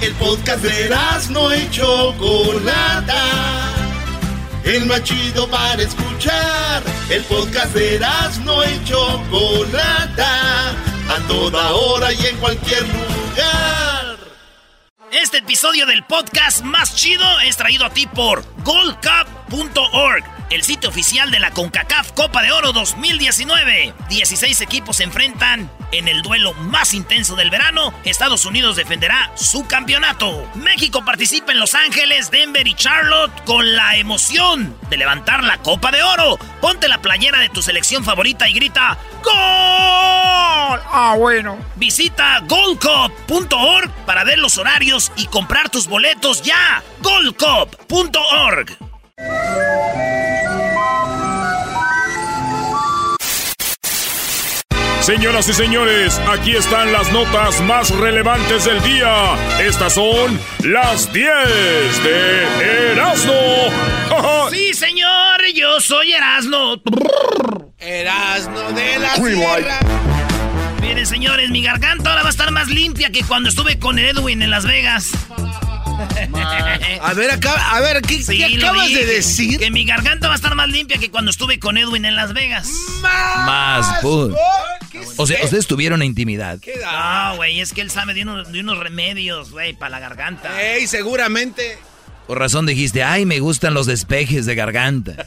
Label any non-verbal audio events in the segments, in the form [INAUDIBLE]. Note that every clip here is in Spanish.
El podcast de no y Chocolata. El más chido para escuchar. El podcast de no y Chocolata. A toda hora y en cualquier lugar. Este episodio del podcast más chido es traído a ti por goldcup.org el sitio oficial de la CONCACAF Copa de Oro 2019. 16 equipos se enfrentan en el duelo más intenso del verano. Estados Unidos defenderá su campeonato. México participa en Los Ángeles, Denver y Charlotte con la emoción de levantar la Copa de Oro. Ponte la playera de tu selección favorita y grita ¡Gol! Ah, bueno. Visita goldcup.org para ver los horarios y comprar tus boletos ya. goldcup.org. Señoras y señores, aquí están las notas más relevantes del día. Estas son las 10 de Erasmo. [LAUGHS] sí, señor, yo soy Erasmo. Erasmo de la Tierra. Miren, señores, mi garganta ahora va a estar más limpia que cuando estuve con Edwin en Las Vegas. A ver, acá, a ver, ¿qué, acabas de decir? Que mi garganta va a estar más limpia que cuando estuve con Edwin en Las Vegas. Más, O sea, ustedes tuvieron intimidad. No, güey, es que él sabe de unos, de unos remedios, güey, para la garganta. Ey, seguramente. Por razón dijiste, ay, me gustan los despejes de garganta. [LAUGHS]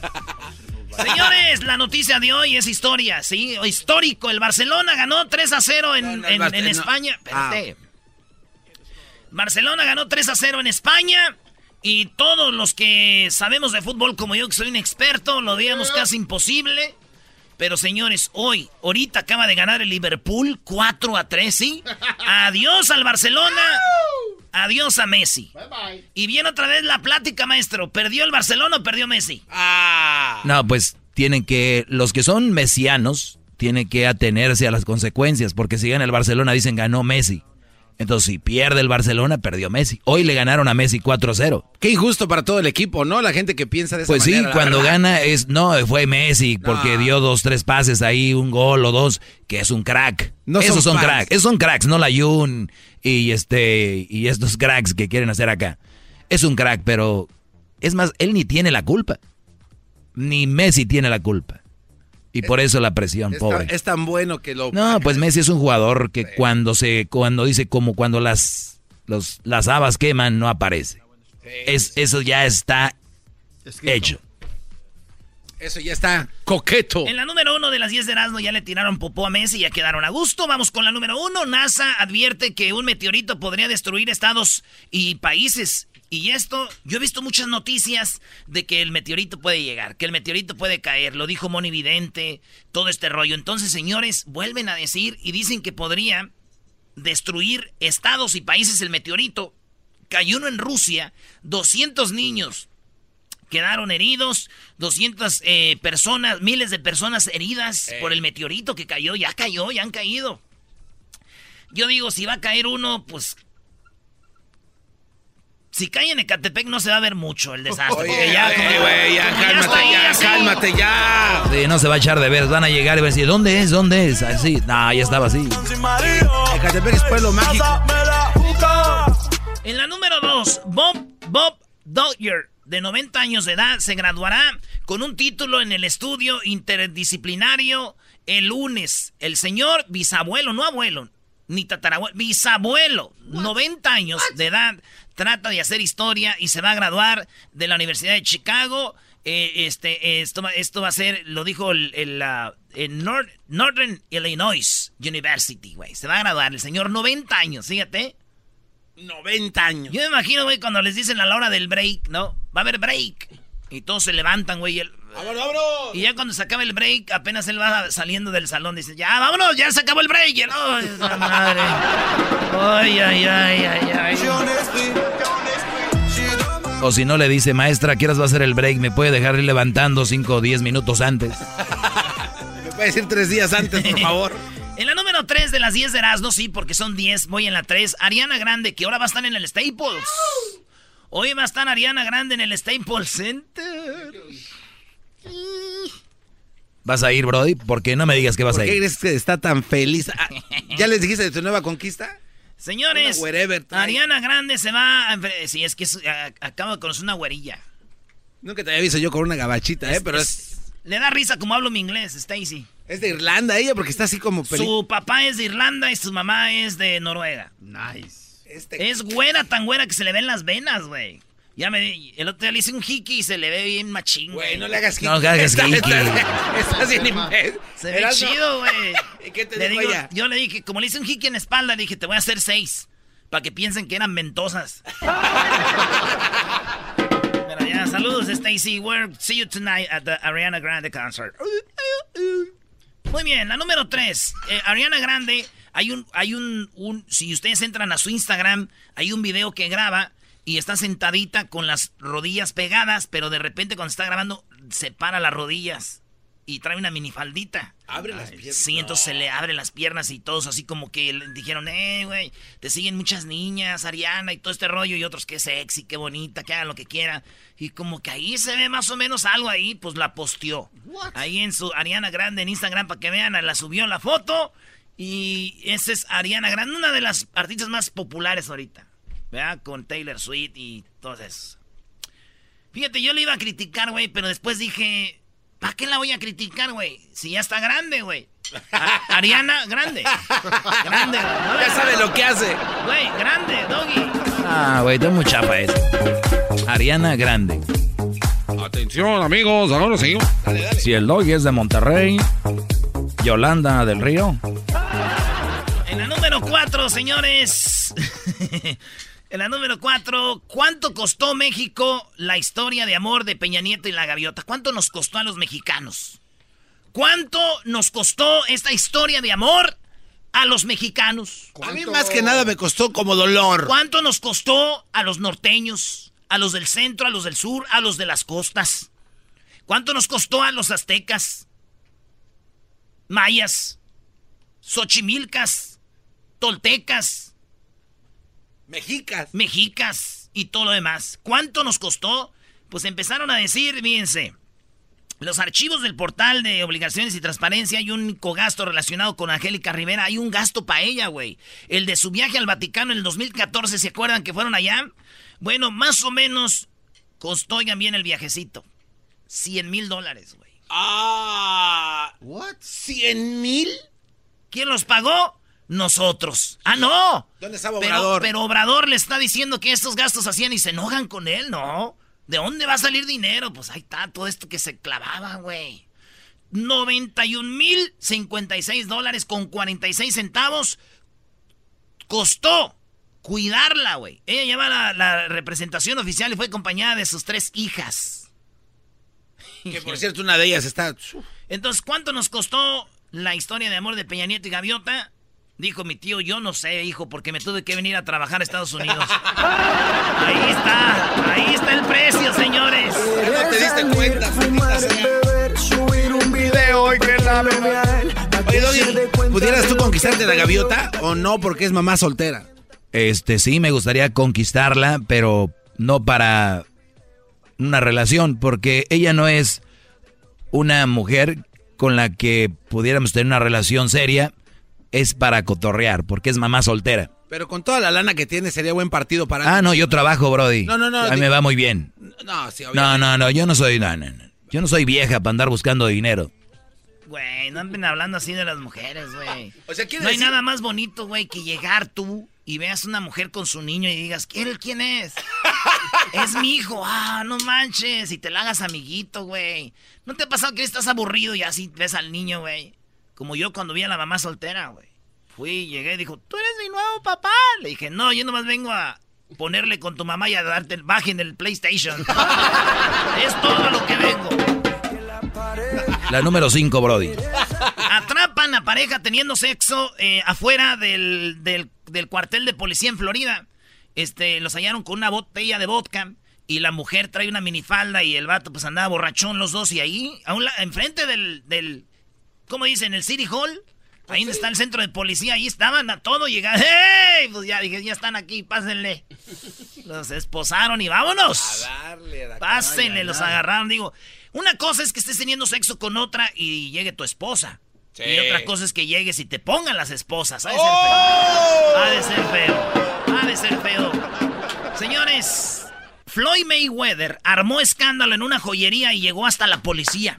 Señores, la noticia de hoy es historia, ¿sí? Histórico. El Barcelona ganó 3 a 0 en, en, España. Espérate. Barcelona ganó 3 a 0 en España. Y todos los que sabemos de fútbol, como yo que soy un experto, lo veíamos casi imposible. Pero señores, hoy, ahorita acaba de ganar el Liverpool 4 a 3, ¿sí? [LAUGHS] Adiós al Barcelona. Adiós a Messi. Y viene otra vez la plática, maestro. ¿Perdió el Barcelona o perdió Messi? Ah. No, pues tienen que. Los que son mesianos tienen que atenerse a las consecuencias. Porque si gana el Barcelona, dicen ganó Messi. Entonces, si pierde el Barcelona, perdió Messi. Hoy le ganaron a Messi 4-0. Qué injusto para todo el equipo, ¿no? La gente que piensa de esa pues manera. Pues sí, cuando gana es. No, fue Messi, porque dio dos, tres pases ahí, un gol o dos, que es un crack. No Esos son, cracks. Esos son cracks, no la Jun y, este, y estos cracks que quieren hacer acá. Es un crack, pero. Es más, él ni tiene la culpa. Ni Messi tiene la culpa. Y por eso la presión, pobre. es tan bueno que lo... No, pues Messi es un jugador que cuando se, cuando dice como cuando las, los, las habas queman, no aparece. Es, eso ya está hecho. Eso ya está coqueto. En la número uno de las 10 de Erasmo ya le tiraron popó a Messi y ya quedaron a gusto. Vamos con la número uno. NASA advierte que un meteorito podría destruir estados y países y esto, yo he visto muchas noticias de que el meteorito puede llegar, que el meteorito puede caer, lo dijo Moni Vidente, todo este rollo. Entonces, señores, vuelven a decir y dicen que podría destruir estados y países el meteorito. Cayó uno en Rusia, 200 niños quedaron heridos, 200 eh, personas, miles de personas heridas por el meteorito que cayó, ya cayó, ya han caído. Yo digo, si va a caer uno, pues si cae en Ecatepec no se va a ver mucho el desastre. porque ya, güey, ya, cálmate, ya, cálmate, ya. Sí, no se va a echar de ver, van a llegar y van a decir, ¿dónde es? ¿Dónde es? Así, no, ya estaba así. Ecatepec es pueblo mágico. En la número dos, Bob, Bob Dodger, de 90 años de edad, se graduará con un título en el estudio interdisciplinario el lunes. El señor bisabuelo, no abuelo, ni tatarabuelo, bisabuelo, 90 años de edad, trata de hacer historia y se va a graduar de la Universidad de Chicago. Eh, este, esto, esto va a ser, lo dijo el, el, Northern Illinois University, güey. Se va a graduar el señor 90 años, fíjate. 90 años. Yo me imagino, güey, cuando les dicen a la hora del break, ¿no? Va a haber break. Y todos se levantan, güey. El, ¡Vámonos, Y ya cuando se acaba el break, apenas él va saliendo del salón, dice, ya, vámonos, ya se acabó el break. Y él, madre! ¡Ay, ay, ay, ay, ay! O si no le dice, maestra, ¿quieres va a hacer el break? ¿Me puede dejar ir levantando 5 o 10 minutos antes? [LAUGHS] ¿Me puede decir tres días antes, por favor? [LAUGHS] en la número 3 de las 10 de Erasmo, sí, porque son 10, voy en la 3. Ariana Grande, que ahora va a estar en el Staples. Hoy va a estar Ariana Grande en el Staples Center. ¿Vas a ir, Brody? ¿Por qué no me digas que vas a ir? ¿Por qué crees que está tan feliz? Ah, ¿Ya les dijiste de tu nueva conquista? Señores, Ariana Grande se va a... Sí, es que acabo de conocer una güerilla. Nunca te había visto yo con una gabachita, ¿eh? Pero es, Le da risa como hablo mi inglés, Stacy. Es de Irlanda ella porque está así como... Su papá es de Irlanda y su mamá es de Noruega. Nice. Este es güera, tan güera que se le ven las venas, güey. Ya me, el otro día le hice un hiki y se le ve bien machín, güey. no le hagas hiki. No le hagas [LAUGHS] hiki. Estás bien Se ve chido, güey. [LAUGHS] ¿Qué te digo? Yo le dije, como le hice un hiki en la espalda, le dije, te voy a hacer seis. Para que piensen que eran ventosas. [LAUGHS] Pero ya, saludos, Stacy. We'll see you tonight at the Ariana Grande concert. Muy bien, la número tres. Eh, Ariana Grande, hay un, hay un, un, si ustedes entran a su Instagram, hay un video que graba y está sentadita con las rodillas pegadas, pero de repente cuando está grabando se para las rodillas y trae una minifaldita. Abre las piernas. Sí, entonces se le abre las piernas y todos así como que le dijeron, eh, güey, te siguen muchas niñas, Ariana y todo este rollo y otros, qué sexy, qué bonita, que hagan lo que quieran. Y como que ahí se ve más o menos algo ahí, pues la posteó. Ahí en su Ariana Grande en Instagram para que vean, la subió la foto. Y esa es Ariana Grande, una de las artistas más populares ahorita. ¿verdad? Con Taylor Swift y todo eso. Fíjate, yo le iba a criticar, güey, pero después dije, ¿para qué la voy a criticar, güey? Si ya está grande, güey. Ariana, grande. Grande, güey. ya sabe lo que hace. Güey, grande, doggy. Ah, güey, está muy chapa eso. Ariana, grande. Atención, amigos, ahora seguimos. Dale, dale. Si el doggy es de Monterrey, Yolanda del Río. En la número 4, señores. [LAUGHS] En la número 4, ¿cuánto costó México la historia de amor de Peña Nieto y la Gaviota? ¿Cuánto nos costó a los mexicanos? ¿Cuánto nos costó esta historia de amor a los mexicanos? A mí más que nada me costó como dolor. ¿Cuánto nos costó a los norteños, a los del centro, a los del sur, a los de las costas? ¿Cuánto nos costó a los aztecas, mayas, xochimilcas, toltecas? Mexicas. Mexicas y todo lo demás. ¿Cuánto nos costó? Pues empezaron a decir, fíjense, los archivos del portal de obligaciones y transparencia hay un gasto relacionado con Angélica Rivera. Hay un gasto para ella, güey. El de su viaje al Vaticano en el 2014, ¿se acuerdan que fueron allá? Bueno, más o menos costó, oigan bien, el viajecito. 100 mil dólares, güey. Ah. ¿What? ¿100 mil? ¿Quién los pagó? Nosotros. Ah, no. ¿Dónde estaba Obrador? Pero, Obrador le está diciendo que estos gastos hacían y se enojan con él, ¿no? ¿De dónde va a salir dinero? Pues ahí está todo esto que se clavaba, güey. 91 mil 56 dólares con 46 centavos costó cuidarla, güey. Ella lleva la, la, representación oficial y fue acompañada de sus tres hijas. [LAUGHS] Que por cierto, una de ellas está. Entonces, ¿cuánto nos costó la historia de amor de Peña Nieto y Gaviota? Dijo mi tío, yo no sé, hijo, porque me tuve que venir a trabajar a Estados Unidos. [LAUGHS] ahí está, ahí está el precio, señores. no te diste cuenta, subir un video y que la Oye, ¿pudieras tú conquistarte la gaviota o no porque es mamá soltera? Este, sí, me gustaría conquistarla, pero no para una relación, porque ella no es una mujer con la que pudiéramos tener una relación seria es para cotorrear, porque es mamá soltera. Pero con toda la lana que tiene sería buen partido para... Ah, no, yo trabajo, Brody. No, no, no. A mí me va muy bien. No, sí, No, no, no, yo no soy... No, no, Yo no soy vieja para andar buscando dinero. Güey, no anden hablando así de las mujeres, güey. O sea, no hay nada más bonito, güey, que llegar tú y veas una mujer con su niño y digas, ¿quién, quién es? [LAUGHS] es mi hijo. Ah, no manches. Y te la hagas amiguito, güey. ¿No te ha pasado que estás aburrido y así ves al niño, güey? Como yo cuando vi a la mamá soltera, güey. Fui, llegué y dijo, ¿tú eres mi nuevo papá? Le dije, no, yo nomás vengo a ponerle con tu mamá y a darte el baje el PlayStation. [LAUGHS] es todo lo que vengo. La número 5, Brody. Atrapan a pareja teniendo sexo eh, afuera del, del, cuartel de policía en Florida. Este, los hallaron con una botella de vodka y la mujer trae una minifalda y el vato pues andaba borrachón los dos y ahí, a un enfrente del, del ¿cómo dicen? El City Hall. Ahí está el centro de policía, ahí estaban a todo llegando. ¡Hey! Pues ya dije, ya están aquí, pásenle. [LAUGHS] Los esposaron y vámonos. A darle Pásenle, los agarraron. Digo, una cosa es que estés teniendo sexo con otra y llegue tu esposa. Y otra cosa es que llegues y te pongan las esposas. Ha de ser feo. Ha de ser feo. Ha de ser feo. Señores, Floyd Mayweather armó escándalo en una joyería y llegó hasta la policía.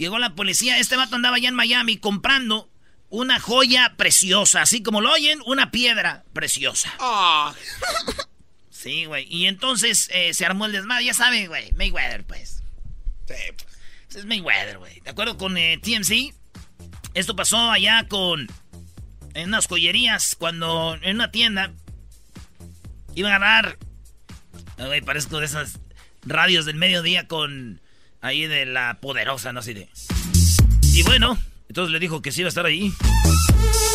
Llegó la policía. Este vato andaba allá en Miami comprando una joya preciosa. Así como lo oyen, una piedra preciosa. Ah. Sí, güey. Y entonces eh, se armó el desmadre. Ya saben, güey. Mayweather, pues. Sí, pues. Es Mayweather, güey. ¿De acuerdo con eh, TMC? Esto pasó allá con. En unas joyerías. Cuando en una tienda. Iban a dar. Güey, parezco de esas radios del mediodía con. Ahí de la poderosa, no sé de. Y bueno, entonces le dijo que sí iba a estar ahí.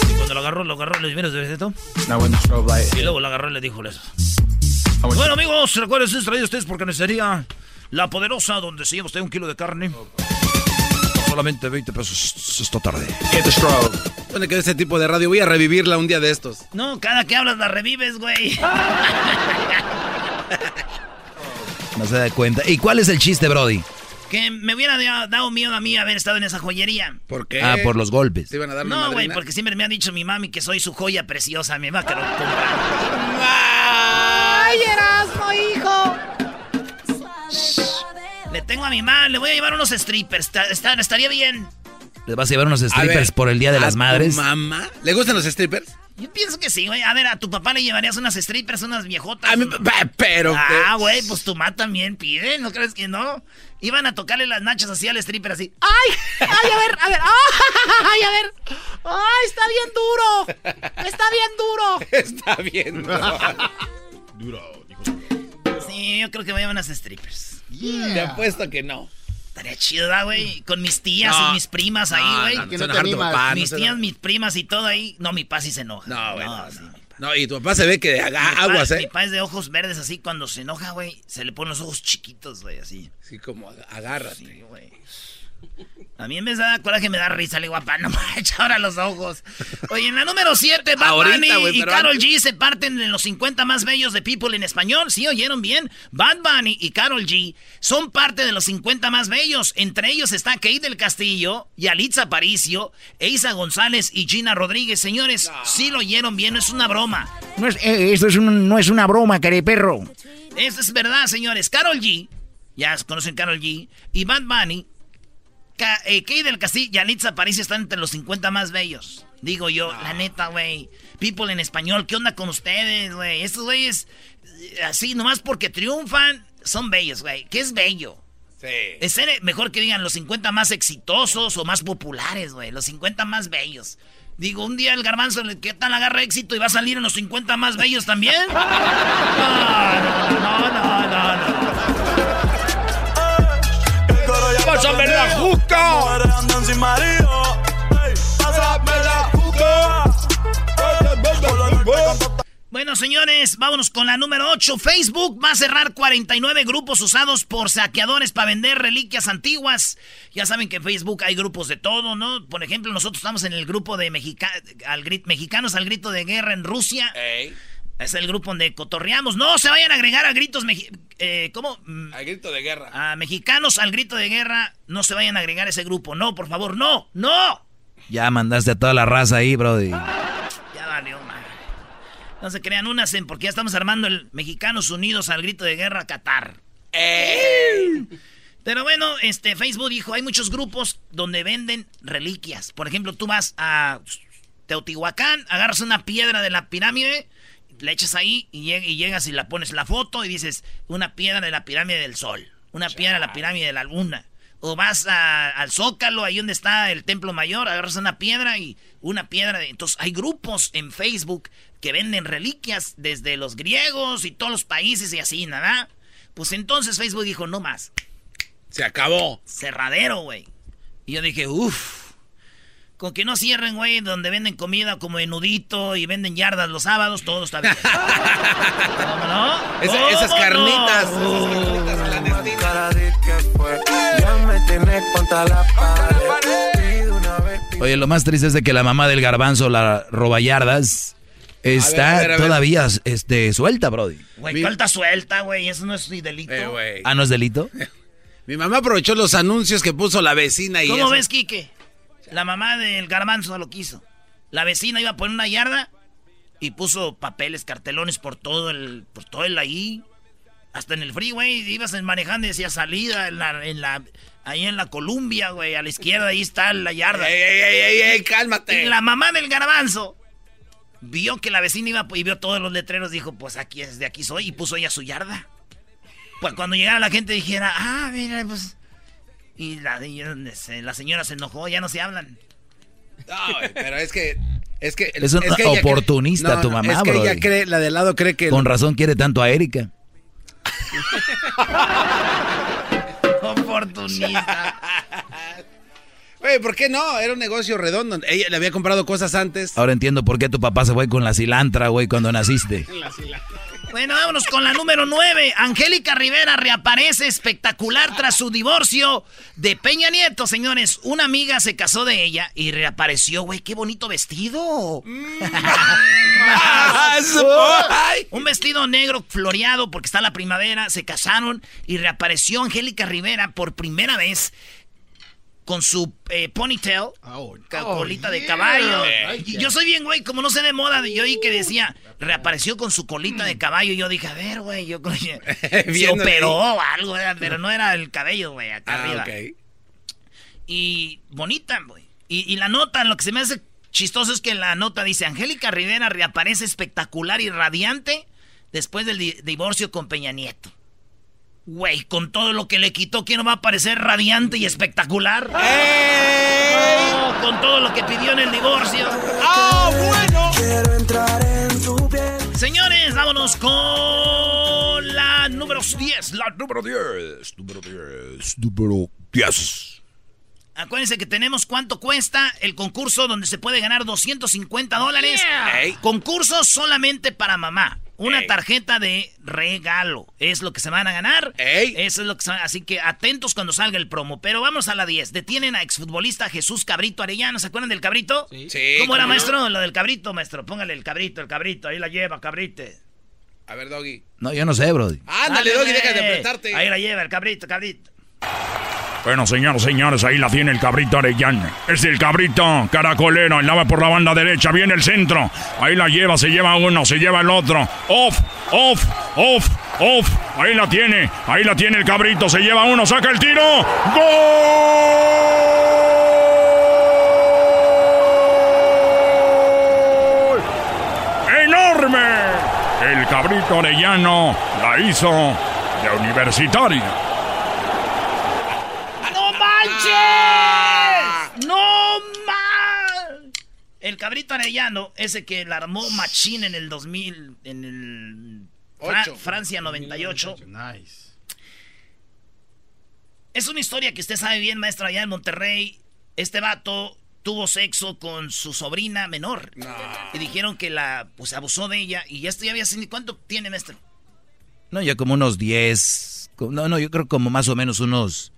Y cuando lo agarró, lo agarró, le dijo, ¿de esto? Y luego lo agarró y le dijo eso. Bueno, amigos, recuerden, ser traído ustedes porque necesitaría la poderosa donde se lleva usted un kilo de carne. Solamente 20 pesos esta tarde. Bueno, que ese tipo de radio voy a revivirla un día de estos. No, cada que hablas la revives, güey. [LAUGHS] no se da cuenta. ¿Y cuál es el chiste, Brody? Que me hubiera dado miedo a mí haber estado en esa joyería. ¿Por qué? Ah, por los golpes. iban a dar no, güey, porque siempre me ha dicho mi mami que soy su joya preciosa. Me va a querer comprar. [LAUGHS] ¡Ay, Erasmo, hijo! Le tengo a mi mamá, le voy a llevar unos strippers. estaría bien. ¿Le vas a llevar unos strippers por el Día de las Madres? mamá? ¿Le gustan los strippers? Yo pienso que sí, güey. A ver, a tu papá le llevarías unas strippers, unas viejotas. A mí, pero. Ah, güey, pues tu mamá también pide, ¿no crees que no? Iban a tocarle las nachas así al stripper así. ¡Ay! ¡Ay, a ver, a ver! [LAUGHS] ¡Ay, a ver! ¡Ay, está bien duro! ¡Está bien duro! [LAUGHS] Está bien duro. duro, Sí, yo creo que me llevan unas strippers. Te apuesto que no. Estaría chido, güey. Con mis tías y mis primas ahí, güey. No, mis tías, mis primas y todo ahí. No, mi papá sí se enoja. No, güey. No, y tu papá se ve que haga aguas, ¿eh? Mi papá es de ojos verdes así. Cuando se enoja, güey, se le ponen los ojos chiquitos, güey, así. Sí, como agárrate. Sí, güey. A mí en vez de dar coraje me da risa, le digo, papá, no [LAUGHS] me echa ahora los ojos. Oye, en la número 7, Bad Bunny y Carol G se parten en los 50 más bellos de People en español. ¿Sí oyeron bien? Bad Bunny y Carol G son parte de los 50 más bellos. Entre ellos está Kate del Castillo, Yalitza Paricio, Eisa González y Gina Rodríguez. Señores, sí lo oyeron bien, no es una broma. No es, eh, esto es no es una broma, perro. Eso es verdad, señores. Carol G, ya conocen Carol G, y Bad Bunny eh, Kay del Castillo y Alitza París están entre los 50 más bellos. Digo yo, la neta, güey. People en español, ¿qué onda con ustedes, güey? Estos güeyes, eh, así, nomás porque triunfan, son bellos, güey. ¿Qué es bello? Sí. Es mejor que digan los 50 más exitosos o más populares, güey. Los 50 más bellos. Digo, un día el garbanzo, ¿qué tal agarra éxito y va a salir en los 50 más bellos también? [LAUGHS] no, no, no, no. no. Pásame la juca. Bueno, señores, vámonos con la número 8. Facebook va a cerrar 49 grupos usados por saqueadores para vender reliquias antiguas. Ya saben que en Facebook hay grupos de todo, ¿no? Por ejemplo, nosotros estamos en el grupo de mexicanos al grito de guerra en Rusia. Es el grupo donde cotorreamos. No se vayan a agregar a gritos. Eh, ¿Cómo? Mm, al grito de guerra. A mexicanos al grito de guerra. No se vayan a agregar a ese grupo. No, por favor, no, no. Ya mandaste a toda la raza ahí, brody. Ya valió, man. No se crean unas en porque ya estamos armando el Mexicanos Unidos al grito de guerra Qatar. Pero bueno, este Facebook dijo, hay muchos grupos donde venden reliquias. Por ejemplo, tú vas a Teotihuacán, agarras una piedra de la pirámide la echas ahí y, llegas y la pones la foto y dices una piedra de la pirámide del sol, una piedra de la pirámide de la luna. O vas al Zócalo, ahí donde está el templo mayor, agarras una piedra y una piedra. De... Entonces hay grupos en Facebook que venden reliquias desde los griegos y todos los países y así, nada. Pues entonces Facebook dijo, no más. Se acabó. Cerradero, güey. Y yo dije, uff. Con que no cierren, güey, donde venden comida como enudito y venden yardas los sábados, todo está bien. ¿Cómo no? esas carnitas. Oye, lo más triste es de que la mamá del garbanzo, la roba yardas, está todavía este, suelta, Brody. Güey, falta suelta, güey. Eso no es delito. Eh, ah, ¿no es delito? [LAUGHS] Mi mamá aprovechó los anuncios que puso la vecina y ¿Cómo ves, Quique? La mamá del garbanzo lo quiso. La vecina iba a poner una yarda y puso papeles, cartelones por todo el, por todo el ahí. Hasta en el freeway ibas manejando y decía salida en la, en la, ahí en la Columbia, güey, a la izquierda ahí está la yarda. ¡Ey, ey, ey, ey, cálmate! Y la mamá del garbanzo vio que la vecina iba y vio todos los letreros, dijo, pues aquí es de aquí soy, y puso ella su yarda. Pues cuando llegara la gente dijera, ah, mira, pues... Y la, la señora se enojó, ya no se hablan. No, pero es que... Es que es una oportunista tu mamá, es que ella cree, la de lado cree que... Con razón quiere tanto a Erika. [LAUGHS] oportunista. Oye, ¿por qué no? Era un negocio redondo. Ella le había comprado cosas antes. Ahora entiendo por qué tu papá se fue con la cilantra, güey, cuando naciste. [LAUGHS] la bueno, vámonos con la número 9. Angélica Rivera reaparece espectacular tras su divorcio de Peña Nieto, señores. Una amiga se casó de ella y reapareció, güey. Qué bonito vestido. [LAUGHS] [LAUGHS] Un vestido negro floreado porque está la primavera. Se casaron y reapareció Angélica Rivera por primera vez con su eh, ponytail, oh, colita de caballo. yo soy bien, güey, como no sé de moda, yo oí que decía, reapareció con su colita de caballo. Y yo dije, a ver, güey, yo creo que [LAUGHS] se operó o algo, pero no era el cabello, güey, acá ah, arriba. Y bonita, güey. Y, y la nota, lo que se me hace chistoso es que la nota dice, Angélica Rivera reaparece espectacular y radiante después del divorcio con Peña Nieto. Güey, con todo lo que le quitó, ¿quién no va a parecer radiante y espectacular? con todo lo que pidió en el divorcio. ¡Ah, bueno! Señores, vámonos con la número 10. La número 10. Número 10. Número 10. Acuérdense que tenemos cuánto cuesta el concurso donde se puede ganar 250 dólares. Concurso solamente para mamá. Una tarjeta de regalo. Es lo que se van a ganar. Eso es lo que se Así que atentos cuando salga el promo. Pero vamos a la 10. Detienen a exfutbolista Jesús Cabrito Arellano. ¿Se acuerdan del cabrito? Sí. ¿Cómo era, maestro? Lo del cabrito, maestro. Póngale el cabrito, el cabrito. Ahí la lleva, cabrite. A ver, Doggy. No, yo no sé, Brody. Ándale, Doggy, deja de apretarte. Ahí la lleva, el cabrito, cabrito. Bueno, señores, señores, ahí la tiene el cabrito Arellano. Es el cabrito caracolero, el lava por la banda derecha, viene el centro. Ahí la lleva, se lleva uno, se lleva el otro. Off, off, off, off. Ahí la tiene, ahí la tiene el cabrito, se lleva uno, saca el tiro. ¡Gol! ¡Enorme! El cabrito Arellano la hizo de universitario. ¡No más! El cabrito arellano, ese que la armó Machín en el 2000, en el Francia 98. Nice. Es una historia que usted sabe bien, maestro, allá en Monterrey. Este vato tuvo sexo con su sobrina menor. Y dijeron que la, pues abusó de ella. Y ya esto ya había ¿Cuánto tiene, maestro? No, ya como unos 10. No, no, yo creo como más o menos unos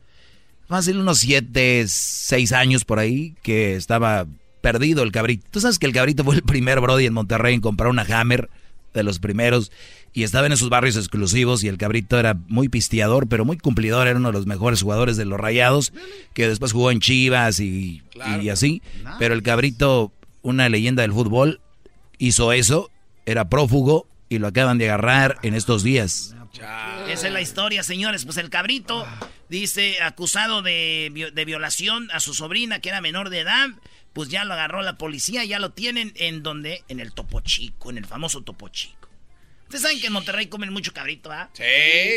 fácil unos 7, 6 años por ahí que estaba perdido el cabrito. Tú sabes que el cabrito fue el primer Brody en Monterrey en comprar una Hammer de los primeros y estaba en esos barrios exclusivos y el cabrito era muy pisteador, pero muy cumplidor, era uno de los mejores jugadores de los Rayados, que después jugó en Chivas y, y así. Pero el cabrito, una leyenda del fútbol, hizo eso, era prófugo y lo acaban de agarrar en estos días. Esa es la historia, señores. Pues el cabrito dice acusado de, de, violación a su sobrina que era menor de edad. Pues ya lo agarró la policía, ya lo tienen en donde, en el Topo Chico, en el famoso Topo Chico. Ustedes saben que en Monterrey comen mucho cabrito, ¿ah? Sí,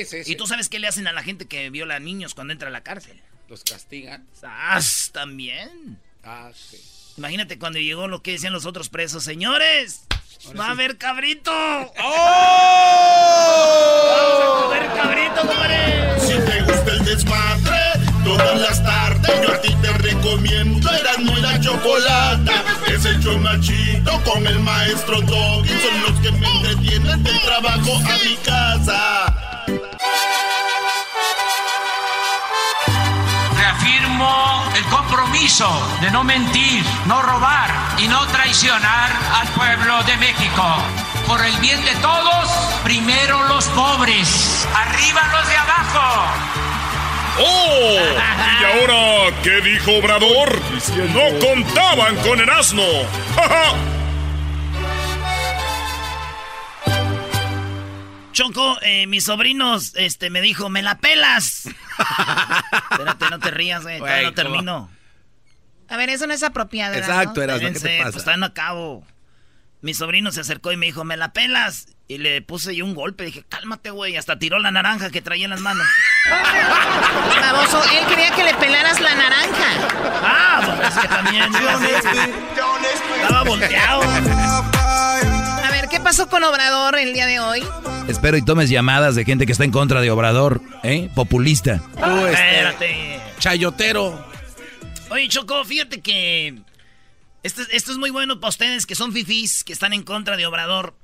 sí, sí. ¿Y tú sabes qué le hacen a la gente que viola a niños cuando entra a la cárcel? Los castigan. Ah, también. Ah, sí. Imagínate cuando llegó lo que decían los otros presos, señores. ¡Va a haber cabrito! ¡Oh! ¡Vamos a comer cabrito, compadre! Si te gusta el desmadre, todas las tardes yo a ti te recomiendo Eran muy la chocolata. Es el chomachito con el maestro Doggy. Son los que me entretienen del trabajo a mi casa. Compromiso de no mentir, no robar y no traicionar al pueblo de México. Por el bien de todos, primero los pobres, arriba los de abajo. ¡Oh! ¿Y ahora qué dijo Obrador? No contaban con el asno. Choco, eh, mis sobrinos, este, me dijo, me la pelas. [LAUGHS] Espérate, no te rías, güey, todavía no termino. A ver, eso no es apropiado. Exacto, era ¿qué te pasa? Pues todavía no acabo. Mi sobrino se acercó y me dijo, me la pelas. Y le puse yo un golpe. Dije, cálmate, güey. Hasta tiró la naranja que traía en las manos. [LAUGHS] Baboso, él quería que le pelaras la naranja. Ah, pues es que también. Estaba volteado. A ver, ¿qué pasó con Obrador el día de hoy? Espero y tomes llamadas de gente que está en contra de Obrador, ¿eh? Populista. Este, Espérate. Chayotero. Oye, Choco, fíjate que esto, es muy bueno para ustedes que son fifís, que están en contra de Obrador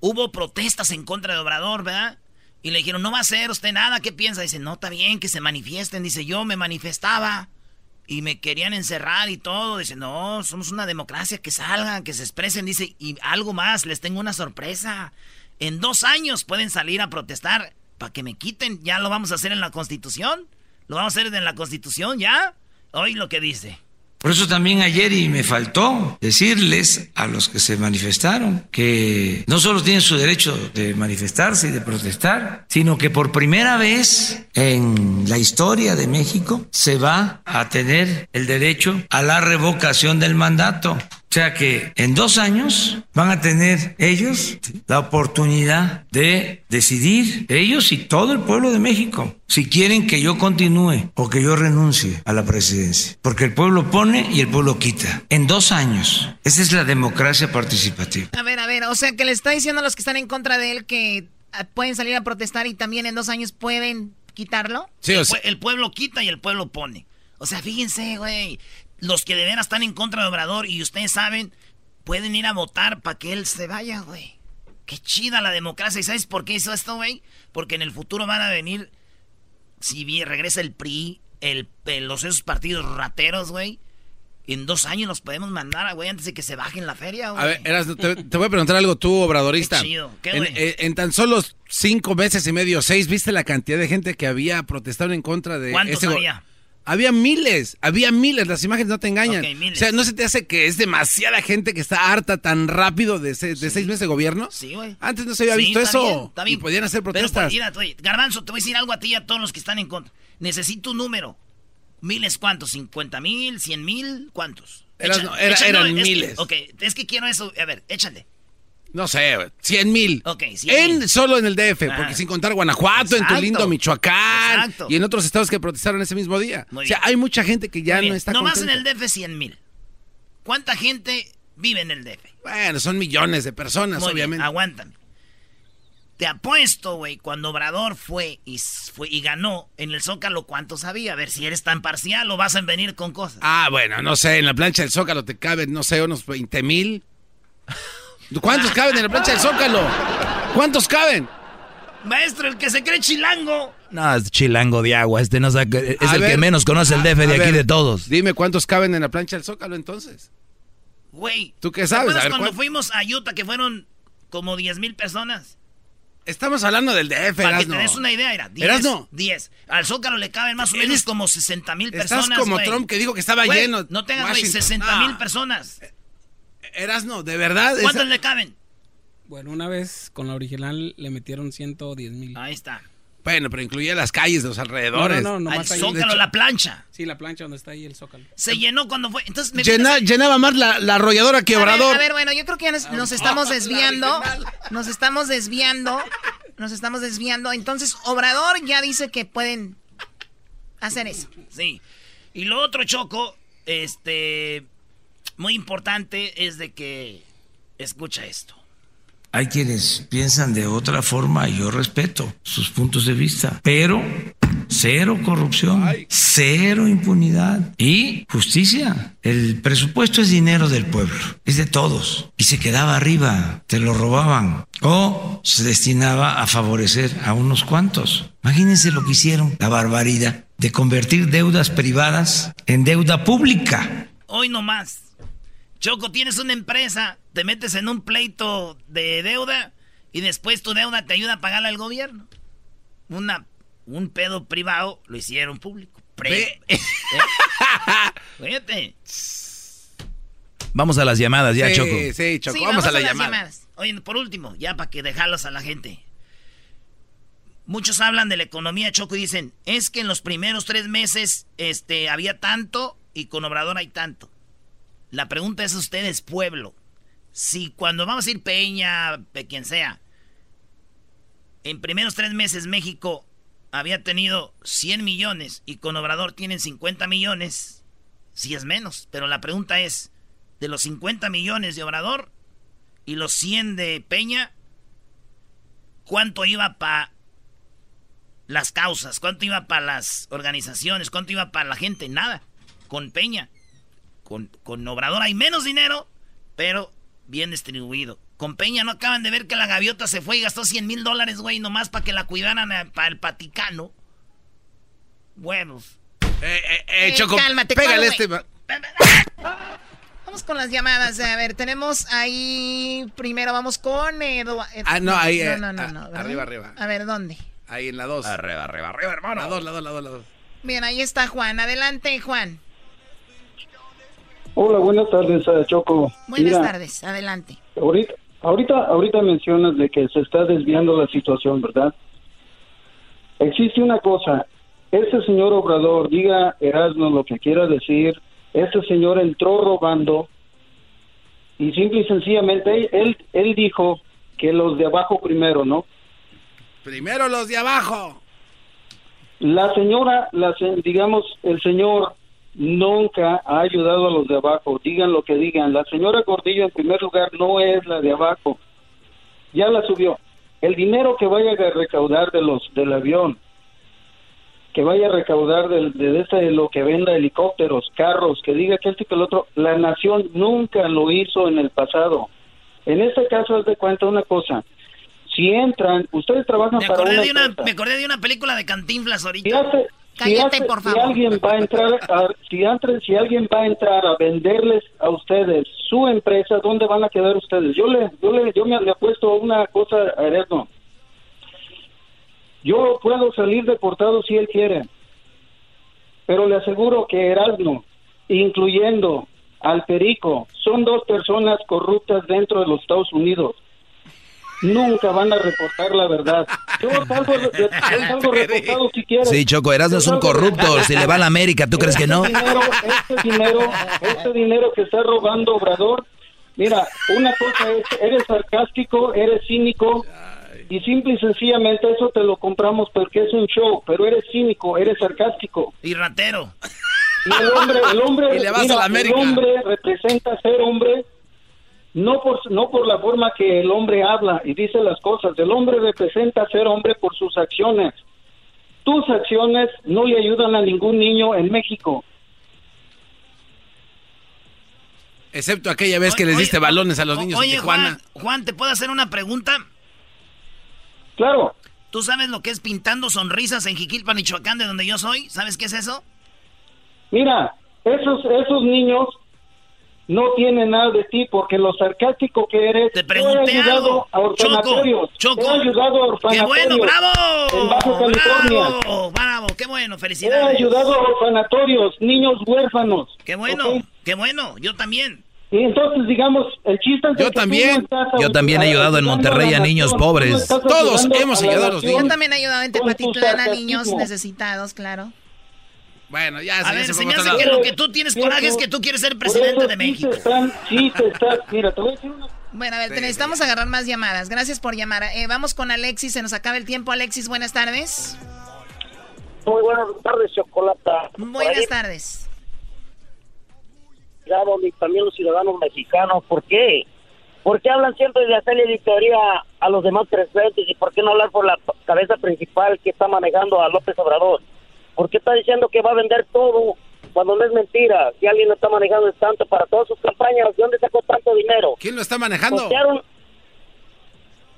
hubo protestas en contra de Obrador, ¿verdad? Y le dijeron, no va a hacer usted nada, ¿qué piensa? Dice, no, está bien que se manifiesten. Dice, yo me manifestaba y me querían encerrar y todo. Dice, no, somos una democracia, que salgan, que se expresen. Dice, y algo más, les tengo una sorpresa. En dos años pueden salir a protestar para que me quiten. Ya lo vamos a hacer en la Constitución. Lo vamos a hacer en la Constitución, ¿ya? Hoy lo que dice. Por eso también ayer y me faltó decirles a los que se manifestaron que no solo tienen su derecho de manifestarse y de protestar, sino que por primera vez en la historia de México se va a tener el derecho a la revocación del mandato. O sea que en dos años van a tener ellos la oportunidad de decidir, ellos y todo el pueblo de México, si quieren que yo continúe o que yo renuncie a la presidencia. Porque el pueblo pone y el pueblo quita. En dos años. Esa es la democracia participativa. A ver, a ver, o sea que le está diciendo a los que están en contra de él que ah, pueden salir a protestar y también en dos años pueden quitarlo. Sí, o sea, el pueblo quita y el pueblo pone. O sea, fíjense, güey, los que de veras están en contra de Obrador y ustedes saben, pueden ir a votar para que él se vaya, güey. Qué chida la democracia. ¿Y sabes por qué hizo esto, güey? Porque en el futuro van a venir, si bien regresa el PRI, el, los esos partidos rateros, güey. En dos años los podemos mandar, güey, antes de que se bajen la feria, güey. A ver, te, voy a preguntar algo tú, obradorista. Qué chido. ¿Qué, en, eh, en, tan solo cinco meses y medio, seis, ¿viste la cantidad de gente que había protestado en contra de ¿Cuántos había? Había miles, había miles, las imágenes no te engañan. o sea, ¿no se te hace que es demasiada gente que está harta tan rápido de, seis meses de gobierno? Sí, güey. Antes no se había visto eso. Y podían hacer protestas. Pero, mira, Garbanzo, te voy a decir algo a ti y a todos los que están en contra. Necesito un número. ¿Miles cuántos? ¿50 mil? ¿100 mil? ¿Cuántos? eran miles. ok, es que quiero eso. A ver, échale. No sé, 100 mil. Ok, en, Solo en el DF, porque sin contar Guanajuato, en tu lindo Michoacán y en otros estados que protestaron ese mismo día. o sea, hay mucha gente que ya no está Nomás en el DF 100 mil. ¿Cuánta gente vive en el DF? Bueno, son millones de personas, obviamente. aguántame. Te apuesto, güey, cuando Obrador fue y, fue y ganó en el Zócalo, ¿cuánto sabía? A ver si eres tan parcial o vas a venir con cosas. Ah, bueno, no sé, en la plancha del Zócalo te caben, no sé, unos 20 mil. [LAUGHS] ¿Cuántos caben en la plancha del Zócalo? ¿Cuántos caben? Maestro, el que se cree chilango. No, es chilango de agua. Este no sabe, es el que menos conoce el DF de aquí de todos. Dime cuántos caben en la plancha del Zócalo entonces. Güey. ¿Tú qué sabes? ¿Te cuando fuimos a Utah que fueron como 10 mil personas? Estamos hablando del DF, Para que te des una idea, era 10. 10. Al Zócalo le caben más o menos como 60 mil personas. Estás como Trump que dijo que estaba lleno. No tengas, güey, 60 mil ah. personas. Erasno, de verdad. ¿Cuántos le caben? Bueno, una vez con la original le metieron 110 mil. Ahí está. Bueno, pero incluía las calles de los alrededores. No, no, no. Zócalo, la plancha. Sí, la plancha donde está ahí el Zócalo. Se llenó cuando fue. Entonces llenaba más la, arrolladora que Obrador. a ver, bueno, yo creo que ya nos, estamos desviando. Nos estamos desviando. Nos estamos desviando. Entonces, Obrador ya dice que pueden hacer eso. Sí. Y lo otro, Choco, este muy importante es de que escucha esto. Hay quienes piensan de otra forma y yo respeto sus puntos de vista, pero cero corrupción, cero impunidad y justicia. El presupuesto es dinero del pueblo, es de todos y se quedaba arriba, te lo robaban o se destinaba a favorecer a unos cuantos. Imagínense lo que hicieron, la barbaridad de convertir deudas privadas en deuda pública. Hoy no más Choco, tienes una empresa, te metes en un pleito de deuda y después tu deuda te ayuda a pagarla al gobierno. Una un pedo privado lo hicieron público. Pre [LAUGHS] ¿Eh? Vamos a las llamadas ya, Choco. Sí, Choco, vamos, a, las, llamadas. Oye, por último, ya para que dejarlos a la gente. Muchos hablan de la economía, Choco, y dicen, es que en los primeros tres meses este, había tanto y con Obrador hay tanto. La pregunta es ustedes, pueblo. Si cuando vamos a ir Peña, quien sea, en primeros tres meses México había tenido 100 millones y con Obrador tienen 50 millones, si es menos. Pero la pregunta es, de los 50 millones de Obrador y los 100 de Peña, ¿cuánto iba para las causas? ¿Cuánto iba para las organizaciones? ¿Cuánto iba para la gente? Nada. Con Peña. Con, con Obrador hay menos dinero, pero bien distribuido. Con Peña no acaban de ver que la gaviota se fue y gastó 100 mil dólares, güey, nomás para que la cuidaran eh, para el Paticano. Huevos. Eh, eh, eh, Choco, cálmate, pégale este... Vamos con las llamadas. A ver, tenemos ahí... Primero vamos con... ah, no, ahí... No, no, no, no. arriba, arriba. A ver, ¿dónde? Ahí en la 2. Arriba, arriba, arriba, hermano. La 2, la 2, la 2, la 2. Bien, ahí está Juan. Adelante, Juan. Hola, buenas tardes, Choco. Buenas tardes, adelante. Ahorita, Ahorita, ahorita mencionas de que se está desviando la situación, ¿verdad? Existe una cosa, este señor Obrador, diga Erasmo lo que quiera decir, este señor entró robando y simple y sencillamente él, él dijo que los de abajo primero, ¿no? Primero los de abajo. La señora, la, digamos, el señor nunca ha ayudado a los de abajo, digan lo que digan. La señora Gordillo en primer lugar no es la de abajo, ya la subió. El dinero que vaya a recaudar de los del avión, que vaya a recaudar de, de, de lo que venda helicópteros, carros, que diga que este que el otro, la nación nunca lo hizo en el pasado. En este caso, haz de cuenta una cosa. Si entran, ustedes trabajan me para una, de una Me acordé de una película de Cantinflas ahorita. Cállate, por favor. Si alguien va a entrar, a, si, si alguien va a entrar a venderles a ustedes su empresa, ¿dónde van a quedar ustedes? Yo le, yo le, yo me le puesto una cosa a Erasmo. Yo puedo salir deportado si él quiere, pero le aseguro que Erasmo, incluyendo al Perico, son dos personas corruptas dentro de los Estados Unidos nunca van a reportar la verdad. Yo salgo, reportado [LAUGHS] si quieres. Sí, Choco, Erasmo es un corrupto. Si le va a la América, ¿tú crees que no? este dinero, este dinero que está robando Obrador, mira, una cosa es, eres sarcástico, eres cínico, y simple y sencillamente eso te lo compramos porque es un show, pero eres cínico, eres sarcástico. Y ratero. Y el hombre, el hombre, [LAUGHS] el hombre representa ser hombre no por, no por la forma que el hombre habla y dice las cosas. El hombre representa ser hombre por sus acciones. Tus acciones no le ayudan a ningún niño en México. Excepto aquella vez que les diste balones a los niños oye, Juan, Juan, ¿te puedo hacer una pregunta? Claro. ¿Tú sabes lo que es pintando sonrisas en Jiquilpan, Michoacán, de donde yo soy? ¿Sabes qué es eso? Mira, esos, esos niños no tiene nada de ti porque lo sarcástico que eres te pregunté he ayudado a orfanatorios Choco, he ayudado a orfanatorios qué bueno bravo en Baja California. Bravo, bravo qué bueno felicidades. he ayudado a orfanatorios niños huérfanos. Qué bueno qué bueno yo también. Y entonces digamos el chiste es yo también yo también he ayudado en Monterrey a, niños pobres. todos hemos ayudado a los niños. Yo también he ayudado en Tepatitlán a niños necesitados claro bueno, ya, a ver, se, me hace que lo que tú tienes coraje es que tú quieres ser presidente de México. sí, te estás, mira, te voy a decir una... Bueno, a ver, necesitamos agarrar más llamadas. Gracias por llamar. Eh, vamos con Alexis, se nos acaba el tiempo. Alexis, buenas tardes. Muy buenas tardes, Chocolata. Buenas tardes. Y también los ciudadanos mexicanos, ¿por qué? ¿Por qué hablan siempre de hacerle auditoría a los demás presidentes y por qué no hablar por la cabeza principal que está manejando a López Obrador? ¿Por qué está diciendo que va a vender todo cuando no es mentira? Si alguien lo está manejando es tanto para todas sus campañas, ¿de dónde sacó tanto dinero? ¿Quién lo está manejando?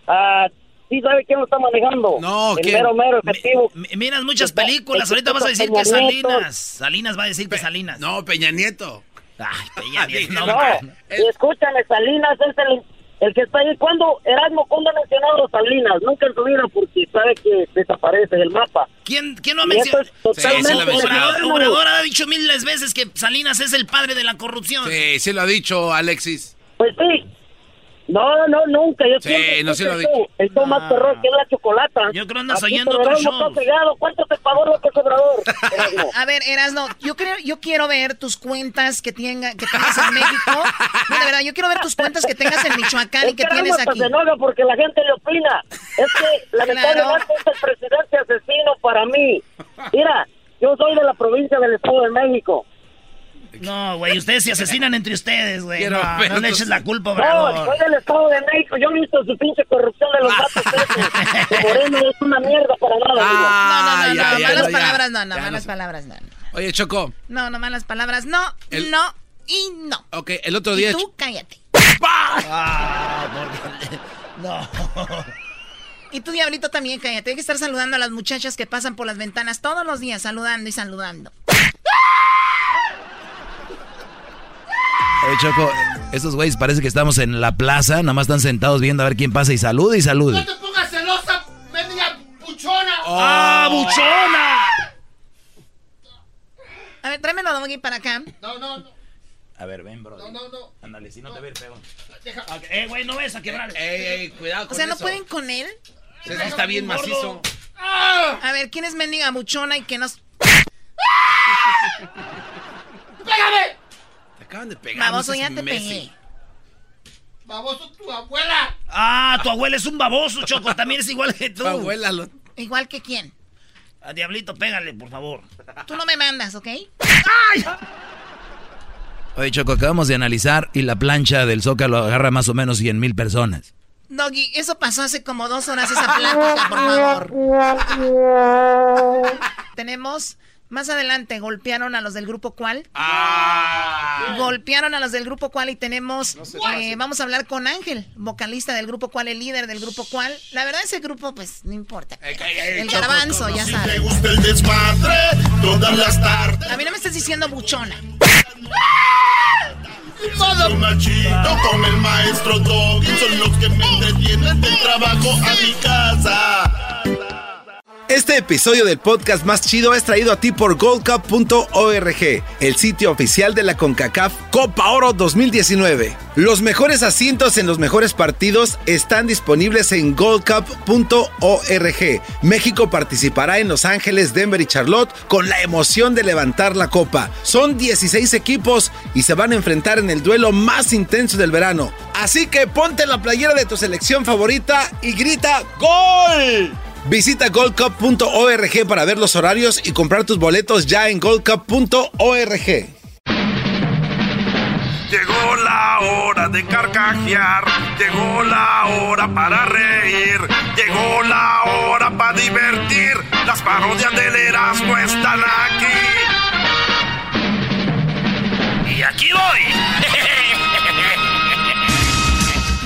Ah, sí sabe quién lo está manejando. No, el mero mero efectivo. miras muchas películas, ahorita vas a decir que Salinas. Salinas va a decir que Salinas. No, Peña Nieto. Ay, Peña [LAUGHS] Nieto. no, no escúchame, Salinas es el el que está ahí, ¿cuándo, Erasmo, cuándo ha mencionado a Salinas? Nunca en su vida porque sabe que desaparece del mapa. ¿Quién, quién no ha mencionado? Obrador, Obrador ha dicho miles veces que Salinas es el padre de la corrupción. Sí, sí lo ha dicho, Alexis. Pues sí, no, no, nunca. Yo sí, no lo dicho. El show más perro que es la chocolata. Yo creo que andas oyendo otro show. ¿Cuánto te pagó López Obrador? [LAUGHS] A ver, Erasno, yo creo, yo quiero ver tus cuentas que, tenga, que tengas en México. No, de verdad, yo quiero ver tus cuentas que tengas en Michoacán y que tienes aquí. enoja porque la gente le opina. Es que [LAUGHS] lamentablemente claro. es el presidente asesino para mí. Mira, yo soy de la provincia del Estado de México. No, güey, ustedes se asesinan entre ustedes, güey. No, no le eches la culpa, Obrador. No, soy del Estado de México. Yo he visto su pinche corrupción de los datos. Moreno es una mierda para nada. Ah, no, no, no, no, malas palabras no, no, malas palabras no. Oye, Choco. No, no, malas palabras no, no y no. Ok, el otro día... Y tú cállate. Ah. [LAUGHS] No. Y tú, Diablito, también cállate. Hay que estar saludando a las muchachas que pasan por las ventanas todos los días, saludando y saludando. Oye, Choco, estos güeyes parece que estamos en la plaza, nada más están sentados viendo a ver quién pasa y saluda y saluda. No te pongas celosa, mendiga buchona. ¡Ah, buchona! A ver, tráemelo de para acá. No, no, no. A ver, ven, bro. No, no, no. Ándale, si no, te ve el feo. Deja. Eh, güey, no ves a quebrar. Ey, ey, cuidado con O sea, ¿no eso. pueden con él? Sí, está bien macizo. A ver, ¿quién es mendiga buchona y qué nos... ¡Pégame! Te acaban de pegar. Baboso, ya te Messi. pegué. Baboso, tu abuela. Ah, tu abuela es un baboso, Choco. También es igual que tú. Tu abuela lo... ¿Igual que quién? A Diablito, pégale, por favor. Tú no me mandas, ¿ok? ¡Ay! Oye, Choco, acabamos de analizar y la plancha del Zócalo agarra más o menos 100 mil personas. Doggy, eso pasó hace como dos horas esa plática, por favor. [LAUGHS] Tenemos, más adelante, golpearon a los del grupo cuál. Ah. Golpearon a los del grupo cuál y tenemos, eh, vamos a hablar con Ángel, vocalista del grupo cuál, el líder del grupo cuál. La verdad ese grupo, pues, no importa. El garbanzo, ya Si te sabes. gusta el desmadre, todas las tardes. A mí no me estás diciendo buchona. Machito con el maestro Doggy. Son los que me entretienen del trabajo a mi casa. Este episodio del podcast más chido es traído a ti por goldcup.org, el sitio oficial de la CONCACAF Copa Oro 2019. Los mejores asientos en los mejores partidos están disponibles en goldcup.org. México participará en Los Ángeles, Denver y Charlotte con la emoción de levantar la copa. Son 16 equipos y se van a enfrentar en el duelo más intenso del verano. Así que ponte la playera de tu selección favorita y grita ¡Gol! Visita goldcup.org para ver los horarios y comprar tus boletos ya en goldcup.org. Llegó la hora de carcajear, llegó la hora para reír, llegó la hora para divertir. Las parodias del Erasmo están aquí. Y aquí voy.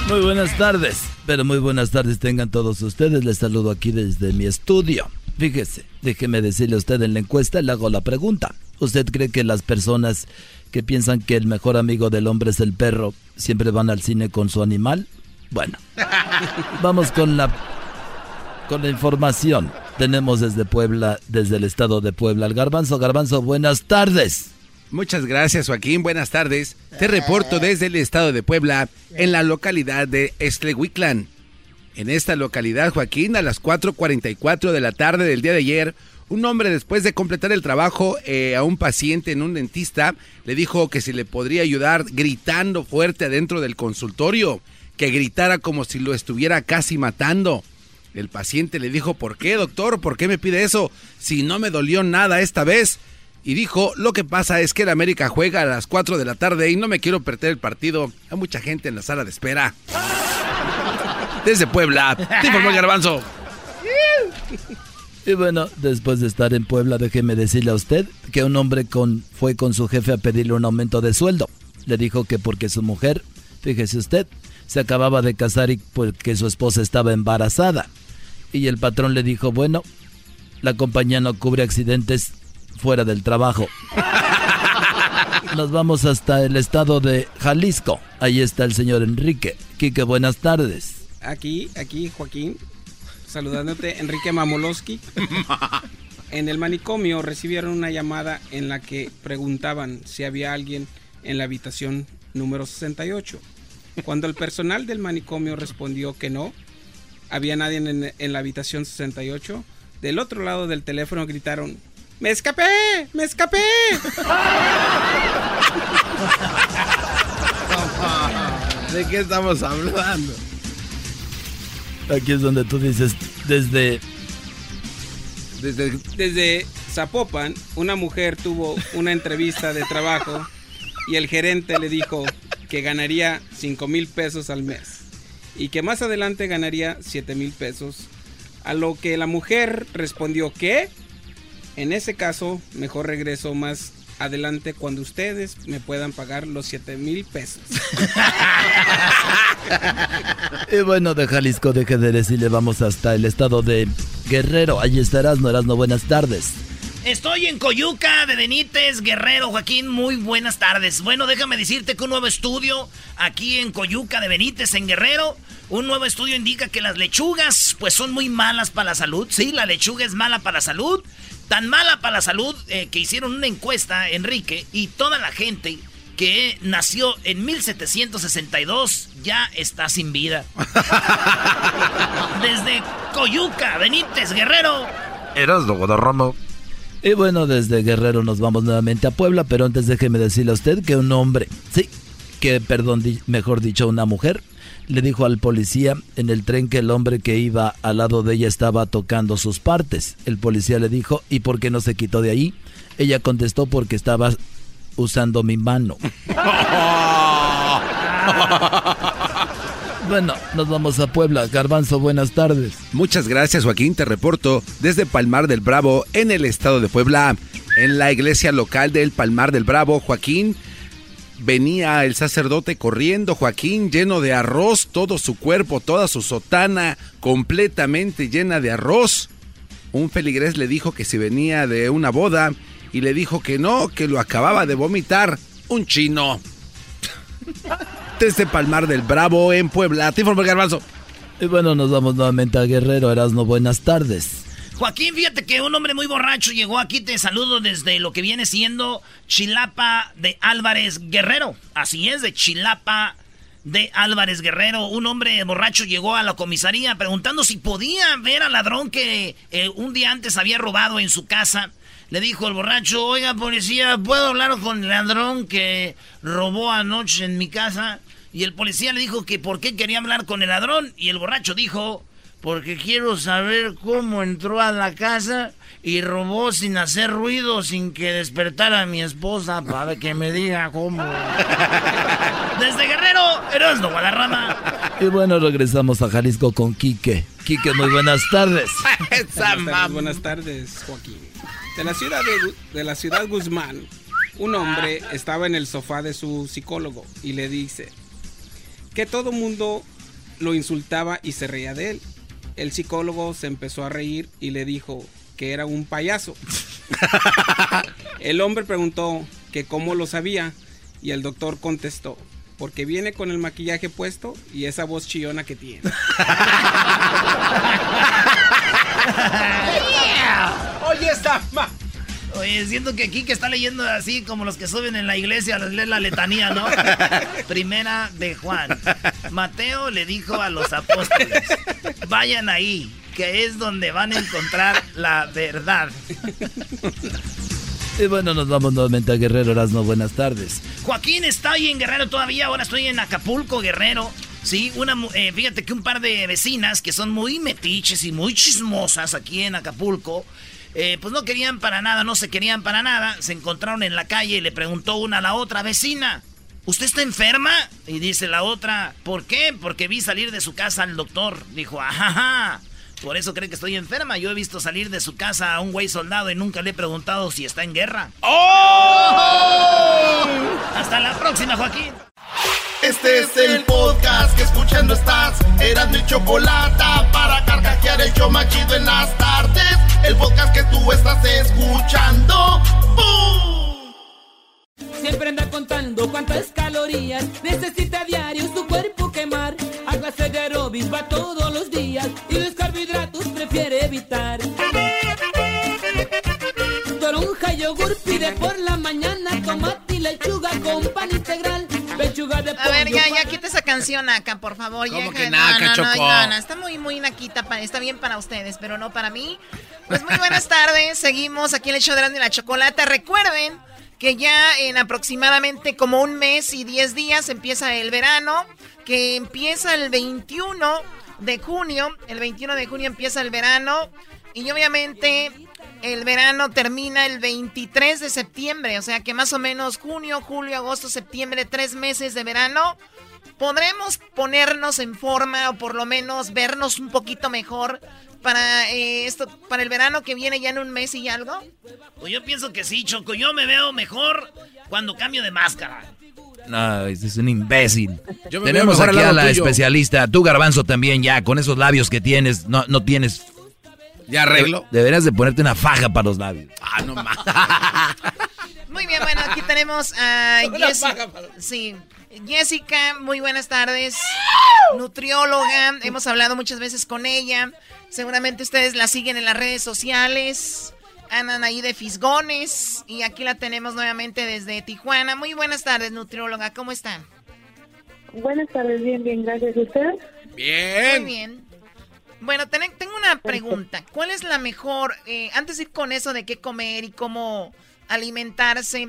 Muy buenas tardes, pero muy buenas tardes tengan todos ustedes. Les saludo aquí desde mi estudio. Fíjese, déjeme decirle a usted en la encuesta, le hago la pregunta. ¿Usted cree que las personas que piensan que el mejor amigo del hombre es el perro siempre van al cine con su animal? Bueno, [LAUGHS] vamos con la con la información. Tenemos desde Puebla, desde el estado de Puebla, al Garbanzo. Garbanzo, buenas tardes. Muchas gracias, Joaquín. Buenas tardes. Te reporto desde el estado de Puebla, en la localidad de Estlehuiclan. En esta localidad, Joaquín, a las 4.44 de la tarde del día de ayer, un hombre después de completar el trabajo eh, a un paciente en un dentista, le dijo que si le podría ayudar gritando fuerte adentro del consultorio, que gritara como si lo estuviera casi matando. El paciente le dijo, ¿por qué, doctor? ¿Por qué me pide eso? Si no me dolió nada esta vez. Y dijo, lo que pasa es que el América juega a las 4 de la tarde y no me quiero perder el partido. Hay mucha gente en la sala de espera. Desde Puebla, te informó garbanzo. Y bueno, después de estar en Puebla, déjeme decirle a usted que un hombre con, fue con su jefe a pedirle un aumento de sueldo. Le dijo que porque su mujer, fíjese usted, se acababa de casar y porque su esposa estaba embarazada. Y el patrón le dijo, bueno, la compañía no cubre accidentes fuera del trabajo. Nos vamos hasta el estado de Jalisco. Ahí está el señor Enrique, Quique, buenas tardes. Aquí, aquí, Joaquín, saludándote, Enrique Mamoloski. En el manicomio recibieron una llamada en la que preguntaban si había alguien en la habitación número 68. Cuando el personal del manicomio respondió que no, había nadie en, en la habitación 68, del otro lado del teléfono gritaron, ¡Me escapé! ¡Me escapé! ¿De qué estamos hablando? Aquí es donde tú dices, desde... Desde... Desde Zapopan, una mujer tuvo una entrevista de trabajo y el gerente le dijo que ganaría 5 mil pesos al mes y que más adelante ganaría 7 mil pesos. A lo que la mujer respondió que en ese caso mejor regreso más adelante cuando ustedes me puedan pagar los 7 mil pesos. [LAUGHS] y bueno, de Jalisco, deje de decirle, vamos hasta el estado de Guerrero. Allí estarás, no eras no buenas tardes. Estoy en Coyuca de Benítez, Guerrero, Joaquín, muy buenas tardes. Bueno, déjame decirte que un nuevo estudio aquí en Coyuca de Benítez, en Guerrero, un nuevo estudio indica que las lechugas pues son muy malas para la salud. Sí, la lechuga es mala para la salud. Tan mala para la salud eh, que hicieron una encuesta, Enrique, y toda la gente que nació en 1762 ya está sin vida. [LAUGHS] Desde Coyuca, Benítez, Guerrero. Eras lo Guadarrama. Y bueno, desde Guerrero nos vamos nuevamente a Puebla, pero antes déjeme decirle a usted que un hombre, sí, que perdón, mejor dicho, una mujer, le dijo al policía en el tren que el hombre que iba al lado de ella estaba tocando sus partes. El policía le dijo, ¿y por qué no se quitó de ahí? Ella contestó porque estaba usando mi mano. [LAUGHS] Bueno, nos vamos a Puebla. Garbanzo, buenas tardes. Muchas gracias, Joaquín. Te reporto desde Palmar del Bravo, en el estado de Puebla. En la iglesia local del Palmar del Bravo, Joaquín, venía el sacerdote corriendo, Joaquín, lleno de arroz, todo su cuerpo, toda su sotana, completamente llena de arroz. Un feligrés le dijo que si venía de una boda y le dijo que no, que lo acababa de vomitar un chino. [LAUGHS] Desde Palmar del Bravo, en Puebla. Te informo. Y bueno, nos vamos nuevamente a Guerrero. Erasno, buenas tardes. Joaquín, fíjate que un hombre muy borracho llegó aquí. Te saludo desde lo que viene siendo Chilapa de Álvarez Guerrero. Así es, de Chilapa de Álvarez Guerrero. Un hombre borracho llegó a la comisaría preguntando si podía ver al ladrón que eh, un día antes había robado en su casa. Le dijo el borracho, oiga policía, ¿puedo hablar con el ladrón que robó anoche en mi casa? Y el policía le dijo que por qué quería hablar con el ladrón. Y el borracho dijo, porque quiero saber cómo entró a la casa y robó sin hacer ruido, sin que despertara a mi esposa para que me diga cómo. [LAUGHS] Desde Guerrero, Erasmo Guadarrama. Y bueno, regresamos a Jalisco con Quique. Quique, muy buenas tardes. [LAUGHS] buenas tardes, buenas tardes, Joaquín. De la ciudad de, de la ciudad Guzmán, un hombre estaba en el sofá de su psicólogo y le dice que todo mundo lo insultaba y se reía de él. El psicólogo se empezó a reír y le dijo que era un payaso. [LAUGHS] el hombre preguntó que cómo lo sabía y el doctor contestó, porque viene con el maquillaje puesto y esa voz chillona que tiene. [LAUGHS] [LAUGHS] Oye, esta Oye, siento que aquí que está leyendo así como los que suben en la iglesia, les lee la letanía, ¿no? [LAUGHS] Primera de Juan. Mateo le dijo a los apóstoles, vayan ahí, que es donde van a encontrar la verdad. Y bueno, nos vamos nuevamente a Guerrero Erasmo. Buenas tardes. Joaquín está ahí en Guerrero todavía. Ahora estoy en Acapulco, Guerrero. Sí, una, eh, fíjate que un par de vecinas que son muy metiches y muy chismosas aquí en Acapulco eh, pues no querían para nada, no se querían para nada. Se encontraron en la calle y le preguntó una a la otra vecina. ¿Usted está enferma? Y dice la otra, ¿por qué? Porque vi salir de su casa al doctor. Dijo, ajá, por eso cree que estoy enferma. Yo he visto salir de su casa a un güey soldado y nunca le he preguntado si está en guerra. ¡Oh! Hasta la próxima, Joaquín. Este es el podcast que escuchando estás. Eran mi chocolate para carcajear el yo machido en las tardes. El podcast que tú estás escuchando. ¡Bum! Siempre anda contando cuántas calorías necesita a diario su cuerpo quemar. hacer aeróbic, va todos los días y los carbohidratos prefiere evitar. Toronja, yogur, pide por la mañana tomate y lechuga con pan integral. De. A ver, ya, ya quita esa canción acá, por favor. ¿Cómo ya, que no, naca, no, Choco? no, no, está muy, muy naquita. Está bien para ustedes, pero no para mí. Pues muy buenas tardes. Seguimos aquí en el show de Erasmo y la Chocolata. Recuerden que ya en aproximadamente como un mes y 10 días empieza el verano, que empieza el 21 de junio. El 21 de junio empieza el verano. Y obviamente el verano termina el 23 de septiembre, o sea que más o menos junio, julio, agosto, septiembre, tres meses de verano. Podremos ponernos en forma o por lo menos vernos un poquito mejor para eh, esto, para el verano que viene ya en un mes y algo. Pues yo pienso que sí, Choco. Yo me veo mejor cuando cambio de máscara. No, ese es un imbécil. Tenemos aquí a la tuyo. especialista. Tú, Garbanzo, también ya, con esos labios que tienes, no, no tienes... ¿Ya arreglo? De- deberías de ponerte una faja para los labios. Ah, no más. [LAUGHS] Muy bien, bueno, aquí tenemos a [LAUGHS] Una Jessica. Sí. Jessica, muy buenas tardes. Nutrióloga, hemos hablado muchas veces con ella. Seguramente ustedes la siguen en las redes sociales. Andan ahí de fisgones. Y aquí la tenemos nuevamente desde Tijuana. Muy buenas tardes, nutrióloga. ¿Cómo está? Buenas tardes, bien, bien, gracias. ¿Y usted? Bien. Muy bien. Bueno, ten- tengo una pregunta. ¿Cuál es la mejor, eh, antes de ir con eso de qué comer y cómo alimentarse,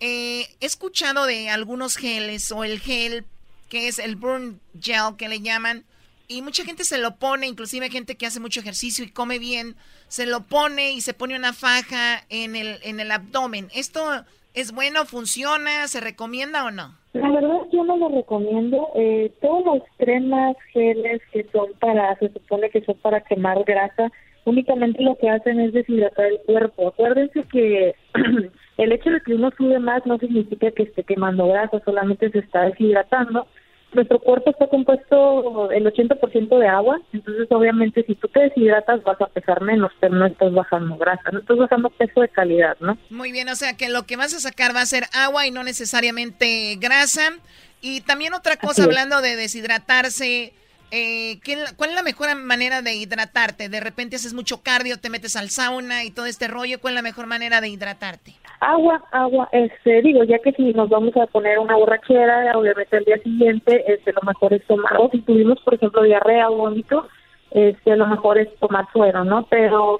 eh, he escuchado de algunos geles o el gel que es el burn gel que le llaman y mucha gente se lo pone, inclusive gente que hace mucho ejercicio y come bien, se lo pone y se pone una faja en el, en el abdomen. ¿Esto es bueno, funciona, se recomienda o no? La verdad yo no lo recomiendo. Eh, todos los cremas, geles que son para, se supone que son para quemar grasa, únicamente lo que hacen es deshidratar el cuerpo. Acuérdense que [CLEARS THROAT] el hecho de que uno sube más no significa que esté quemando grasa, solamente se está deshidratando. Nuestro cuerpo está compuesto el 80% de agua, entonces obviamente si tú te deshidratas vas a pesar menos, pero no estás bajando grasa, no estás bajando peso de calidad, ¿no? Muy bien, o sea que lo que vas a sacar va a ser agua y no necesariamente grasa. Y también otra cosa, hablando de deshidratarse, eh, ¿qué- ¿cuál es la mejor manera de hidratarte? De repente haces mucho cardio, te metes al sauna y todo este rollo, ¿cuál es la mejor manera de hidratarte? Agua, agua, este, digo, ya que si nos vamos a poner una borrachera, obviamente al día siguiente, este, lo mejor es tomar, o si tuvimos, por ejemplo, diarrea o vómito, este, lo mejor es tomar suero, ¿no? Pero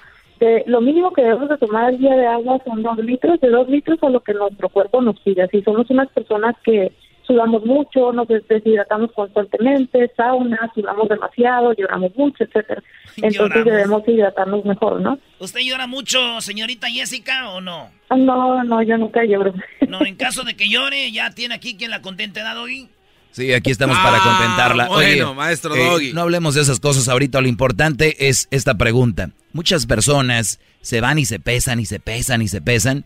lo mínimo que debemos de tomar al día de agua son dos litros, de dos litros a lo que nuestro cuerpo nos pide. Si somos unas personas que sudamos mucho, nos des- deshidratamos constantemente, sauna, sudamos demasiado, lloramos mucho, etcétera. [LAUGHS] Entonces Lloramos. debemos hidratarnos mejor, ¿no? ¿Usted llora mucho, señorita Jessica, o no? No, no, yo nunca lloro. [LAUGHS] No, en [LAUGHS] caso de que llore, ya tiene aquí quien la contente da hoy. Sí, aquí estamos para Ah, contentarla. bueno, maestro eh, Doggy. No hablemos de esas cosas ahorita. Lo importante es esta pregunta. Muchas personas se van y se pesan y se pesan y se pesan,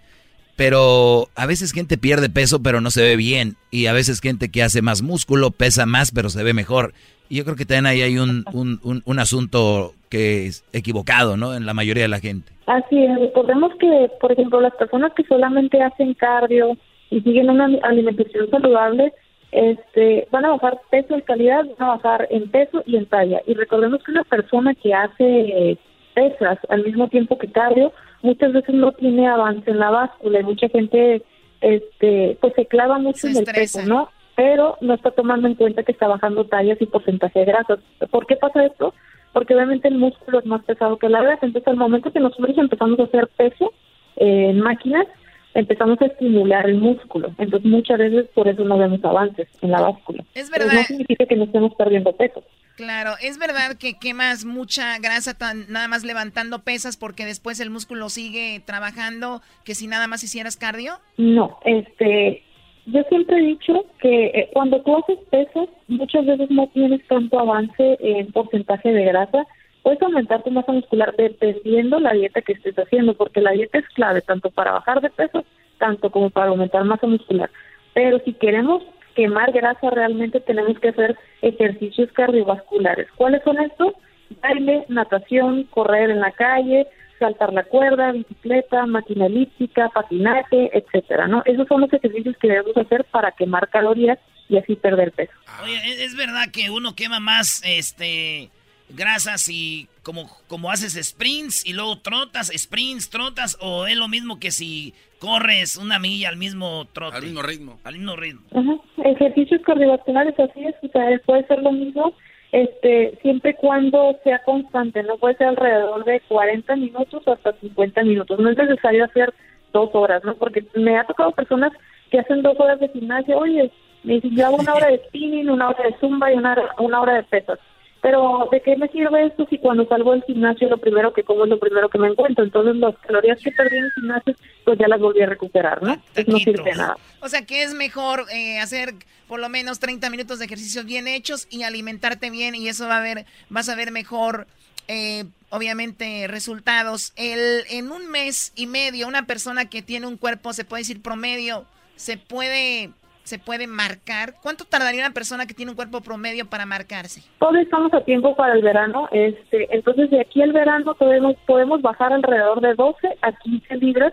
pero a veces gente pierde peso pero no se ve bien. Y a veces gente que hace más músculo pesa más pero se ve mejor. Y yo creo que también ahí hay un, un, un- un asunto que es equivocado, ¿no? En la mayoría de la gente. Así es, recordemos que, por ejemplo, las personas que solamente hacen cardio y siguen una alimentación saludable, este, van a bajar peso y calidad, van a bajar en peso y en talla. Y recordemos que una persona que hace pesas al mismo tiempo que cardio, muchas veces no tiene avance en la báscula y mucha gente, este, pues se clava mucho Se en el estresa. peso, ¿no? Pero no está tomando en cuenta que está bajando tallas y porcentaje de grasa. ¿Por qué pasa esto? porque obviamente el músculo es más pesado que la grasa. Entonces, al momento que nosotros empezamos a hacer peso eh, en máquinas, empezamos a estimular el músculo. Entonces, muchas veces por eso no vemos avances en la báscula. Es Pero verdad. no significa que no estemos perdiendo peso. Claro, es verdad que quemas mucha grasa tan- nada más levantando pesas porque después el músculo sigue trabajando que si nada más hicieras cardio. No, este, yo siempre he dicho que eh, cuando tú haces pesas, muchas veces no tienes tanto avance en porcentaje de grasa. Puedes aumentar tu masa muscular dependiendo la dieta que estés haciendo, porque la dieta es clave tanto para bajar de peso, tanto como para aumentar masa muscular. Pero si queremos quemar grasa realmente tenemos que hacer ejercicios cardiovasculares. ¿Cuáles son estos? Baile, natación, correr en la calle, saltar la cuerda, bicicleta, máquina elíptica, patinaje, etcétera, ¿no? Esos son los ejercicios que debemos hacer para quemar calorías y así perder peso. Oye, es verdad que uno quema más este grasas y como, como haces sprints y luego trotas, sprints, trotas, o es lo mismo que si corres una milla al mismo trote. Al mismo ritmo. Al mismo ritmo. Ajá. Ejercicios cardiovasculares, así es, o sea, puede ser lo mismo, este, siempre y cuando sea constante, no puede ser alrededor de 40 minutos hasta 50 minutos, no es necesario hacer dos horas, ¿no? Porque me ha tocado personas que hacen dos horas de gimnasia, oye, me dicen, yo hago una hora de spinning, una hora de zumba y una, una hora de pesas. Pero, ¿de qué me sirve esto si cuando salgo del gimnasio lo primero que como es lo primero que me encuentro? Entonces, las calorías que perdí en el gimnasio, pues ya las volví a recuperar, ¿no? no sirve nada. O sea, que es mejor eh, hacer por lo menos 30 minutos de ejercicios bien hechos y alimentarte bien y eso va a ver, vas a ver mejor, eh, obviamente, resultados. El, en un mes y medio, una persona que tiene un cuerpo, se puede decir promedio, se puede se puede marcar? ¿Cuánto tardaría una persona que tiene un cuerpo promedio para marcarse? Todos estamos a tiempo para el verano, este, entonces de aquí al verano podemos, podemos bajar alrededor de 12 a 15 libras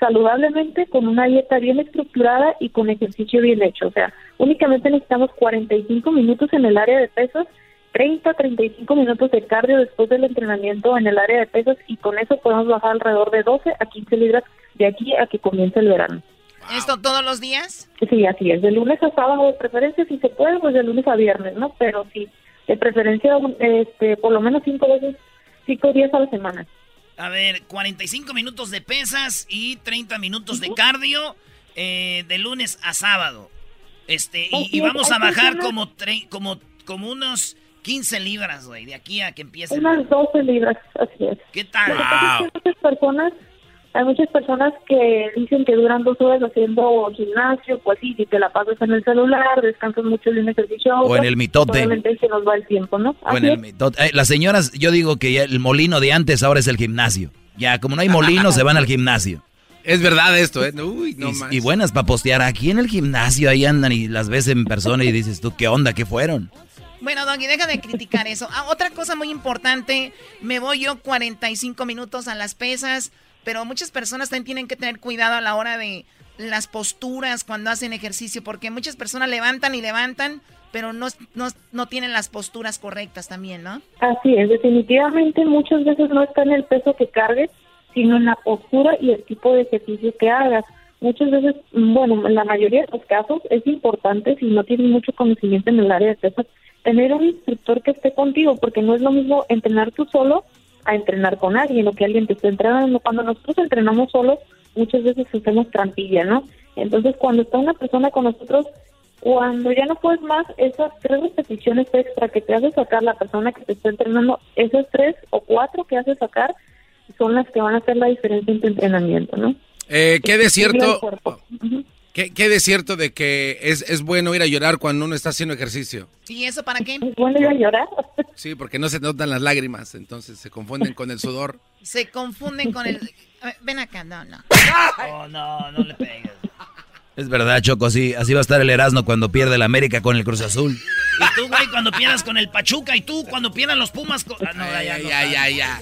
saludablemente con una dieta bien estructurada y con ejercicio bien hecho. O sea, únicamente necesitamos 45 minutos en el área de pesas, 30 35 minutos de cardio después del entrenamiento en el área de pesas y con eso podemos bajar alrededor de 12 a 15 libras de aquí a que comience el verano. ¿Esto todos los días? Sí, así es. De lunes a sábado, de preferencia, si se puede, pues de lunes a viernes, ¿no? Pero sí, de preferencia, este, por lo menos cinco veces, cinco días a la semana. A ver, 45 minutos de pesas y 30 minutos de cardio eh, de lunes a sábado. Este, y, vamos a bajar como, como, como unos 15 libras, güey, de aquí a que empiece. Unas 12 libras, así es. ¿Qué tal? Muchas personas hay muchas personas que dicen que duran dos horas haciendo gimnasio, pues sí, si te la pasas en el celular, descansas mucho en el ejercicio. O en el mitote. se nos va el tiempo, ¿no? O en el mitote. Eh, las señoras, yo digo que el molino de antes ahora es el gimnasio. Ya, como no hay molino, [LAUGHS] se van al gimnasio. Es verdad esto, ¿eh? Uy, no y, y, buenas para postear. Aquí en el gimnasio, ahí andan y las ves en persona y dices tú, ¿qué onda? ¿Qué fueron? Bueno, Doggy, deja de criticar eso. Ah, otra cosa muy importante, me voy yo 45 minutos a las pesas pero muchas personas también tienen que tener cuidado a la hora de las posturas cuando hacen ejercicio, porque muchas personas levantan y levantan, pero no, no, tienen las posturas correctas también, ¿no? Así es, definitivamente muchas veces no está en el peso que cargues, sino en la postura y el tipo de ejercicio que hagas. Muchas veces, bueno, en la mayoría de los casos es importante, si no tienes mucho conocimiento en el área de peso, tener un instructor que esté contigo, porque no es lo mismo entrenar tú solo a entrenar con alguien o que alguien te esté entrenando. Cuando nosotros entrenamos solos, muchas veces hacemos trampilla, ¿no? Entonces, cuando está una persona con nosotros, cuando ya no puedes más, esas tres repeticiones extra que te hace sacar la persona que te está entrenando, esas tres o cuatro que hace sacar, son las que van a hacer la diferencia en tu entrenamiento, ¿no? Eh, ¿Qué de cierto? ¿Qué, ¿Qué, de cierto de que es, es bueno ir a llorar cuando uno está haciendo ejercicio? ¿Y eso para qué? Es bueno ir a llorar. Sí, porque no se notan las lágrimas, entonces se confunden con el sudor. Se confunden con el... Ven acá, no, no. Oh, no, no le pegues. Es verdad, Choco, así, así va a estar el Erasmo cuando pierde el América con el Cruz Azul. Y tú, güey, cuando pierdas con el Pachuca, y tú cuando pierdan los Pumas con... Ah, no, ya, ya, ya, ya.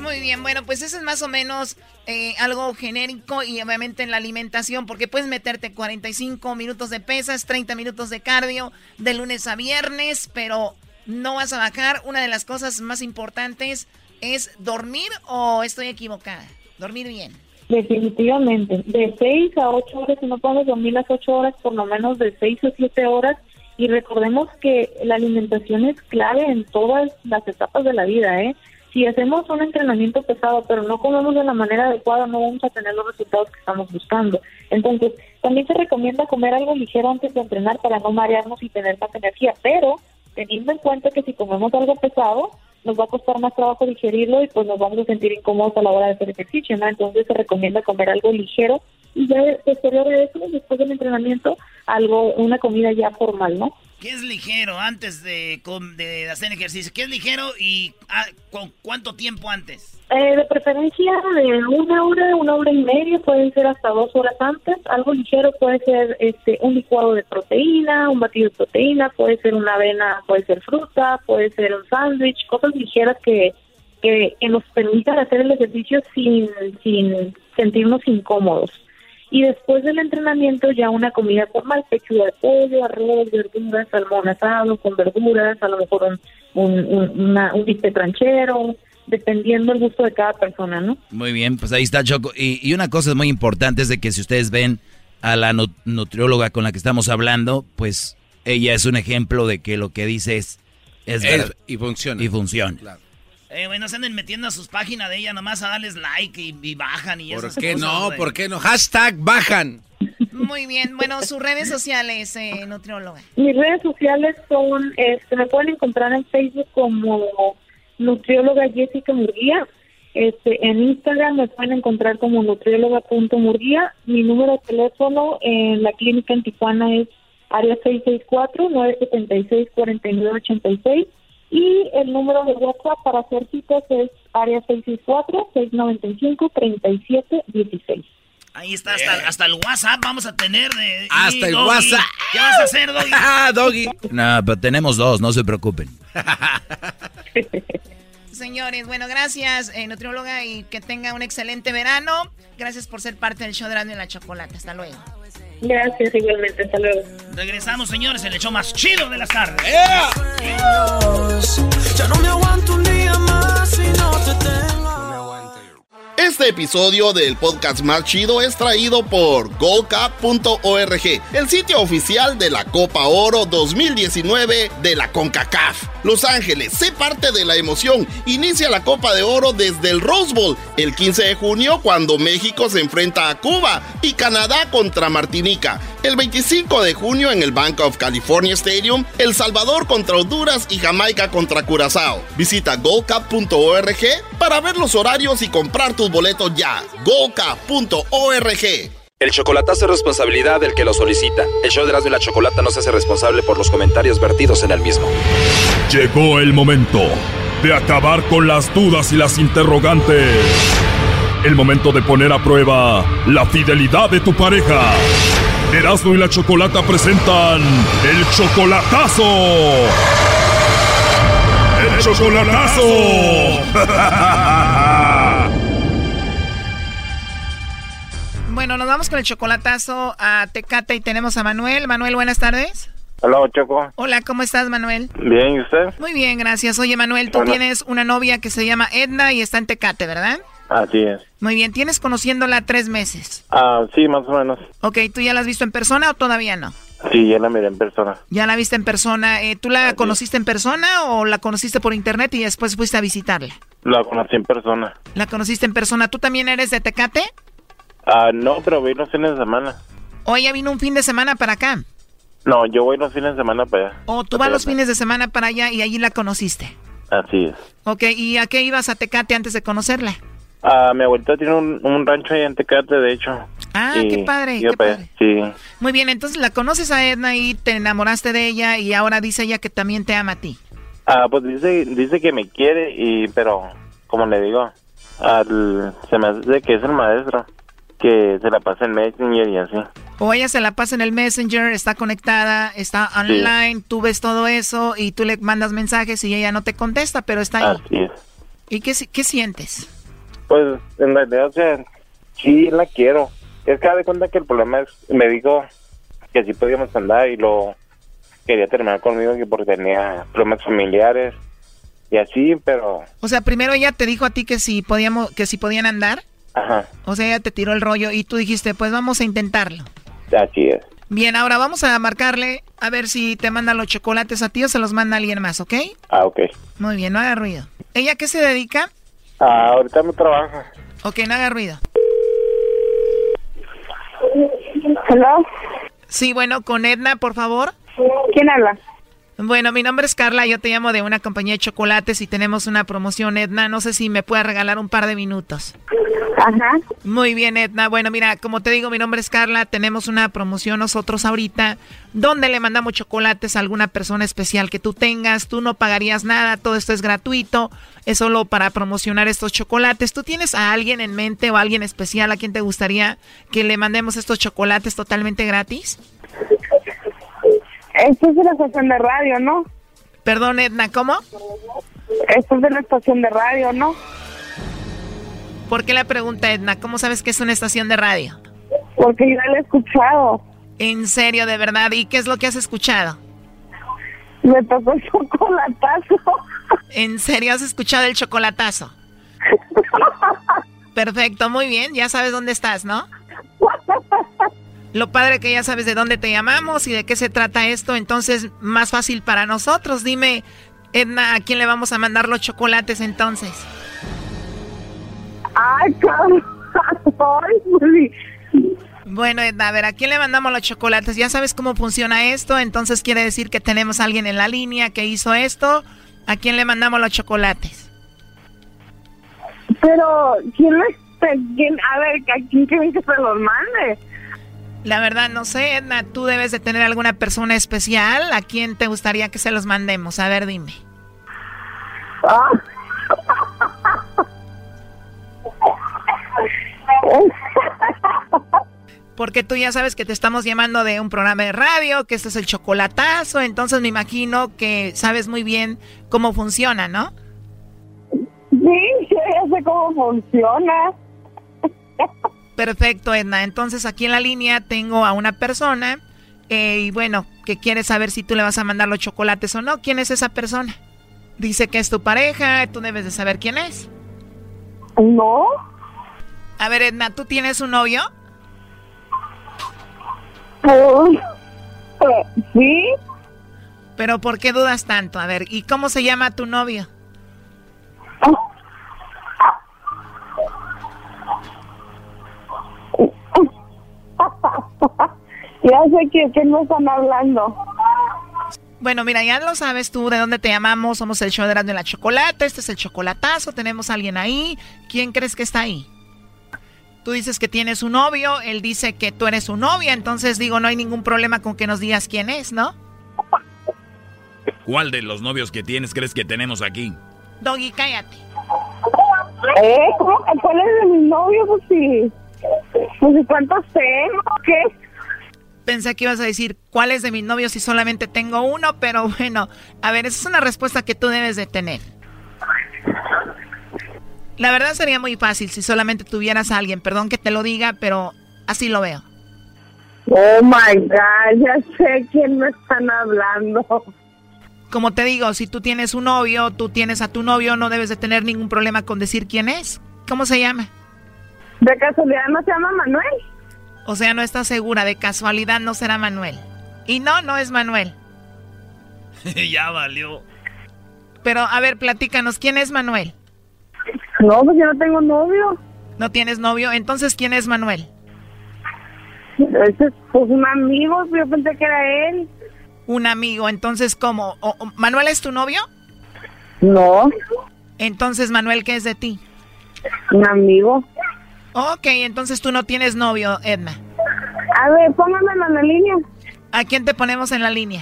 Muy bien, bueno, pues eso es más o menos eh, algo genérico y obviamente en la alimentación, porque puedes meterte 45 minutos de pesas, 30 minutos de cardio de lunes a viernes, pero no vas a bajar. Una de las cosas más importantes es dormir o estoy equivocada. Dormir bien. Definitivamente, de 6 a 8 horas, si no podemos dormir las 8 horas, por lo menos de 6 o 7 horas. Y recordemos que la alimentación es clave en todas las etapas de la vida, ¿eh? Si hacemos un entrenamiento pesado pero no comemos de la manera adecuada, no vamos a tener los resultados que estamos buscando. Entonces, también se recomienda comer algo ligero antes de entrenar para no marearnos y tener más energía, pero teniendo en cuenta que si comemos algo pesado, nos va a costar más trabajo digerirlo y pues nos vamos a sentir incómodos a la hora de hacer ejercicio, ¿no? Entonces se recomienda comer algo ligero y ya posterior de eso, después del entrenamiento, algo, una comida ya formal, ¿no? ¿Qué es ligero antes de, de hacer ejercicio? ¿Qué es ligero y ah, con cuánto tiempo antes? Eh, de preferencia de una hora, una hora y media, pueden ser hasta dos horas antes. Algo ligero puede ser este un licuado de proteína, un batido de proteína, puede ser una avena, puede ser fruta, puede ser un sándwich, cosas ligeras que, que, que nos permitan hacer el ejercicio sin, sin sentirnos incómodos. Y después del entrenamiento ya una comida formal, pechuga de pollo, arroz, verduras, salmón asado con verduras, a lo mejor un, un, un bistec tranchero, dependiendo el gusto de cada persona, ¿no? Muy bien, pues ahí está Choco. Y, y una cosa muy importante es de que si ustedes ven a la nutrióloga con la que estamos hablando, pues ella es un ejemplo de que lo que dice es, es, verdad. Y funciona. Y funciona. Eh, bueno, se anden metiendo a sus páginas de ella nomás a darles like y, bajan y ¿Por qué no? ¿Por qué no? Hashtag bajan. Muy bien. Bueno, sus redes sociales, eh, nutrióloga. Mis redes sociales son, este, me pueden encontrar en Facebook como nutrióloga Jessica Murguía. Este, en Instagram me pueden encontrar como nutrióloga.murguía. Mi número de teléfono en la clínica en Tijuana es área 664-976-4986. Y el número de WhatsApp para hacer citas es área 664-695-3716. Ahí está, hasta, el WhatsApp vamos a tener. De, hasta el WhatsApp. ¿Qué vas a hacer, Doggy? [LAUGHS] Ah, Doggy. No, pero tenemos dos, no se preocupen. [LAUGHS] Señores, bueno, gracias, eh, nutrióloga, y que tenga un excelente verano. Gracias por ser parte del show de la, la Chocolate. Hasta luego. Gracias, igualmente. Hasta luego. Regresamos, señores, en el show más chido de las tardes. Ya no Este episodio del podcast más chido es traído por goldcup.org, el sitio oficial de la Copa Oro 2019 de la CONCACAF. Los Ángeles, sé parte de la emoción. Inicia la Copa de Oro desde el Rose Bowl el 15 de junio cuando México se enfrenta a Cuba y Canadá contra Martinica. El 25 de junio en el Bank of California Stadium, El Salvador contra Honduras y Jamaica contra Curazao. Visita goldcup.org para ver los horarios y comprar tus boletos ya. goldcup.org. El chocolatazo es responsabilidad del que lo solicita. El show de Erasmo y la Chocolata no se hace responsable por los comentarios vertidos en el mismo. Llegó el momento de acabar con las dudas y las interrogantes. El momento de poner a prueba la fidelidad de tu pareja. Erasmo y la Chocolata presentan el chocolatazo. ¡El chocolatazo! [LAUGHS] Bueno, nos vamos con el chocolatazo a Tecate y tenemos a Manuel. Manuel, buenas tardes. Hola, Choco. Hola, ¿cómo estás, Manuel? Bien, ¿y usted? Muy bien, gracias. Oye, Manuel, tú tienes una novia que se llama Edna y está en Tecate, ¿verdad? Así es. Muy bien, ¿tienes conociéndola tres meses? Ah, sí, más o menos. Ok, ¿tú ya la has visto en persona o todavía no? Sí, ya la miré en persona. Ya la viste en persona. Eh, ¿Tú la conociste en persona o la conociste por internet y después fuiste a visitarla? La conocí en persona. ¿La conociste en persona? ¿Tú también eres de Tecate? Ah, no, pero voy los fines de semana. ¿O ella vino un fin de semana para acá? No, yo voy los fines de semana para allá. ¿O tú vas los fines de semana para allá y allí la conociste? Así es. Ok, ¿y a qué ibas a Tecate antes de conocerla? Ah, mi abuelita tiene un, rancho ahí en Tecate, de hecho. Ah, qué padre, qué padre. Sí. Muy bien, entonces la conoces a Edna y te enamoraste de ella y ahora dice ella que también te ama a ti. Ah, pues dice, dice que me quiere y, pero, como le digo, al, se me hace que es el maestro que se la pasa en Messenger y así. O ella se la pasa en el Messenger, está conectada, está online, tú ves todo eso y tú le mandas mensajes y ella no te contesta, pero está ahí. Así es. ¿Y qué, qué sientes? Pues en realidad, o sea, sí la quiero. Es que de cuenta que el problema es, me dijo que sí podíamos andar y lo quería terminar conmigo que porque tenía problemas familiares y así, pero... O sea, primero ella te dijo a ti que si podíamos, que si podían andar. Ajá. O sea, ella te tiró el rollo y tú dijiste, pues vamos a intentarlo. Así es. Bien, ahora vamos a marcarle a ver si te manda los chocolates a ti o se los manda alguien más, ¿ok? Ah, ok. Muy bien, no haga ruido. ¿Ella qué se dedica? Ah, ahorita no trabaja. Ok, no haga ruido. ¿Hola? Sí, bueno, con Edna, por favor. ¿Quién habla? Bueno, mi nombre es Carla, yo te llamo de una compañía de chocolates y tenemos una promoción, Edna. No sé si me puedes regalar un par de minutos. Ajá. Muy bien, Edna. Bueno, mira, como te digo, mi nombre es Carla. Tenemos una promoción nosotros ahorita donde le mandamos chocolates a alguna persona especial que tú tengas. Tú no pagarías nada, todo esto es gratuito. Es solo para promocionar estos chocolates. ¿Tú tienes a alguien en mente o a alguien especial a quien te gustaría que le mandemos estos chocolates totalmente gratis? Esto es de la estación de radio, ¿no? Perdón, Edna, ¿cómo? Esto es de la estación de radio, ¿no? ¿Por qué la pregunta, Edna? ¿Cómo sabes que es una estación de radio? Porque ya lo he escuchado. ¿En serio, de verdad? ¿Y qué es lo que has escuchado? Me tocó el chocolatazo. [LAUGHS] ¿En serio has escuchado el chocolatazo? [LAUGHS] Perfecto, muy bien. Ya sabes dónde estás, ¿no? Lo padre que ya sabes de dónde te llamamos y de qué se trata esto, entonces más fácil para nosotros. Dime, Edna, ¿a quién le vamos a mandar los chocolates entonces? Ay. Bueno, Edna, a ver, ¿a quién le mandamos los chocolates? Ya sabes cómo funciona esto, entonces quiere decir que tenemos a alguien en la línea que hizo esto. ¿A quién le mandamos los chocolates? Pero, ¿quién quién, a ver, ¿a quién que se los mande? La verdad, no sé, Edna, tú debes de tener alguna persona especial. ¿A quién te gustaría que se los mandemos? A ver, dime. Ah. [LAUGHS] Porque tú ya sabes que te estamos llamando de un programa de radio, que este es el chocolatazo, entonces me imagino que sabes muy bien cómo funciona, ¿no? Sí, ya sé cómo funciona. [LAUGHS] Perfecto, Edna. Entonces aquí en la línea tengo a una persona eh, y bueno, que quiere saber si tú le vas a mandar los chocolates o no. ¿Quién es esa persona? Dice que es tu pareja, tú debes de saber quién es. No. A ver, Edna, ¿tú tienes un novio? sí. Pero ¿por qué dudas tanto? A ver, ¿y cómo se llama tu novio? [LAUGHS] ya sé que, que no están hablando. Bueno, mira, ya lo sabes tú de dónde te llamamos. Somos el show de la Chocolate. Este es el chocolatazo. Tenemos a alguien ahí. ¿Quién crees que está ahí? Tú dices que tienes un novio, él dice que tú eres su novia, entonces digo, no hay ningún problema con que nos digas quién es, ¿no? ¿Cuál de los novios que tienes crees que tenemos aquí? Doggy, cállate. ¿Eh? ¿Cuál es de mi novio? Pues sí. Pues cuántos tengo, ¿qué? Pensé que ibas a decir, ¿cuál es de mis novios si solamente tengo uno? Pero bueno, a ver, esa es una respuesta que tú debes de tener. La verdad sería muy fácil si solamente tuvieras a alguien. Perdón que te lo diga, pero así lo veo. Oh my God, ya sé quién me están hablando. Como te digo, si tú tienes un novio, tú tienes a tu novio, no debes de tener ningún problema con decir quién es. ¿Cómo se llama? De casualidad no se llama Manuel. O sea, no estás segura, de casualidad no será Manuel. Y no, no es Manuel. [LAUGHS] ya valió. Pero a ver, platícanos, ¿quién es Manuel? No, pues yo no tengo novio. ¿No tienes novio? Entonces, ¿quién es Manuel? Ese es pues un amigo, yo pensé que era él. Un amigo, entonces, ¿cómo? ¿Manuel es tu novio? No. Entonces, Manuel, ¿qué es de ti? Un amigo. Ok, entonces tú no tienes novio, Edna. A ver, póngame en la línea. ¿A quién te ponemos en la línea?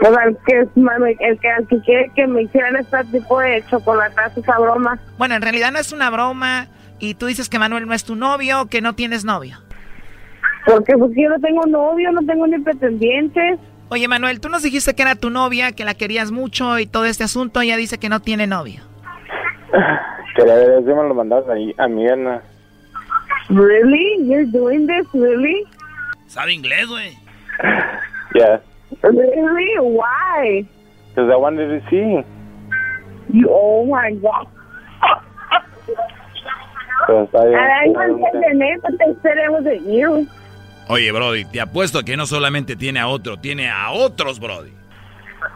Pues al que, el que, al que quiere que me hicieran este tipo de chocolatazos, esa broma. Bueno, en realidad no es una broma. Y tú dices que Manuel no es tu novio, que no tienes novio. Porque pues yo no tengo novio, no tengo ni pretendientes. Oye, Manuel, tú nos dijiste que era tu novia, que la querías mucho y todo este asunto. Ella dice que no tiene novio. Que la me lo mandas ahí a mi Ana. Really? You're doing this, really? ¿Sabe inglés, güey? Yeah. Really? Why? Because I wanted to see. You, oh my God. Pues, I didn't the name, but they said it wasn't you. Oye, Brody, te apuesto que no solamente tiene a otro, tiene a otros, Brody.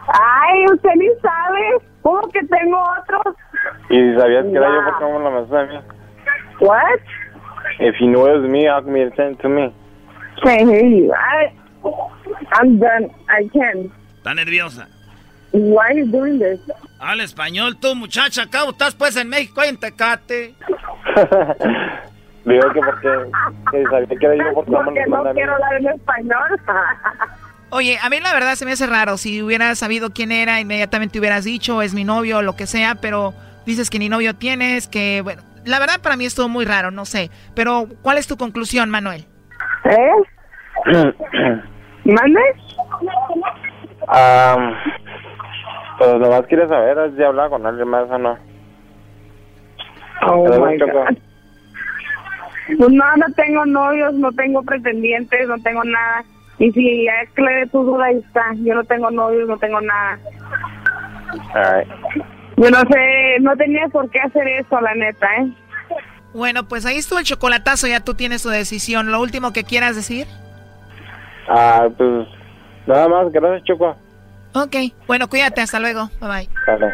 Ay, usted ni sabe. ¿Cómo que tengo otros? ¿Y sabías que era yo, por qué no me lo a mí? What? If it was me, how come you send it to me? Can't hear you. I, I'm done. I can't. ¿Está nerviosa? Why are you doing this? Habla español tú, muchacha. Acá estás pues en México, en Tecate. [LAUGHS] Digo que porque que sabía que era yo, porque, porque no quiero hablar en español. [LAUGHS] Oye, a mí la verdad se me hace raro. Si hubieras sabido quién era, inmediatamente hubieras dicho, es mi novio o lo que sea, pero dices que ni novio tienes, que bueno, la verdad para mí estuvo muy raro, no sé. Pero, ¿cuál es tu conclusión, Manuel? ¿Eh? [CLEARS THROAT] ¿Mande? Um, pues nomás quieres saber si hablaba con alguien más o no. Oh my God. Pues no, no tengo novios, no tengo pretendientes, no tengo nada. Y si es que le tu duda, ahí está. Yo no tengo novios, no tengo nada. Yo no sé, no tenía por qué hacer eso, la neta, ¿eh? Bueno, pues ahí estuvo el chocolatazo, ya tú tienes tu decisión. ¿Lo último que quieras decir? Ah, pues nada más, gracias, Choco. Ok, bueno, cuídate, hasta luego. Bye bye. Vale.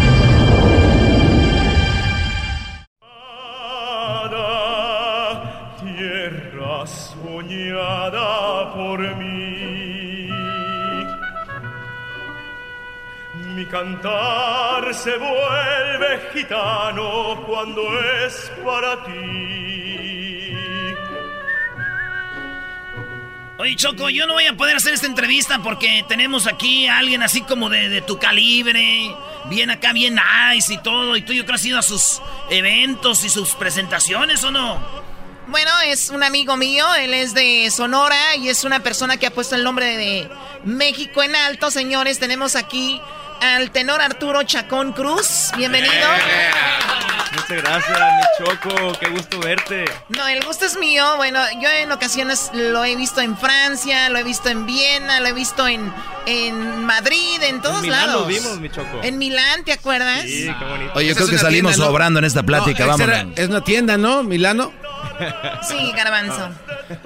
cantar se vuelve gitano cuando es para ti. Oye, Choco, yo no voy a poder hacer esta entrevista porque tenemos aquí a alguien así como de, tu calibre, bien acá, bien nice y todo. Y tú, yo creo, has ido a sus eventos y sus presentaciones, ¿o no? Bueno, es un amigo mío, él es de Sonora y es una persona que ha puesto el nombre de México en alto, señores. Tenemos aquí al tenor Arturo Chacón Cruz. Bienvenido. Muchas gracias, mi Choco. Qué gusto verte. No, el gusto es mío. Bueno, yo en ocasiones lo he visto en Francia, lo he visto en Viena, lo he visto en, en Madrid, en todos en Milán lados. Lo vimos, mi Choco. En Milán, ¿te acuerdas? Sí, qué bonito. Oye, yo creo que salimos sobrando en esta plática. Vamos. Es una tienda, ¿no? Milano. [LAUGHS] Sí, garbanzo.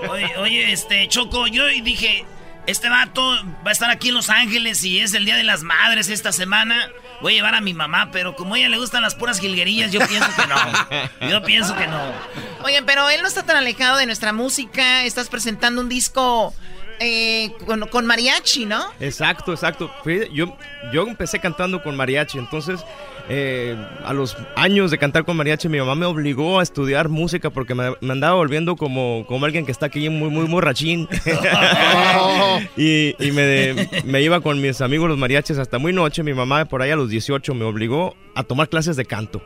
Oye, oye, este, Choco, yo dije, este vato va a estar aquí en Los Ángeles y es el Día de las Madres esta semana. Voy a llevar a mi mamá, pero como a ella le gustan las puras jilguerillas, yo pienso que no. Yo pienso que no. Oye, pero él no está tan alejado de nuestra música. Estás presentando un disco eh, con, mariachi, ¿no? Exacto, exacto. Yo, yo empecé cantando con mariachi, entonces eh, a los años de cantar con mariachi, mi mamá me obligó a estudiar música porque me, andaba volviendo como, como alguien que está aquí muy, muy, muy rachín. [LAUGHS] y, me, me, iba con mis amigos los mariachis hasta muy noche. Mi mamá por ahí a los 18 me obligó a tomar clases de canto.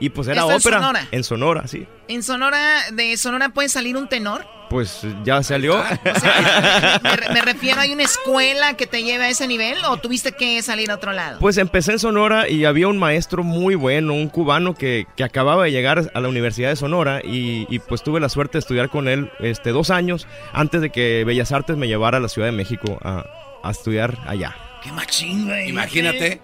Y pues era ópera. En Sonora? En Sonora, sí. ¿En Sonora, de Sonora puede salir un tenor? Pues ya salió. me, refiero, ¿hay una escuela que te lleve a ese nivel o tuviste que salir a otro lado? Pues empecé en Sonora y había un maestro muy bueno, un cubano que, que acababa de llegar a la Universidad de Sonora y, y, pues tuve la suerte de estudiar con él este, dos años antes de que Bellas Artes me llevara a la Ciudad de México a, a estudiar allá. ¡Qué machín, güey! Imagínate.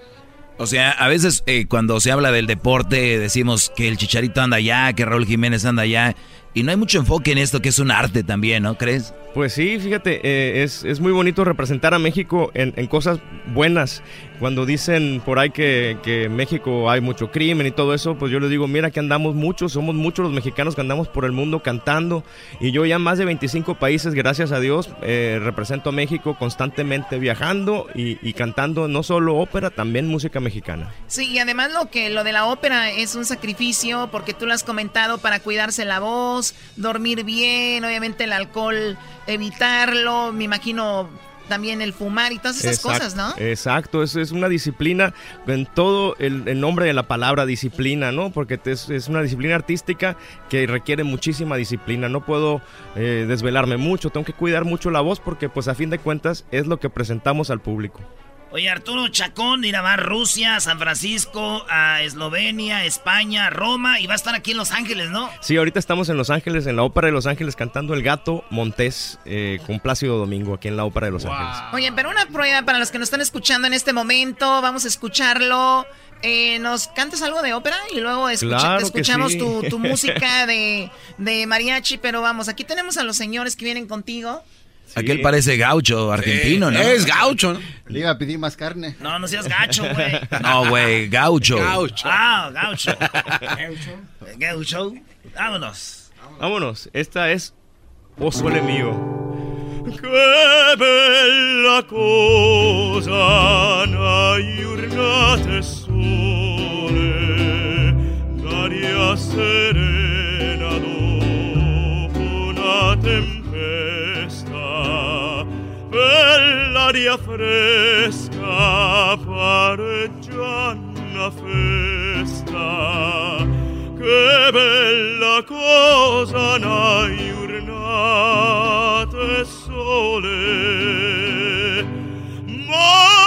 O sea, a veces eh, cuando se habla del deporte decimos que el Chicharito anda allá, que Raúl Jiménez anda allá. Y no hay mucho enfoque en esto, que es un arte también, ¿no crees? Pues sí, fíjate, eh, es, es, muy bonito representar a México en, en, cosas buenas. Cuando dicen por ahí que, que México hay mucho crimen y todo eso, pues yo les digo, mira que andamos muchos, somos muchos los mexicanos que andamos por el mundo cantando. Y yo ya más de 25 países, gracias a Dios, eh, represento a México constantemente viajando y, y, cantando no solo ópera, también música mexicana. Sí, y además lo que lo de la ópera es un sacrificio, porque tú lo has comentado para cuidarse la voz, dormir bien, obviamente el alcohol evitarlo, me imagino también el fumar y todas esas cosas, ¿no? Exacto, es, es una disciplina en todo el, nombre de la palabra disciplina, ¿no? Porque es, es, una disciplina artística que requiere muchísima disciplina. No puedo eh, desvelarme mucho, tengo que cuidar mucho la voz porque pues a fin de cuentas es lo que presentamos al público. Oye, Arturo Chacón irá a Rusia, San Francisco, a Eslovenia, España, Roma y va a estar aquí en Los Ángeles, ¿no? Sí, ahorita estamos en Los Ángeles, en la Ópera de Los Ángeles, cantando El Gato Montés eh, con Plácido Domingo, aquí en la Ópera de Los Ángeles. Oye, pero una prueba para los que nos están escuchando en este momento, vamos a escucharlo. Eh, ¿Nos cantas algo de ópera? Y luego escuchamos tu, música [LAUGHS] de, de mariachi, pero vamos, aquí tenemos a los señores que vienen contigo. Aquel parece gaucho argentino, ¿no? Es gaucho, ¿no? Le iba a pedir más carne. No, no seas gacho, güey. No, güey, gaucho. Gaucho. Ah, gaucho. Gaucho. Gaucho. Vámonos. Vámonos. Esta es O Sole Mío. Qué bella cosa, giornate sole, d'aria serena aria fresca pareggiano festa. Che bella cosa una giornata sole. Ma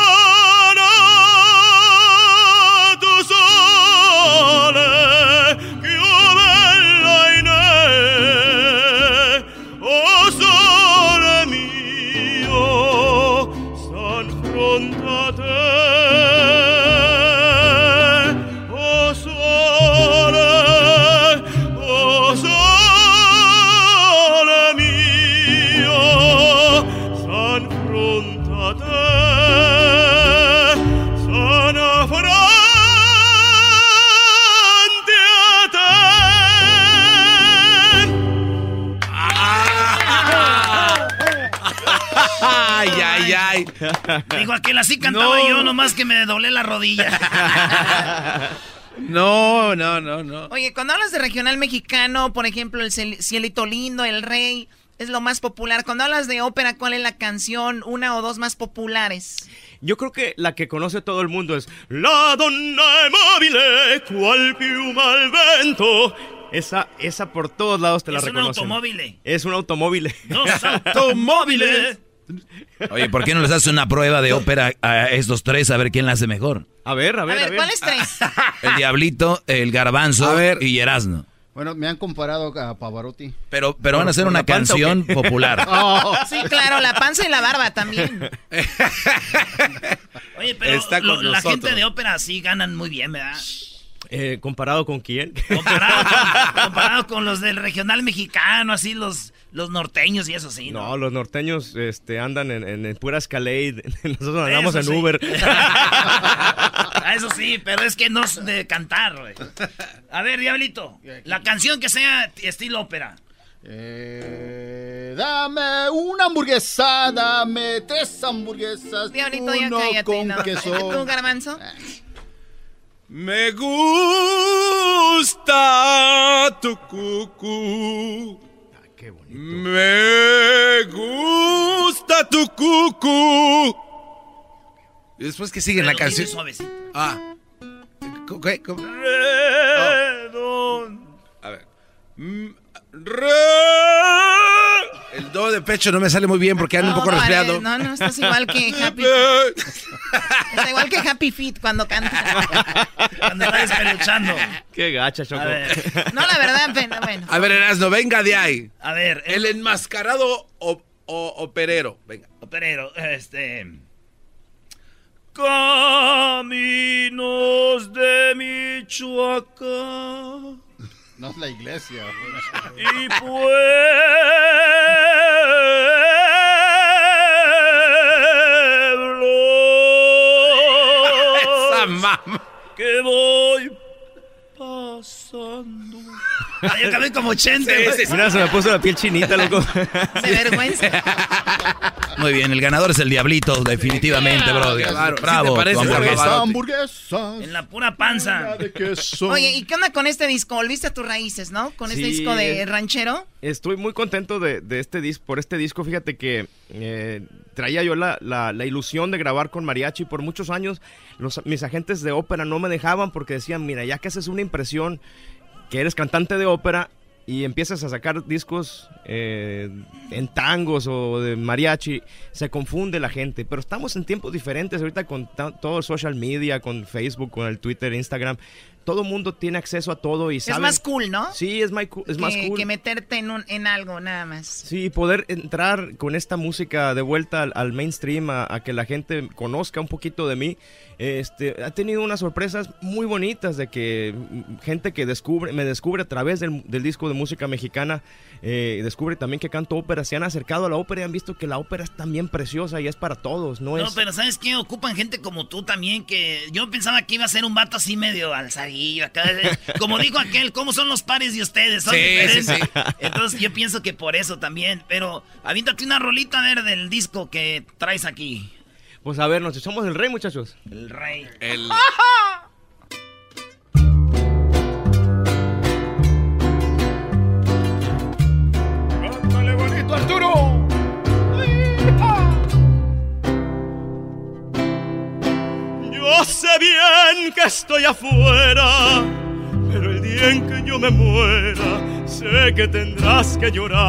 [LAUGHS] Digo, aquel así cantaba No. yo, nomás que me doblé la rodilla. [LAUGHS] No, no, no, no. Oye, cuando hablas de regional mexicano, por ejemplo, el Ciel- Cielito Lindo, El Rey, es lo más popular. Cuando hablas de ópera, ¿cuál es la canción, una o dos más populares? Yo creo que la que conoce todo el mundo es La donna è mobile, qual piuma al vento. Esa, esa por todos lados te la Es un reconocen. automóvil. Es un automóvil. Dos [LAUGHS] automóviles. Oye, ¿por qué no les haces una prueba de ópera a estos tres a ver quién la hace mejor? A ver, a A ver, ¿cuáles tres? [LAUGHS] El Diablito, el Garbanzo y Erasmo. Bueno, me han comparado a Pavarotti. Pero, pero van a hacer ¿Por una panza canción popular. [LAUGHS] Oh. Sí, claro, la panza y la barba también. [LAUGHS] Oye, pero Está con lo- la gente de ópera sí ganan muy bien, ¿verdad? Eh, ¿Comparado con quién? [LAUGHS] Comparado con, comparado con los del regional mexicano, así los, los norteños y eso sí, ¿no? No, los norteños este, andan en, en, en pura Escalade. [LAUGHS] Nosotros andamos Eso en sí. Uber. [LAUGHS] Ah, Eso sí, pero es que no es de cantar, güey. A ver, Diablito, la canción que sea estilo ópera. Eh, dame una hamburguesa, dame tres hamburguesas. Diablito, ya uno cállate, con ¿no? queso. ¿Tú, Garbanzo? Me gusta tu cucú. Me gusta tu cucú. Y después que sigue la canción. suavecito. Ah. ¿Cómo- qué? ¿Cómo? A ver. Re- El do de pecho no me sale muy bien porque ando un poco no, resfriado. eh, No, no, estás igual que [LAUGHS] Happy. Está igual que Happy Feet cuando canta. Cuando está despeluchando. Qué gacha, Choco. No, la verdad, pero bueno. A ver, Erasno, venga de ahí. A ver. El enmascarado o, o- operero. Venga. Operero, este. Caminos de Michoacán No es la iglesia. y pueblos que voy pasando. Ah, yo acabé como 80. güey. Mira, se me puso la piel chinita, loco. De vergüenza. Muy bien, el ganador es el Diablito, definitivamente, bro. Claro, Bravo. ¿sí te parece, hamburguesa. En la pura panza. Oye, ¿y qué onda con este disco? Volviste a tus raíces, ¿no? Con este Sí. disco de ranchero. Estoy muy contento de, de este disco, por este disco. Fíjate que eh, traía yo la, la- la ilusión de grabar con mariachi por muchos años. Los, mis agentes de ópera no me dejaban porque decían, mira, ya que haces una impresión que eres cantante de ópera y empiezas a sacar discos eh, en tangos o de mariachi, se confunde la gente. Pero estamos en tiempos diferentes ahorita con todo el social media, con Facebook, con el Twitter, Instagram. Todo el mundo tiene acceso a todo y Es sabe. más cool, ¿no? Sí, es, más cool- es más que, cool. que meterte en, un, en algo, nada más. Sí, poder entrar con esta música de vuelta al, al mainstream, a, a que la gente conozca un poquito de mí. Este, ha tenido unas sorpresas muy bonitas de que mm, gente que descubre, me descubre a través del, del disco de música mexicana, eh, descubre también que canto ópera, se han acercado a la ópera y han visto que la ópera es también preciosa y es para todos, no, No, es... pero ¿sabes qué? Ocupan gente como tú también, que yo pensaba que iba a ser un vato así medio acá. Como dijo aquel, ¿cómo son los pares de ustedes? Son Sí, diferentes. sí, sí. Entonces yo pienso que por eso también. Pero aviéntate una rolita a ver del disco que traes aquí. Pues a ver, nos echamos el rey, muchachos. El rey. El... Bonito, Arturo. Que estoy afuera, pero el día en que yo me muera, sé que tendrás que llorar.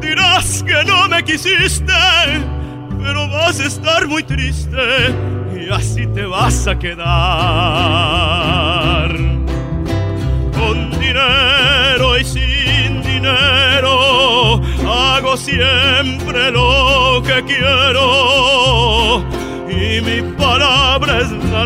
Dirás que no me quisiste, pero vas a estar muy triste y así te vas a quedar. Con dinero y sin siempre lo que quiero y mi palabra es la.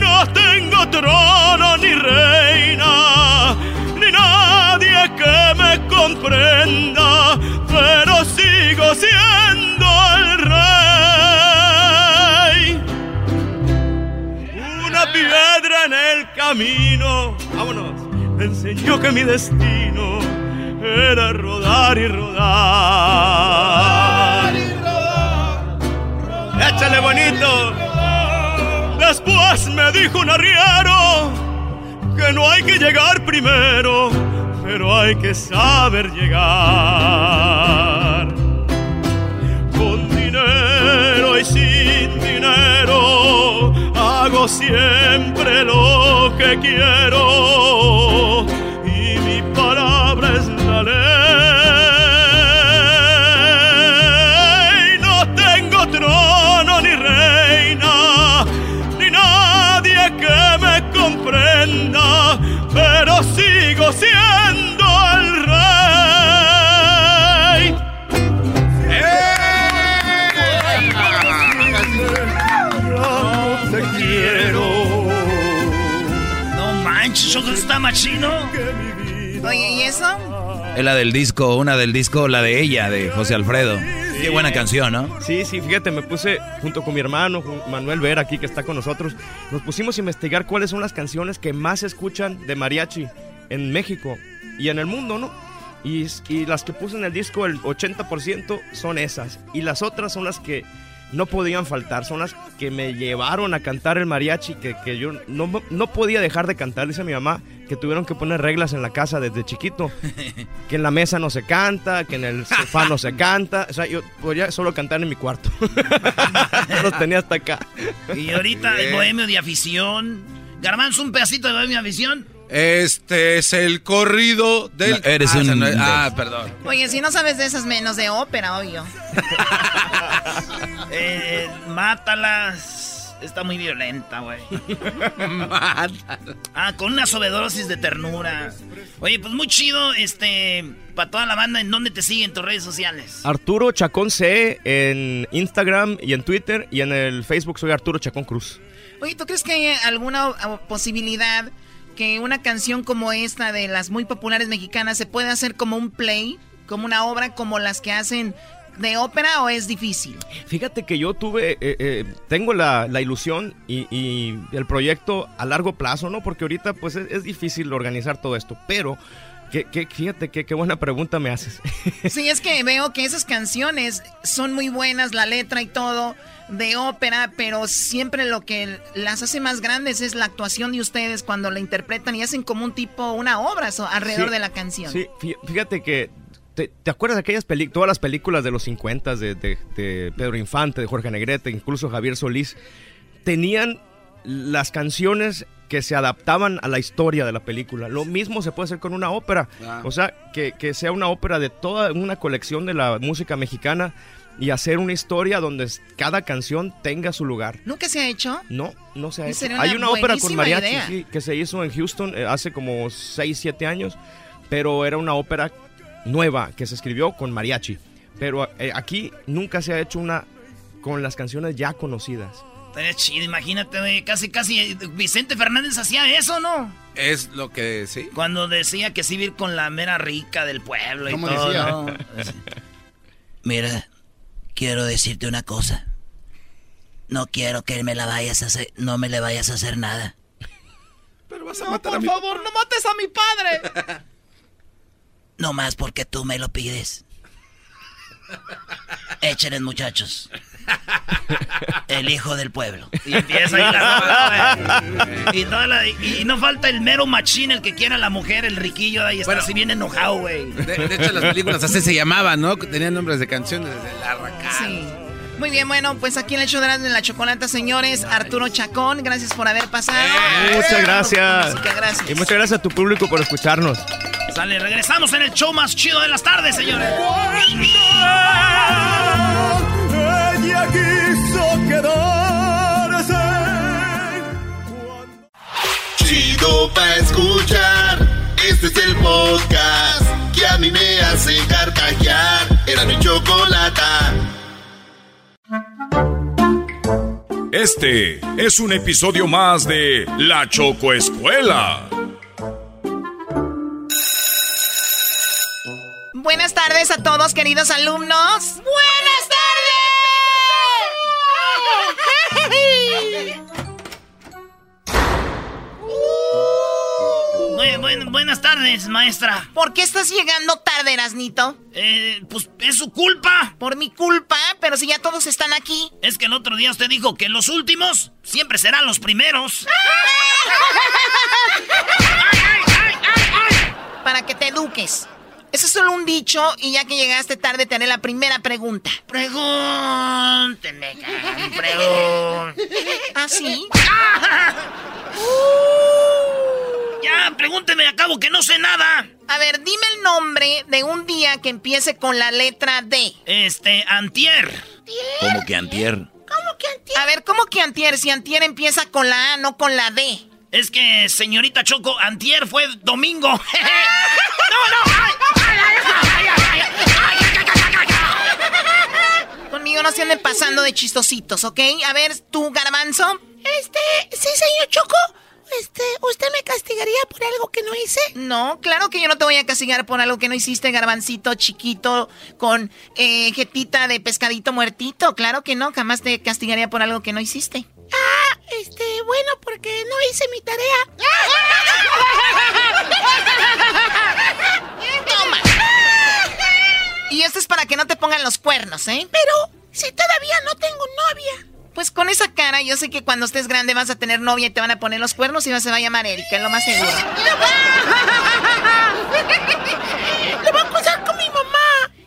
No tengo trono ni reina, ni nadie que me comprenda, pero sigo siendo el rey. Una piedra en el camino, me enseñó que mi destino era rodar y rodar. Échale bonito. Después me dijo un arriero que no hay que llegar primero, pero hay que saber llegar. Siempre lo que quiero machino. Oye, ¿y eso? Es la del disco, una del disco, la de ella, de José Alfredo. Qué buena canción, ¿no? Sí, sí, fíjate, me puse junto con mi hermano, Manuel Vera, aquí que está con nosotros, nos pusimos a investigar cuáles son las canciones que más se escuchan de mariachi en México y en el mundo, ¿no? Y, y las que puse en el disco, el 80% son esas. Y las otras son las que no podían faltar, son las que me llevaron a cantar el mariachi, que, que yo no, no podía dejar de cantar, dice mi mamá, que tuvieron que poner reglas en la casa desde chiquito, [LAUGHS] que en la mesa no se canta, que en el sofá no se canta, o sea, yo podía solo cantar en mi cuarto, [LAUGHS] los tenía hasta acá. Y ahorita el bohemio de afición. Garbanzo, un pedacito de bohemio de afición. Este es el corrido del. No, eres ah, un- ese no es- ah, perdón. Oye, si no sabes de esas menos de ópera, obvio. [LAUGHS] Eh, mátalas. Está muy violenta, güey. [LAUGHS] Ah, con una sobredosis de ternura. Oye, pues muy chido, este, para toda la banda, ¿en dónde te siguen tus redes sociales? Arturo Chacón C en Instagram y en Twitter y en el Facebook soy Arturo Chacón Cruz. Oye, ¿tú crees que hay alguna uh, posibilidad que una canción como esta de las muy populares mexicanas se pueda hacer como un play, como una obra como las que hacen de ópera o es difícil? Fíjate que yo tuve, eh, eh, tengo la, la ilusión y, y el proyecto a largo plazo, ¿no? Porque ahorita pues es, es difícil organizar todo esto, pero que- fíjate que qué buena pregunta me haces. [LAUGHS] Sí, es que veo que esas canciones son muy buenas, la letra y todo de ópera, pero siempre lo que las hace más grandes es la actuación de ustedes cuando la interpretan y hacen como un tipo, una obra alrededor Sí, de la canción. Sí, fí- fíjate que. ¿Te, te acuerdas de aquellas películas, todas las películas de los 50 de, de, de Pedro Infante, de Jorge Negrete, incluso Javier Solís? Tenían las canciones que se adaptaban a la historia de la película. Lo mismo se puede hacer con una ópera. Ah. O sea, que, que sea una ópera de toda una colección de la música mexicana y hacer una historia donde cada canción tenga su lugar. ¿Nunca se ha hecho? No, no se ha hecho. Hay una ópera con mariachi sí, que se hizo en Houston eh, hace como 6, 7 años, pero era una ópera nueva que se escribió con mariachi. Pero eh, aquí nunca se ha hecho una con las canciones ya conocidas. Estaría chido, imagínate, casi, casi eh, Vicente Fernández hacía eso, ¿no? Es lo que sí. Cuando decía que sí ir con la mera rica del pueblo y ¿Cómo todo, decía? ¿no? Mira, quiero decirte una cosa. No quiero que me la vayas a hacer, no me le vayas a hacer nada. Pero vas a No, matar por a mi favor, no mates a mi padre. [LAUGHS] No más porque tú me lo pides. Échenle, muchachos. El hijo del pueblo. Y empieza ahí la. [LAUGHS] Y, toda la- y- y no falta el mero machín, el que quiera la mujer, el riquillo, ahí está Bueno. así bien enojado, güey. De, de hecho, las películas así se llamaban, ¿no? Tenían nombres de canciones desde la. Sí. Muy bien, bueno, pues aquí en el show de la Chocolata, señores, Arturo Chacón, gracias por haber pasado. Muchas gracias. Música, gracias. Y muchas gracias a tu público por escucharnos. Sale, regresamos en el show más chido de las tardes, señores. Ella quiso quedarse. Chido pa' escuchar. Este es el podcast que a mí me hace carcajear. Era mi chocolata. Este es un episodio más de La Choco Escuela. Buenas tardes a todos, queridos alumnos. ¡Buenas [LAUGHS] Buen- buen- buenas tardes, maestra. ¿Por qué estás llegando tarde, Erasnito? Eh, pues es su culpa. Por mi culpa, pero si ya todos están aquí. Es que el otro día usted dijo que los últimos siempre serán los primeros. [LAUGHS] Para que te eduques. Eso es solo un dicho y ya que llegaste tarde te haré la primera pregunta. Pregúntenme, pregúntenme. [LAUGHS] ¿Ah, sí? [LAUGHS] Ya, pregúnteme, acabo que no sé nada. A ver, dime el nombre de un día que empiece con la letra D. Este, antier. ¿Cómo que antier? A ver, ¿cómo que antier? Si antier empieza con la A, no con la D. Es que, señorita Choco, antier fue domingo. no, no. ay, ay, ay, ay, ay, ay, ay. Conmigo no se anden pasando de chistositos, ¿ok? A ver, tú, garbanzo. Este, sí, señor Choco. Este, ¿usted me castigaría por algo que no hice? No, claro que yo no te voy a castigar por algo que no hiciste, garbancito chiquito, con eh, jetita de pescadito muertito. Claro que no, jamás te castigaría por algo que no hiciste. Ah, este, bueno, porque no hice mi tarea. Toma. Y esto es para que no te pongan los cuernos, ¿eh? Pero, si todavía no tengo novia. Pues con esa cara, yo sé que cuando estés grande vas a tener novia y te van a poner los cuernos y se va a llamar Erika, es lo más seguro. ¡Lo voy [LAUGHS] a acusar con mi mamá!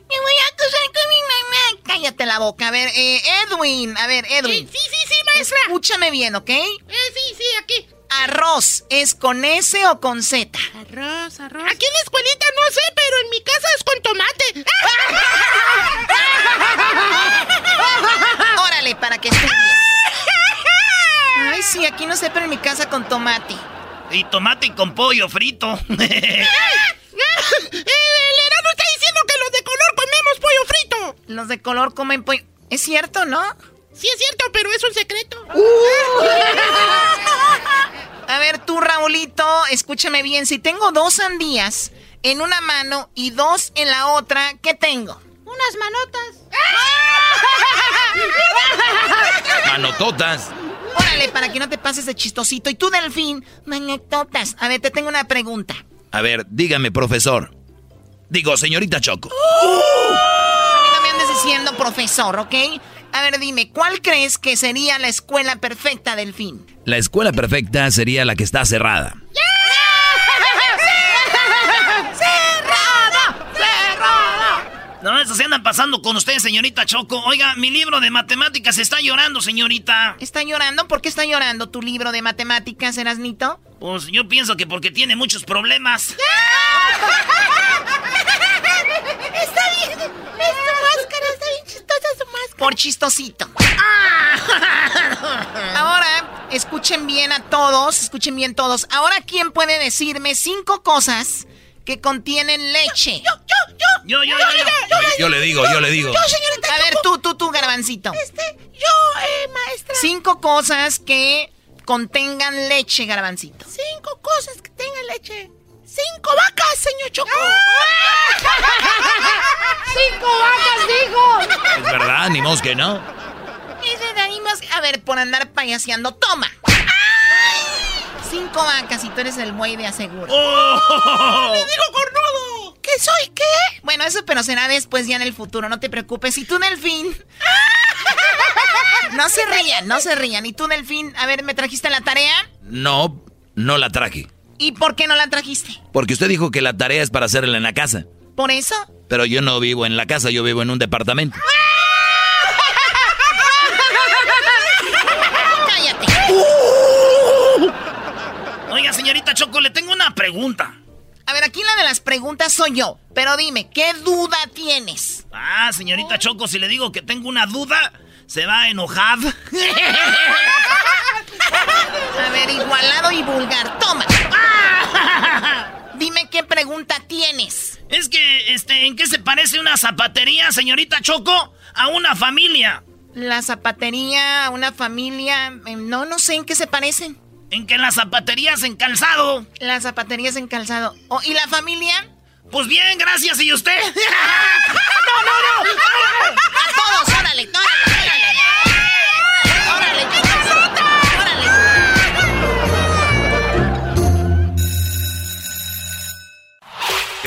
¡Me voy a acusar con mi mamá! Cállate la boca. A ver, eh, Edwin. A ver, Edwin. Sí, sí, sí, maestra. Escúchame bien, ¿ok? sí, sí, aquí. ¿Arroz es con S o con Z? Arroz, arroz. Aquí en la escuelita no sé, pero en mi casa es con tomate. [LAUGHS] Órale, para que estudies. Ay, sí, aquí no sé, pero en mi casa con tomate. Y tomate con pollo frito. [LAUGHS] [LAUGHS] El Erasmo Los de color comen pollo. ¿Es cierto, no? Sí, es cierto, pero es un secreto. A ver, tú, Raulito, escúchame bien. Si tengo dos sandías en una mano y dos en la otra, ¿qué tengo? Unas manotas. Manototas. Órale, para que no te pases de chistosito. Y tú, Delfín, manototas. A ver, te tengo una pregunta. A ver, dígame, profesor. Digo, señorita Choco. A diciendo profesor, ¿ok? A ver, dime, ¿cuál crees que sería la escuela perfecta, Delfín? La escuela perfecta sería la que está cerrada. ¡Cerrada! ¡Cerrada! No, eso se andan pasando con usted, señorita Choco. Oiga, mi libro de matemáticas está llorando, señorita. ¿Está llorando? ¿Por qué está llorando tu libro de matemáticas, Erasnito? Pues yo pienso que porque tiene muchos problemas. [LAUGHS] Está bien, es tu máscara, chistosa su máscara. Por chistosito. [LAUGHS] Ahora, escuchen bien a todos, escuchen bien todos. Ahora, ¿quién puede decirme cinco cosas que contienen leche? Yo, yo, yo. Yo, yo, yo, yo. Yo le digo, yo le digo. señorita. A ver, tú, tú, tú, garbancito. Este, yo, eh, maestra. Cinco cosas que contengan leche, garbancito. Cinco cosas que tengan leche. Cinco vacas, señor Choco. Cinco vacas, digo. Es verdad, ni mos que no. Ese de ahí más- A ver, por andar payaseando, toma. Cinco vacas y tú eres el buey de aseguro. ¡Oh! ¡Me digo cornudo! ¿Qué soy qué? Bueno, eso pero será después ya en el futuro, no te preocupes. ¿Y tú, Delfín? No se rían, no se rían. ¿Y tú, Delfín? A ver, ¿me trajiste la tarea? No, no la traje. ¿Y por qué no la trajiste? Porque usted dijo que la tarea es para hacerla en la casa. ¿Por eso? Pero yo no vivo en la casa, yo vivo en un departamento. [LAUGHS] ¡Cállate! [LAUGHS] Oiga, señorita Choco, le tengo una pregunta. A ver, aquí la de las preguntas soy yo. Pero dime, ¿qué duda tienes? Ah, señorita Choco, si le digo que tengo una duda, se va a enojar. [LAUGHS] A ver, igualado y vulgar. Toma. Dime qué pregunta tienes. Es que, este, ¿en qué se parece una zapatería, señorita Choco, a una familia? La zapatería, a una familia. eh, No, no sé en qué se parecen. En que las zapaterías en calzado. Las zapaterías en calzado. Oh, ¿Y la familia? Pues bien, gracias. ¿Y usted? [LAUGHS] ¡No, no, no! ¡A [LAUGHS] todos! ¡Órale, órale, órale!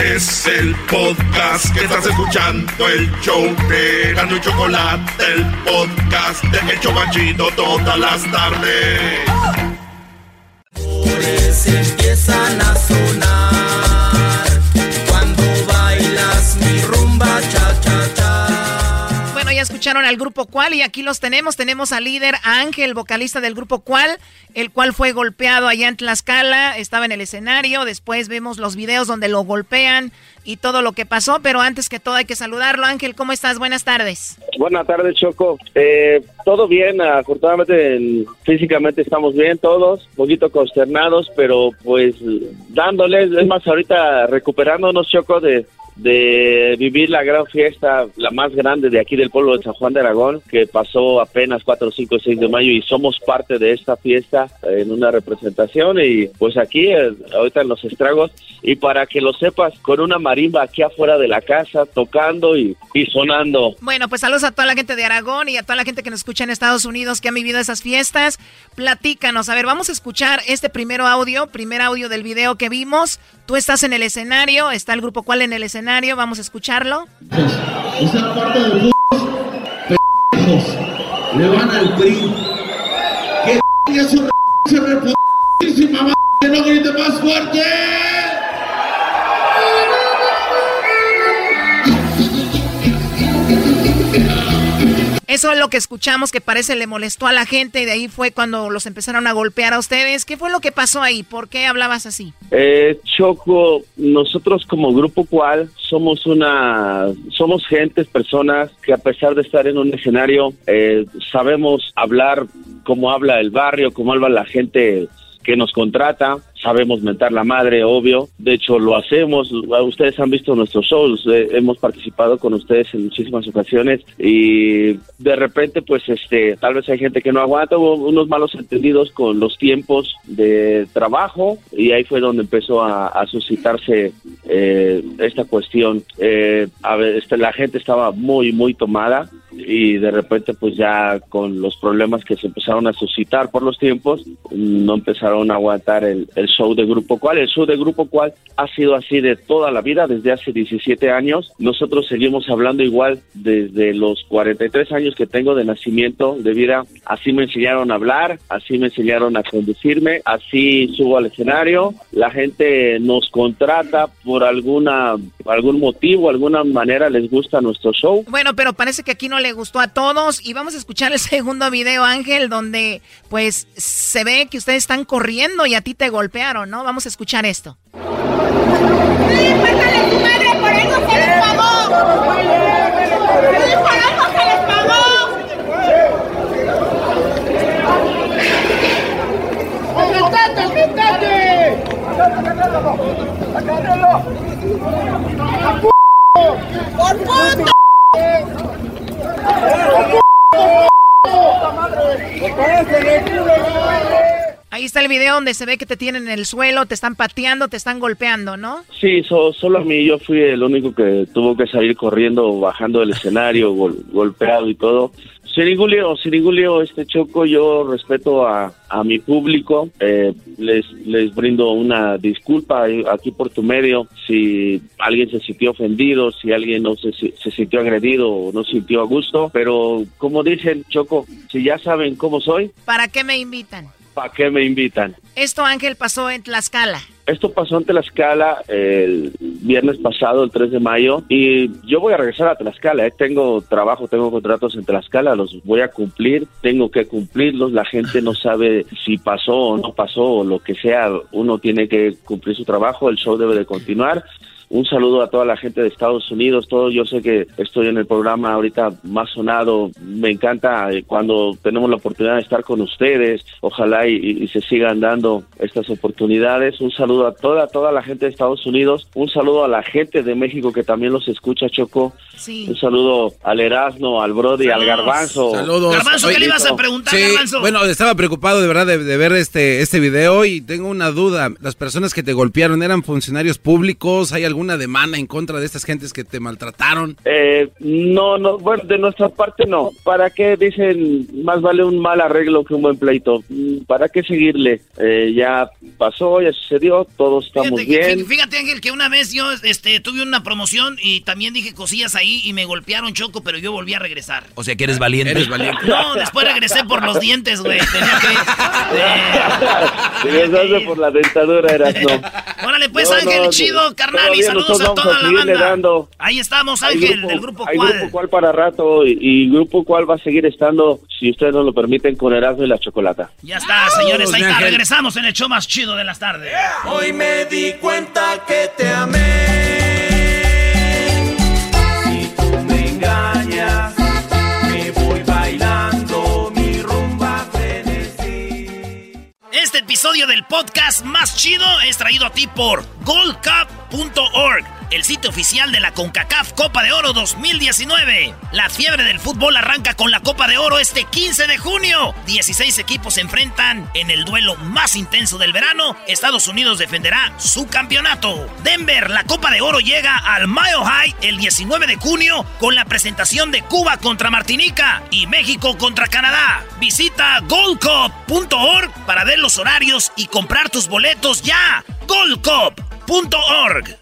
Es el podcast que estás escuchando, el show de Gano y Chocolate, el podcast de Hecho Banchito todas las tardes. Escucharon al grupo Cual y aquí los tenemos. Tenemos al líder Ángel, vocalista del grupo Cual, el cual fue golpeado allá en Tlaxcala, estaba en el escenario. Después vemos los videos donde lo golpean y todo lo que pasó. Pero antes que todo hay que saludarlo. Ángel, ¿cómo estás? Buenas tardes. Buenas tardes, Choco. Eh, todo bien, afortunadamente en- físicamente estamos bien todos, un poquito consternados, pero pues dándoles, es más, ahorita recuperándonos, Choco, de, de vivir la gran fiesta, la más grande de aquí del pueblo de San Juan de Aragón, que pasó apenas 4, 5, 6 de mayo y somos parte de esta fiesta en una representación y pues aquí, eh, ahorita en los estragos, y para que lo sepas, con una marimba aquí afuera de la casa, tocando y, y sonando. Bueno, pues saludos a toda la gente de Aragón y a toda la gente que nos escucha en Estados Unidos que han vivido esas fiestas. Platícanos. A ver, vamos a escuchar este primero audio, primer audio del video que vimos. Tú estás en el escenario, está el grupo cual en el escenario, vamos a escucharlo. Esa parte de pendejos le van al PRI. Que [LAUGHS] su se que no grite más fuerte. Eso es lo que escuchamos que parece le molestó a la gente y de ahí fue cuando los empezaron a golpear a ustedes. ¿Qué fue lo que pasó ahí? ¿Por qué hablabas así? Eh, Choco, nosotros como Grupo Cual somos una, somos gentes, personas que a pesar de estar en un escenario, eh, sabemos hablar como habla el barrio, como habla la gente que nos contrata, sabemos mentar la madre, obvio, de hecho lo hacemos, ustedes han visto nuestros shows, eh, hemos participado con ustedes en muchísimas ocasiones. Y de repente pues este, tal vez hay gente que no aguanta, hubo unos malos entendidos con los tiempos de trabajo. Y ahí fue donde empezó a, a suscitarse eh, esta cuestión. Eh, a ver, este, la gente estaba muy, muy tomada. Y de repente pues ya con los problemas que se empezaron a suscitar por los tiempos, no empezaron a aguantar el, el show de Grupo Cual. El show de Grupo Cual ha sido así de toda la vida, desde hace 17 años. Nosotros seguimos hablando igual desde los 43 años que tengo de nacimiento, de vida. Así me enseñaron a hablar, así me enseñaron a conducirme, así subo al escenario. La gente nos contrata por alguna, algún motivo, alguna manera les gusta nuestro show. Bueno, pero parece que aquí no le gustó a todos y vamos a escuchar el [LAUGHS] segundo video, Ángel, donde pues se ve que ustedes están corriendo y a ti te ¿no? Vamos a escuchar esto. ¡Agárralo, ¡Por! Ahí está el video donde se ve que te tienen en el suelo, te están pateando, te están golpeando, ¿no? Sí, so- solo a mí, yo fui el único que tuvo que salir corriendo, bajando del escenario, [LAUGHS] gol- golpeado y todo. Sin ningún lío, sin ningún lío, este Choco, yo respeto a, a mi público, eh, les, les brindo una disculpa aquí por tu medio si alguien se sintió ofendido, si alguien no se, se sintió agredido o no sintió a gusto, pero como dicen Choco, si ya saben cómo soy. ¿Para qué me invitan? ¿Para qué me invitan? Esto Ángel pasó en Tlaxcala. Esto pasó en Tlaxcala el viernes pasado, el 3 de mayo, y yo voy a regresar a Tlaxcala. ¿eh? Tengo trabajo, tengo contratos en Tlaxcala, los voy a cumplir, tengo que cumplirlos. La gente no sabe si pasó o no pasó, o lo que sea. Uno tiene que cumplir su trabajo, el show debe de continuar un saludo a toda la gente de Estados Unidos, todo yo sé que estoy en el programa ahorita más sonado, me encanta eh, cuando tenemos la oportunidad de estar con ustedes, ojalá y, se sigan dando estas oportunidades, un saludo a toda, toda la gente de Estados Unidos, un saludo a la gente de México que también los escucha, Choco, un saludo al Erasmo, al Brody, al Garbanzo. Saludos. Garbanzo, ¿qué le ibas a preguntar, Garbanzo? Bueno, estaba preocupado de verdad de, de ver este, este video y tengo una duda, las personas que te golpearon eran funcionarios públicos, ¿hay algún una demanda en contra de estas gentes que te maltrataron? Eh, no, no, bueno, de nuestra parte no. ¿Para qué dicen más vale un mal arreglo que un buen pleito? ¿Para qué seguirle? Eh, ya pasó, ya sucedió, todos estamos bien. Fíjate, Ángel, que una vez yo este, tuve una promoción y también dije cosillas ahí y me golpearon choco, pero yo volví a regresar. O sea que eres valiente. Eres valiente. No, después regresé por los dientes, güey. Tenía que. [LAUGHS] por la dentadura, eras no. Órale, pues, Ángel, chido, carnal, y saludos a toda la banda. Ahí estamos, Ángel, del grupo hay Cual. Grupo Cual para rato y, Grupo Cual va a seguir estando, si ustedes nos lo permiten, con Erasmo y la Chocolata. Ya está, señores, ahí está. Regresamos en el show más chido de las tardes. Hoy me di cuenta que te amé. Este episodio del podcast más chido es traído a ti por goldcup.org el sitio oficial de la CONCACAF Copa de Oro 2019. La fiebre del fútbol arranca con la Copa de Oro este 15 de junio. 16 equipos se enfrentan en el duelo más intenso del verano. Estados Unidos defenderá su campeonato. Denver, la Copa de Oro llega al Mile High el 19 de junio con la presentación de Cuba contra Martinica y México contra Canadá. Visita goldcup.org para ver los horarios y comprar tus boletos ya. goldcup.org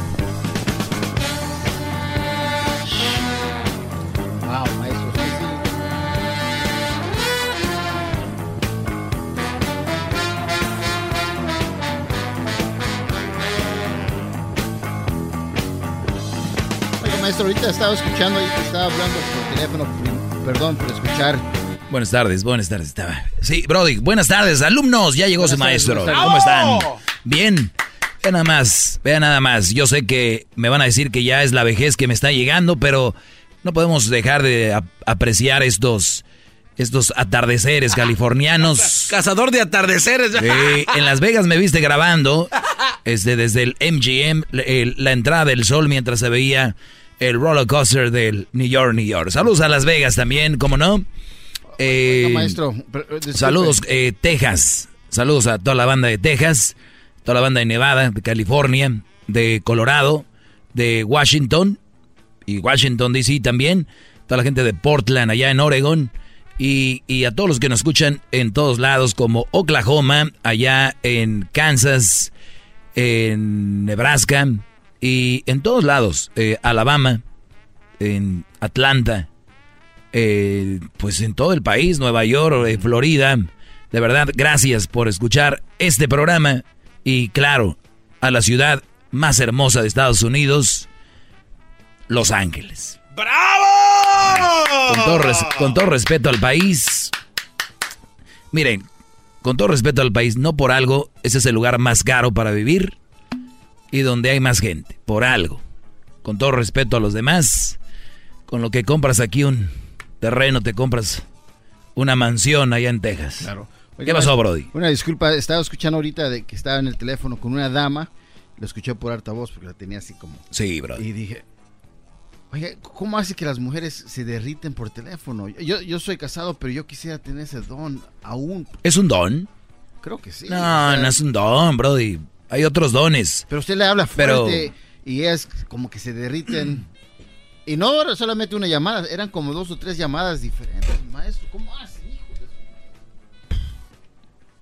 Maestro, ahorita estaba escuchando y te estaba hablando por teléfono. Perdón por escuchar. Buenas tardes, buenas tardes. Estaba. Sí, Brody, buenas tardes, alumnos. Ya llegó su maestro. ¿Cómo están? Bien. Vean nada más, vean nada más. Yo sé que me van a decir que ya es la vejez que me está llegando, pero no podemos dejar de apreciar estos, estos atardeceres californianos. [LAUGHS] Cazador de atardeceres. Sí, en Las Vegas me viste grabando este, desde el MGM, la entrada del sol mientras se veía el roller coaster del New York, New York. Saludos a Las Vegas también, ¿cómo no? Eh, maestro. saludos, eh, Texas. Saludos a toda la banda de Texas, toda la banda de Nevada, de California, de Colorado, de Washington y Washington DC también. Toda la gente de Portland, allá en Oregon. Y, y, a todos los que nos escuchan en todos lados, como Oklahoma, allá en Kansas, en Nebraska, y en todos lados, eh, Alabama, en Atlanta, eh, pues en todo el país, Nueva York, eh, Florida. De verdad, gracias por escuchar este programa. Y claro, a la ciudad más hermosa de Estados Unidos, Los Ángeles. ¡Bravo! Con todo, con todo respeto al país. Miren, con todo respeto al país, no por algo, ese es el lugar más caro para vivir y donde hay más gente, por algo. con todo respeto a los demás, con lo que compras aquí un terreno, te compras una mansión allá en Texas. Claro. ¿Qué pasó, Brody? Una disculpa, estaba escuchando ahorita de que estaba en el teléfono con una dama. Lo escuché por altavoz porque la tenía así como. Sí, Brody. Y dije, oye, ¿cómo hace que las mujeres se derriten por teléfono? Yo, yo soy casado, pero yo quisiera tener ese don aún. ¿Es un don? Creo que sí. No, no es un don, Brody. Hay otros dones. Pero usted le habla fuerte y es como que se derriten. y no solamente una llamada, eran como dos o tres llamadas diferentes. Maestro, ¿cómo hace?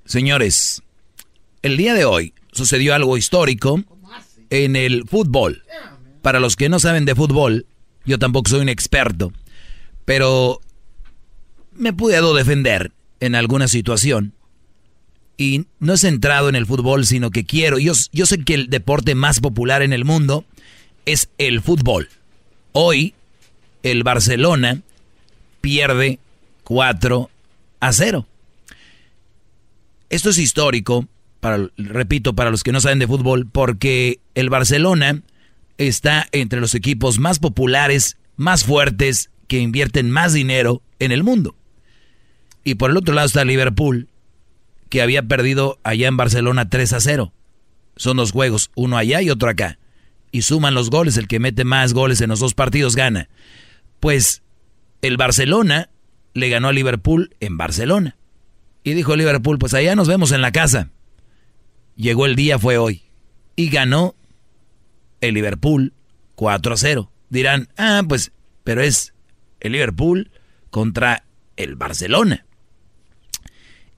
Señores, el día de hoy sucedió algo histórico en el fútbol. Para los que no saben de fútbol, yo tampoco soy un experto, pero me pude defender en alguna situación. Y no he centrado en el fútbol, sino que quiero. Yo, yo sé que el deporte más popular en el mundo es el fútbol. Hoy, el Barcelona pierde 4 a 0. Esto es histórico, repito, para los que no saben de fútbol, porque el Barcelona está entre los equipos más populares, más fuertes, que invierten más dinero en el mundo. Y por el otro lado está Liverpool, que había perdido allá en Barcelona 3 a 0. Son dos juegos, uno allá y otro acá. Y suman los goles, el que mete más goles en los dos partidos gana. Pues el Barcelona le ganó a Liverpool en Barcelona. Y dijo Liverpool, pues allá nos vemos en la casa. Llegó el día, fue hoy. Y ganó el Liverpool 4 a 0. Dirán, ah, pues, pero es el Liverpool contra el Barcelona.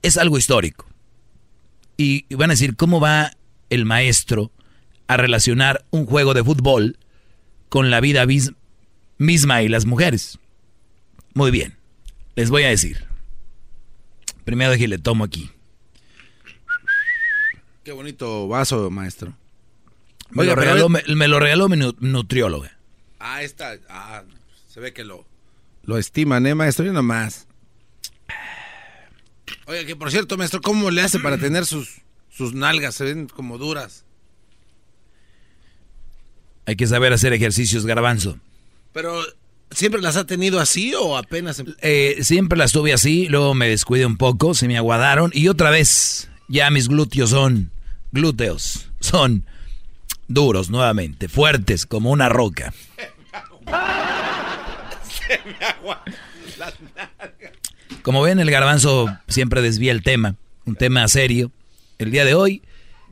Es algo histórico. Y van a decir, ¿cómo va el maestro a relacionar un juego de fútbol con la vida misma y las mujeres? Muy bien, les voy a decir. Primero que le tomo aquí. Qué bonito vaso, maestro. Me, lo, regaló, me, lo regaló mi nutrióloga. Ah, está. Ah, se ve que lo, lo estiman, ¿eh, maestro? Y nomás. Oiga, que por cierto, maestro, ¿cómo le hace para tener sus, sus nalgas? Se ven como duras. Hay que saber hacer ejercicios, garbanzo. Pero ¿Siempre las ha tenido así o apenas? Em- eh, siempre las tuve así, luego me descuidé un poco, se me aguadaron y otra vez ya mis glúteos son, glúteos, son duros nuevamente, fuertes como una roca. [LAUGHS] Como ven, el garbanzo siempre desvía el tema, un tema serio. El día de hoy,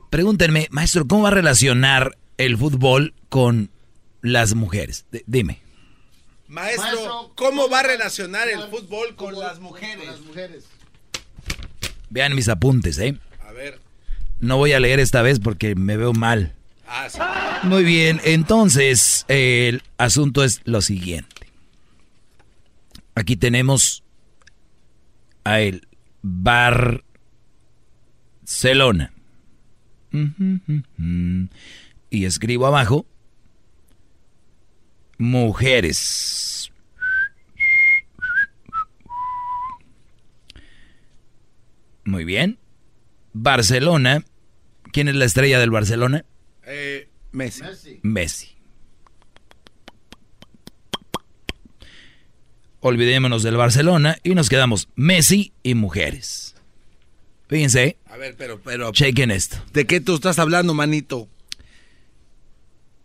pregúntenme, maestro, ¿cómo va a relacionar el fútbol con las mujeres? dime. Maestro, ¿cómo va a relacionar el fútbol con las mujeres? Vean mis apuntes, ¿eh? A ver. No voy a leer esta vez porque me veo mal. Ah, sí. Muy bien, entonces el asunto es lo siguiente. Aquí tenemos a el Barcelona. Y escribo abajo mujeres. Muy bien. Barcelona. ¿Quién es la estrella del Barcelona? Eh, Messi. Messi. Olvidémonos del Barcelona y nos quedamos Messi y mujeres. Fíjense. A ver, pero, pero. Chequen esto. ¿De qué tú estás hablando, manito?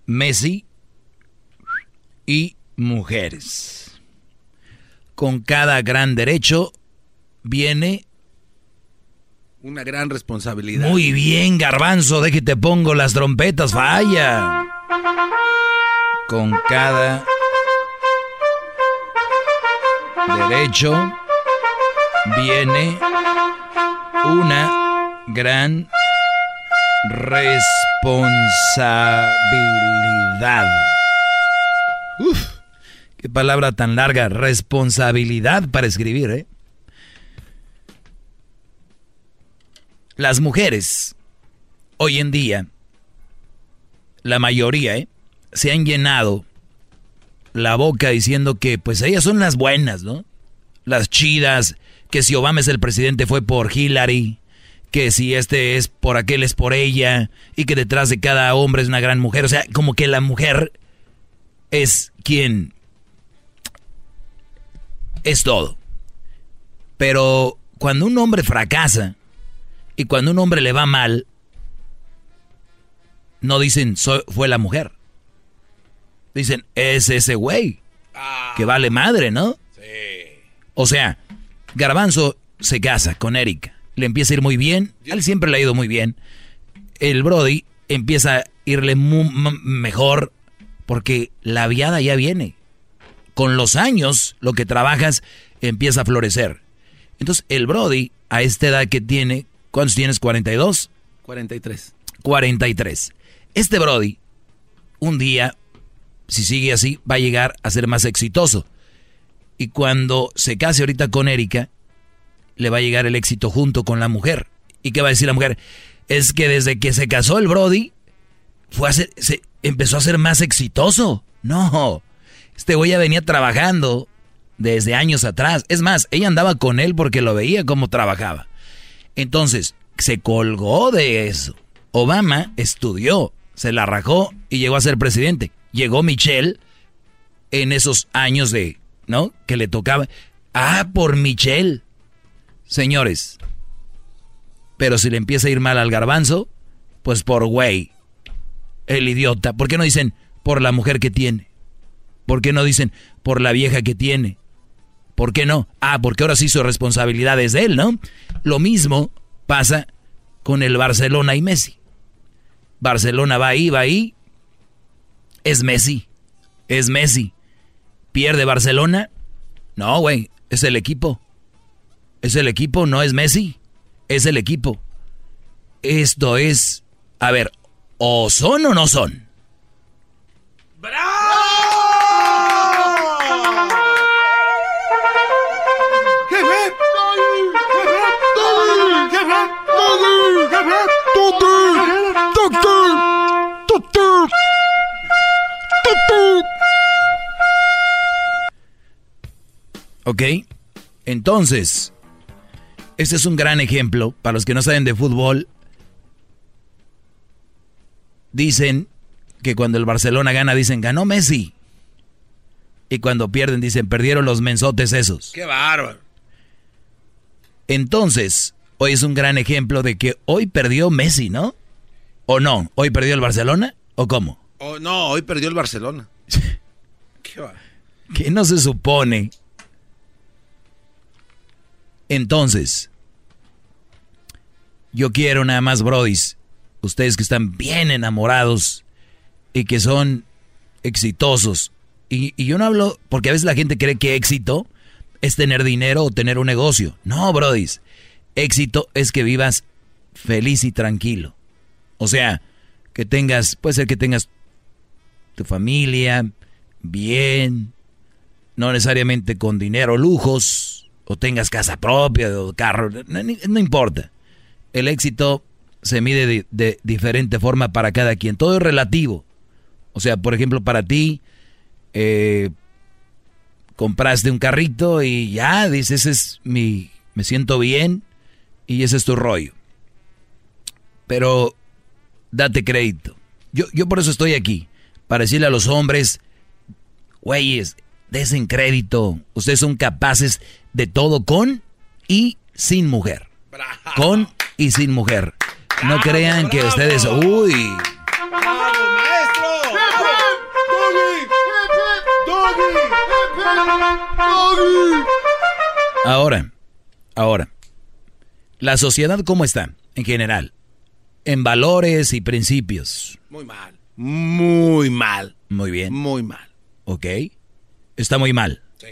Messi y mujeres. Con cada gran derecho viene... Una gran responsabilidad. Muy bien, garbanzo, de que te pongo las trompetas, falla. Con cada derecho viene una gran responsabilidad. Uf, qué palabra tan larga. Responsabilidad para escribir, ¿eh? Las mujeres, hoy en día, la mayoría, ¿eh? Se han llenado la boca diciendo que, pues, ellas son las buenas, ¿no? Las chidas, que si Obama es el presidente fue por Hillary, que si este es por aquel es por ella, y que detrás de cada hombre es una gran mujer. O sea, como que la mujer es quien es todo. Pero cuando un hombre fracasa y cuando un hombre le va mal, no dicen fue la mujer. Dicen, es ese güey. Que vale madre, ¿no? Sí. O sea, Garbanzo se casa con Erika. Le empieza a ir muy bien. A él siempre le ha ido muy bien. El Brody empieza a irle mejor porque la viada ya viene. Con los años, lo que trabajas empieza a florecer. Entonces, el Brody, a esta edad que tiene, ¿cuántos tienes? ¿42? 43. 43. Este Brody, un día, si sigue así, va a llegar a ser más exitoso. Y cuando se case ahorita con Erika, le va a llegar el éxito junto con la mujer. ¿Y qué va a decir la mujer? Es que desde que se casó el Brody, fue se empezó a ser más exitoso. No, este güey ya venía trabajando desde años atrás. Es más, ella andaba con él porque lo veía como trabajaba. Entonces, se colgó de eso. Obama estudió, se la rajó y llegó a ser presidente. Llegó Michelle en esos años de, ¿no? Que le tocaba. Ah, por Michelle. Señores, pero si le empieza a ir mal al garbanzo, pues por güey, el idiota. ¿Por qué no dicen por la mujer que tiene? ¿Por qué no dicen por la vieja que tiene? ¿Por qué no? Ah, porque ahora sí su responsabilidad es de él, ¿no? Lo mismo pasa con el Barcelona y Messi. Barcelona va ahí, va ahí. Es Messi. Es Messi. ¿Pierde Barcelona? No, güey. Es el equipo. Es el equipo, no es Messi. Es el equipo. Esto es... A ver, ¿o son o no son? ¿Ok? Entonces, este es un gran ejemplo para los que no saben de fútbol. Dicen que cuando el Barcelona gana, dicen ganó Messi. Y cuando pierden, dicen perdieron los mensotes esos. ¡Qué bárbaro! Entonces, hoy es un gran ejemplo de que hoy perdió Messi, ¿no? ¿O no? ¿Hoy perdió el Barcelona? ¿O cómo? Oh, no, hoy perdió el Barcelona. [LAUGHS] ¿Qué va? Que no se supone entonces, yo quiero nada más, brodis, ustedes que están bien enamorados y que son exitosos. Y, yo no hablo, porque a veces la gente cree que éxito es tener dinero o tener un negocio. No, brodis. Éxito es que vivas feliz y tranquilo. O sea, que tengas, puede ser que tengas tu familia bien, no necesariamente con dinero, lujos, o tengas casa propia o carro, no, importa. El éxito se mide de, diferente forma para cada quien. Todo es relativo. O sea, por ejemplo, para ti, eh, compraste un carrito y ya dices, ese es mi, me siento bien y ese es tu rollo. Pero date crédito. Yo, yo por eso estoy aquí, para decirle a los hombres, güeyes, desen crédito. Ustedes son capaces de todo con y sin mujer. Con y sin mujer. No crean que ustedes, uy. Ahora, ahora, la sociedad cómo está en general, en valores y principios. Muy mal, muy mal. Muy bien. Muy mal. Ok. Está muy mal. Sí,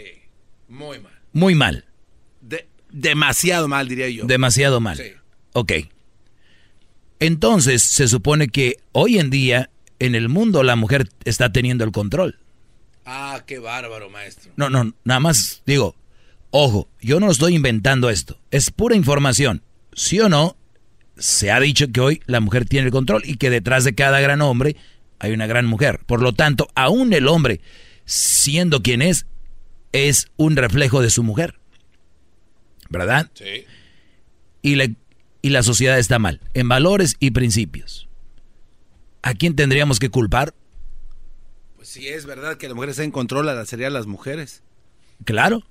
muy mal. Muy mal. demasiado mal, diría yo. Demasiado mal. Sí. Ok. Entonces, se supone que hoy en día en el mundo la mujer está teniendo el control. Ah, qué bárbaro, maestro. No, no, nada más digo, ojo, yo no estoy inventando esto. Es pura información. Sí o no, se ha dicho que hoy la mujer tiene el control y que detrás de cada gran hombre hay una gran mujer. Por lo tanto, aún el hombre, siendo quien es, es un reflejo de su mujer. ¿Verdad? Sí. Y, y la sociedad está mal, en valores y principios. ¿A quién tendríamos que culpar? Pues si es verdad que la mujer está en control, serían las mujeres. Claro.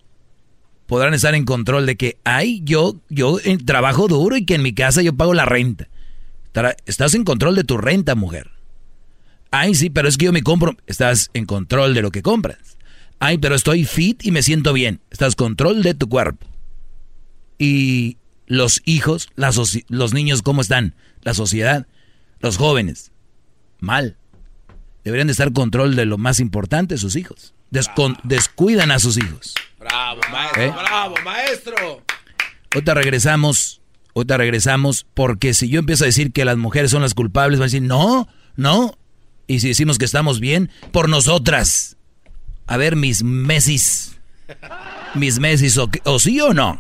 Podrán estar en control de que, ay, yo, yo eh, trabajo duro y que en mi casa yo pago la renta. Estás en control de tu renta, mujer. Ay, sí, pero es que yo me compro. Estás en control de lo que compras. Ay, pero estoy fit y me siento bien. Estás en control de tu cuerpo. Y los hijos, los niños, ¿cómo están? La sociedad, los jóvenes, mal. Deberían de estar en control de lo más importante, sus hijos. descuidan a sus hijos. Bravo, maestro, ¿Eh? bravo, maestro. Ahorita regresamos, ahorita regresamos, porque si yo empiezo a decir que las mujeres son las culpables, van a decir, no, no. Y si decimos que estamos bien, por nosotras. A ver, mis mesis. Mis mesis, o sí o no.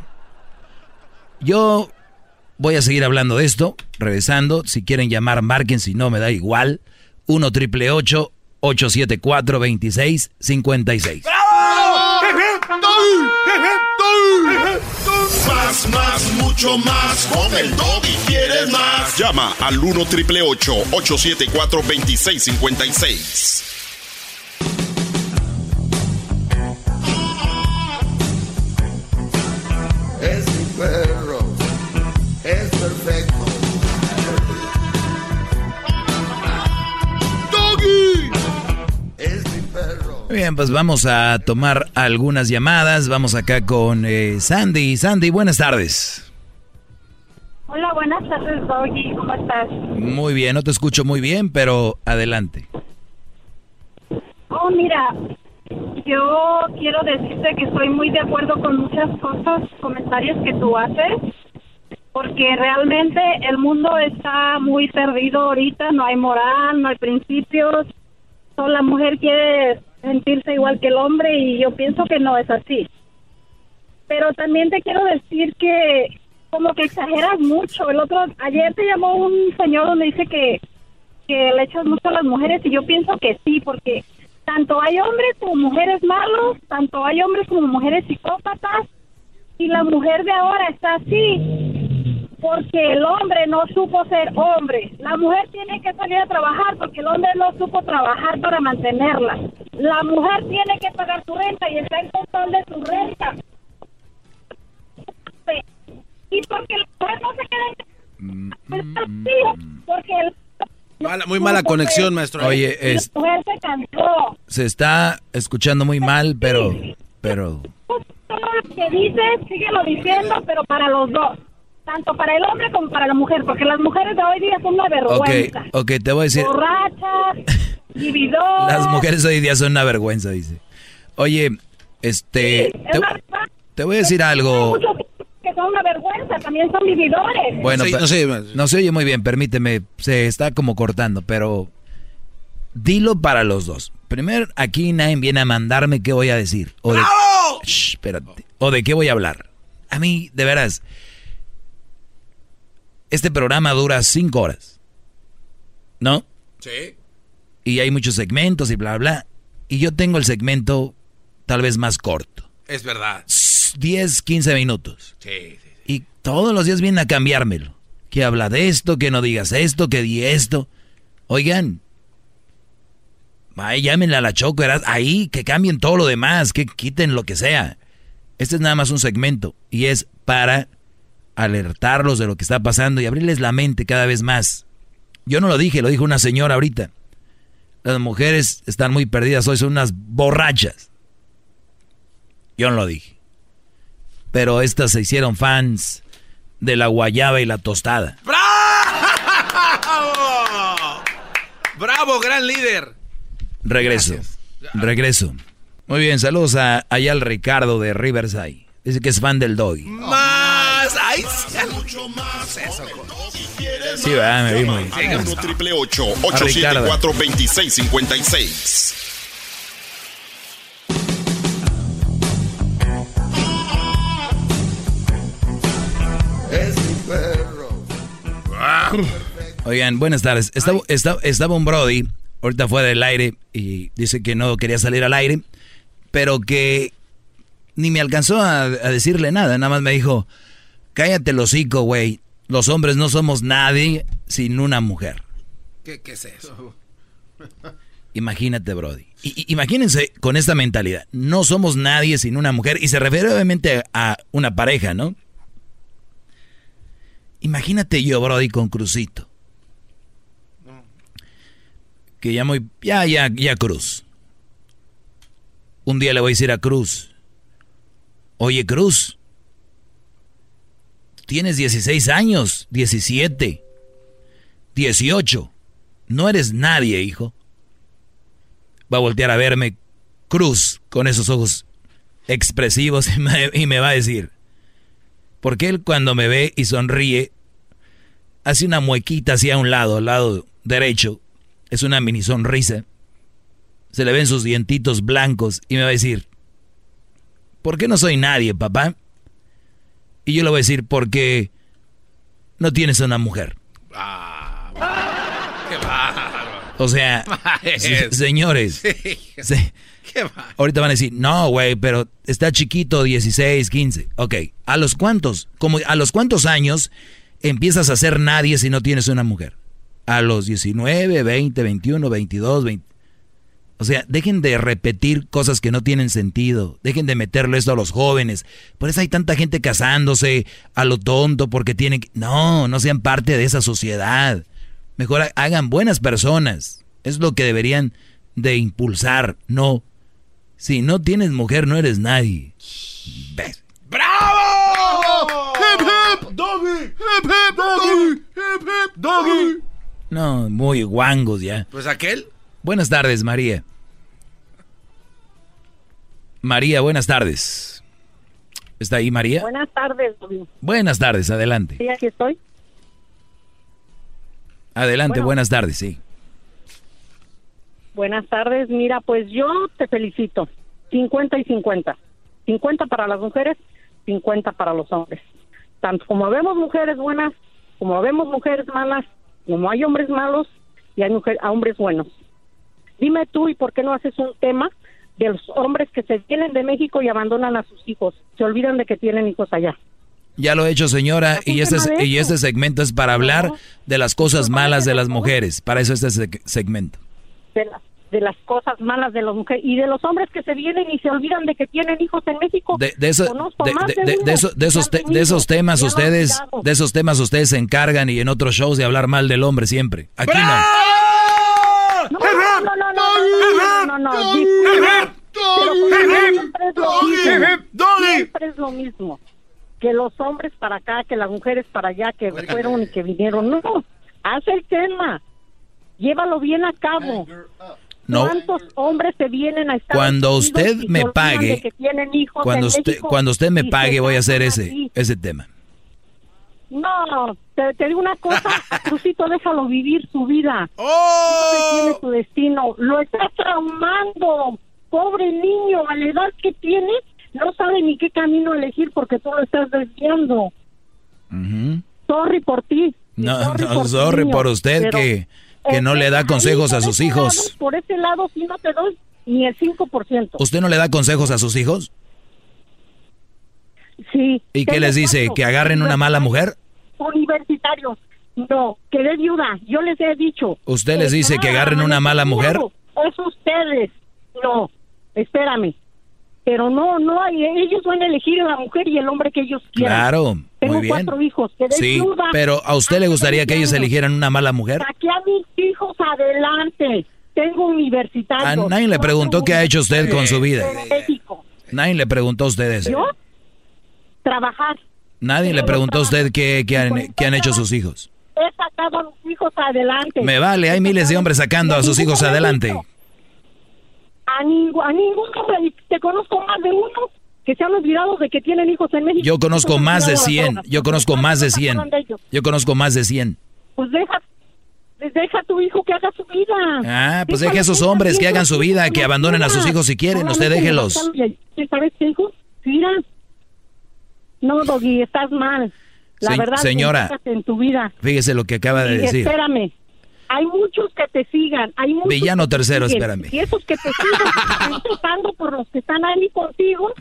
Yo voy a seguir hablando de esto, regresando. Si quieren llamar, marquen, si no, me da igual. 1 triple 874 2656. Más, más, mucho más. Con el y quieres más. Llama al 1 triple 874 2656. Muy bien, pues vamos a tomar algunas llamadas. Vamos acá con eh, Sandy. Sandy, buenas tardes. Hola, buenas tardes, Doggy. ¿Cómo estás? Muy bien, no te escucho muy bien, pero adelante. Oh, mira, yo quiero decirte que estoy muy de acuerdo con muchas cosas, comentarios que tú haces, porque realmente el mundo está muy perdido ahorita, no hay moral, no hay principios, solo la mujer quiere sentirse igual que el hombre y yo pienso que no es así. Pero también te quiero decir que como que exageras mucho. El otro ayer te llamó un señor donde dice que que le echas mucho a las mujeres y yo pienso que sí, porque tanto hay hombres como mujeres malos, tanto hay hombres como mujeres psicópatas, y la mujer de ahora está así porque el hombre no supo ser hombre. La mujer tiene que salir a trabajar porque el hombre no supo trabajar para mantenerla. La mujer tiene que pagar su renta y está en control de su renta. Y porque la mujer no se queda en... porque el muy mala conexión, maestro. Oye, es, se cansó. se está escuchando muy mal, pero, pero. Todo lo que dices, síguelo diciendo, pero para los dos. Tanto para el hombre como para la mujer, porque las mujeres de hoy día son una vergüenza. Ok, ok, te voy a decir. Borrachas, [LAUGHS] vividoras. Las mujeres hoy día son una vergüenza, dice. Oye, este. Sí, te, es una- te voy a decir algo. Muchos que son una vergüenza, también son vividores. Bueno, Sí, no sé, no se oye muy bien, permíteme, se está como cortando, pero dilo para los dos. Primero, aquí nadie viene a mandarme qué voy a decir. O de, Shh, espérate. O de qué voy a hablar. A mí, de veras, este programa dura cinco horas. ¿No? Sí. Y hay muchos segmentos y bla, bla. Y yo tengo el segmento tal vez más corto. Es verdad. 10, 15 minutos. Sí, sí. Y todos los días vienen a cambiármelo. Que habla de esto, que no digas esto, que di esto. Oigan, vaya, llámenle a la Choco, ahí, que cambien todo lo demás, que quiten lo que sea. Este es nada más un segmento y es para alertarlos de lo que está pasando y abrirles la mente cada vez más. Yo no lo dije, lo dijo una señora ahorita. Las mujeres están muy perdidas hoy, son unas borrachas. Yo no lo dije. Pero estas se hicieron fans de la guayaba y la tostada. ¡Bravo! ¡Bravo, gran líder! Regreso. Regreso. Muy bien, saludos a, allá al Ricardo de Riverside. Dice que es fan del doggy. Más. ¡Ay! Mucho más. Eso, Sí, ¿verdad? Me vi muy Al 1 triple 8 A Ricardo. 874 2656. Es mi perro. Oigan, buenas tardes. Estaba, estaba, estaba un Brody, ahorita fue del aire y dice que no quería salir al aire, pero que ni me alcanzó a, a decirle nada, nada más me dijo, cállate el hocico, güey. Los hombres no somos nadie sin una mujer. ¿Qué, qué es eso? [LAUGHS] Imagínate, Brody. imagínense con esta mentalidad. No somos nadie sin una mujer. Y se refiere obviamente a una pareja, ¿no? Imagínate yo, Brody, con Crucito. Que ya muy... Ya, ya, ya, Cruz. Un día le voy a decir a Cruz. Oye, Cruz. Tienes 16 años, 17, 18. No eres nadie, hijo va a voltear a verme Cruz con esos ojos expresivos [LAUGHS] y me, va a decir, porque él cuando me ve y sonríe, hace una muequita hacia un lado, al lado derecho, es una mini sonrisa, se le ven sus dientitos blancos y me va a decir, ¿por qué no soy nadie, papá? Y yo le voy a decir, porque no tienes una mujer. Ah, qué o sea, señores, ahorita van a decir, no, güey, pero está chiquito, 16, 15. Ok, ¿a los cuántos? Como, ¿A los cuántos años empiezas a ser nadie si no tienes una mujer? A los 19, 20, 21, 22, 20. O sea, dejen de repetir cosas que no tienen sentido. Dejen de meterle esto a los jóvenes. Por eso hay tanta gente casándose a lo tonto porque tienen que... No, no sean parte de esa sociedad. Mejor hagan buenas personas. Es lo que deberían de impulsar. No. Si no tienes mujer, no eres nadie. ¿Ves? ¡Bravo! ¡Hip, hip! ¡Doggy! ¡Hip, hip! ¡Doggy! ¡Hip, hip! ¡Doggy! No, muy guangos ya. ¿Pues aquel? Buenas tardes, María. María, buenas tardes. ¿Está ahí María? Buenas tardes. Buenas tardes, adelante. Sí, aquí estoy. Adelante, buenas tardes, sí. Buenas tardes, mira, pues yo te felicito. 50 y 50. 50 para las mujeres, 50 para los hombres. Tanto como vemos mujeres buenas, como vemos mujeres malas, como hay hombres malos y hay mujer, hombres buenos. Dime tú, ¿y por qué no haces un tema de los hombres que se vienen de México y abandonan a sus hijos? Se olvidan de que tienen hijos allá. Ya lo he hecho, señora, y este, y este segmento es para hablar de las cosas malas de las mujeres. Para eso este segmento. De, las cosas malas de las mujeres y de los hombres que se vienen y se olvidan de que tienen hijos en México. De, eso, de, esos, de esos temas ustedes, de esos temas ustedes se encargan y en otros shows de hablar mal del hombre siempre. Aquí no. No, no, no, no, no, no, no, Siempre es lo mismo que los hombres para acá, que las mujeres para allá, que fueron y que vinieron. No, haz el tema, llévalo bien a cabo. No. ¿Cuántos hombres se vienen a estar Cuando usted me pague, cuando usted, cuando usted me pague, voy a hacer ese, ese tema. No, te, digo una cosa, [LAUGHS] Crucito, déjalo vivir su vida. ¡Oh! No tiene su destino, lo está traumando. Pobre niño, a la edad que tiene, no sabe ni qué camino elegir porque tú lo estás desviando. Sorry por ti. No, sorry, no, por, sorry por, usted que, que no le da consejos a sus hijos. por ese lado sí no te doy ni el 5%. ¿Usted no le da consejos a sus hijos? Sí. ¿Y qué les dice? ¿Que agarren una mala mujer? Universitarios. No, que de viuda. Yo les he dicho. ¿Usted les dice que agarren una mala mujer? Es ustedes. No, espérame pero no, no hay, ellos van a elegir a la mujer y el hombre que ellos quieran. Claro, Tengo muy bien. cuatro hijos. sí, pero ¿a usted le gustaría que ellos eligieran una mala mujer? Aquí a mis hijos adelante. Tengo universitarios. A nadie le preguntó qué ha hecho usted con su vida. Nadie le preguntó a usted eso. ¿Yo? Trabajar. Nadie le preguntó a usted qué, qué, han, qué han hecho sus hijos. He sacado a mis hijos adelante. Me vale, hay miles de hombres sacando a sus hijos adelante. A, ningún, a ninguno, te conozco más de uno que se han olvidado de que tienen hijos en México. Yo conozco más de 100, yo conozco más de 100. Yo conozco más de 100. Pues deja, deja a tu hijo que haga su vida. Ah, pues deje a esos hombres que hagan su vida, que abandonen a sus hijos si quieren, usted déjelos. ¿Sabes qué, hijo? Mira. No, Doggy, estás mal. La verdad, señora, en tu vida. fíjese lo que acaba de decir. Espérame, hay muchos que te sigan. Hay muchos Villano tercero, espérame. Y esos que te sigan están por los que están ahí contigo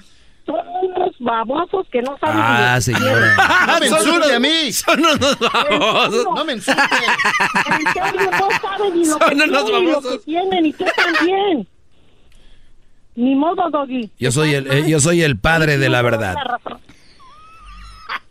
son unos babosos que no saben Ah, señora. No me insulte a mí. Son unos babosos. No me insulte. No saben ni lo Son que unos tienen, ni lo babosos. que tienen, y tú también. Ni modo, Doggy. Yo soy el, eh, yo soy el padre de la verdad.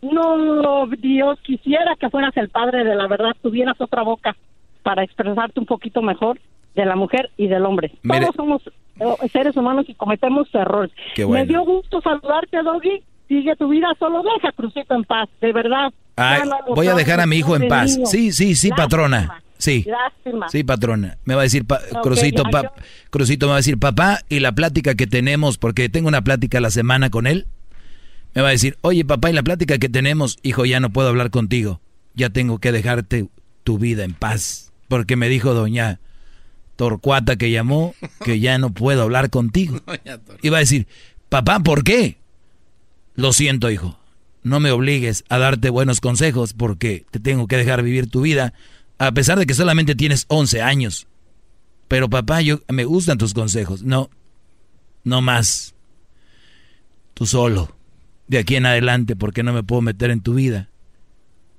No, Dios, quisiera que fueras el padre de la verdad, tuvieras otra boca para expresarte un poquito mejor de la mujer y del hombre. Mire- Todos somos eh, seres humanos y cometemos errores. Bueno. Me dio gusto saludarte, Doggy. Sigue tu vida, solo deja Crucito en paz, de verdad. Ay, voy a dejar a mi hijo en paz. niño. Sí, sí, sí, Lástima, patrona. Sí. Lástima. Sí, patrona. Me va a decir, pa- Crucito, pa- yo- Crucito me va a decir, papá, y la plática que tenemos, porque tengo una plática a la semana con él, me va a decir, oye, papá, y la plática que tenemos, hijo, ya no puedo hablar contigo. Ya tengo que dejarte tu vida en paz. Porque me dijo doña Torcuata que llamó que ya no puedo hablar contigo. [LAUGHS] Y va a decir, papá, ¿por qué? Lo siento, hijo. No me obligues a darte buenos consejos porque te tengo que dejar vivir tu vida, a pesar de que solamente tienes 11 años. Pero papá, yo me gustan tus consejos. No, no más. Tú solo. De aquí en adelante, porque no me puedo meter en tu vida.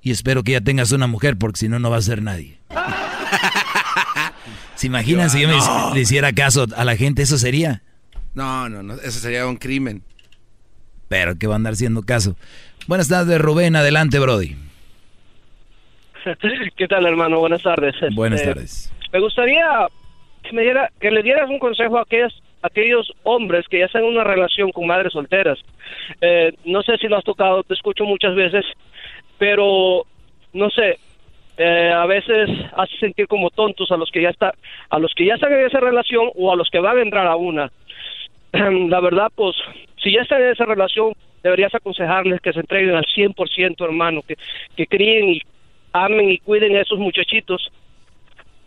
Y espero que ya tengas una mujer, porque si no, no va a ser nadie. [LAUGHS] ¿Se imaginan si yo me le hiciera caso a la gente? Eso sería. No, no, no, eso sería un crimen. Pero que va a andar siendo caso. Buenas tardes, Rubén. Adelante, Brody. [LAUGHS] ¿Qué tal, hermano? Buenas tardes. Buenas Este, tardes. Me gustaría que, me diera, que le dieras un consejo a aquellos, aquellos hombres que ya están en una relación con madres solteras. Eh, no sé si lo has tocado, te escucho muchas veces, pero no sé, eh, a veces hace sentir como tontos a los que ya está, a los que ya están en esa relación o a los que van a entrar a una. [CLEARS THROAT] La verdad, pues, si ya están en esa relación, deberías aconsejarles que se entreguen al 100%, hermano, que, que críen y amen y cuiden a esos muchachitos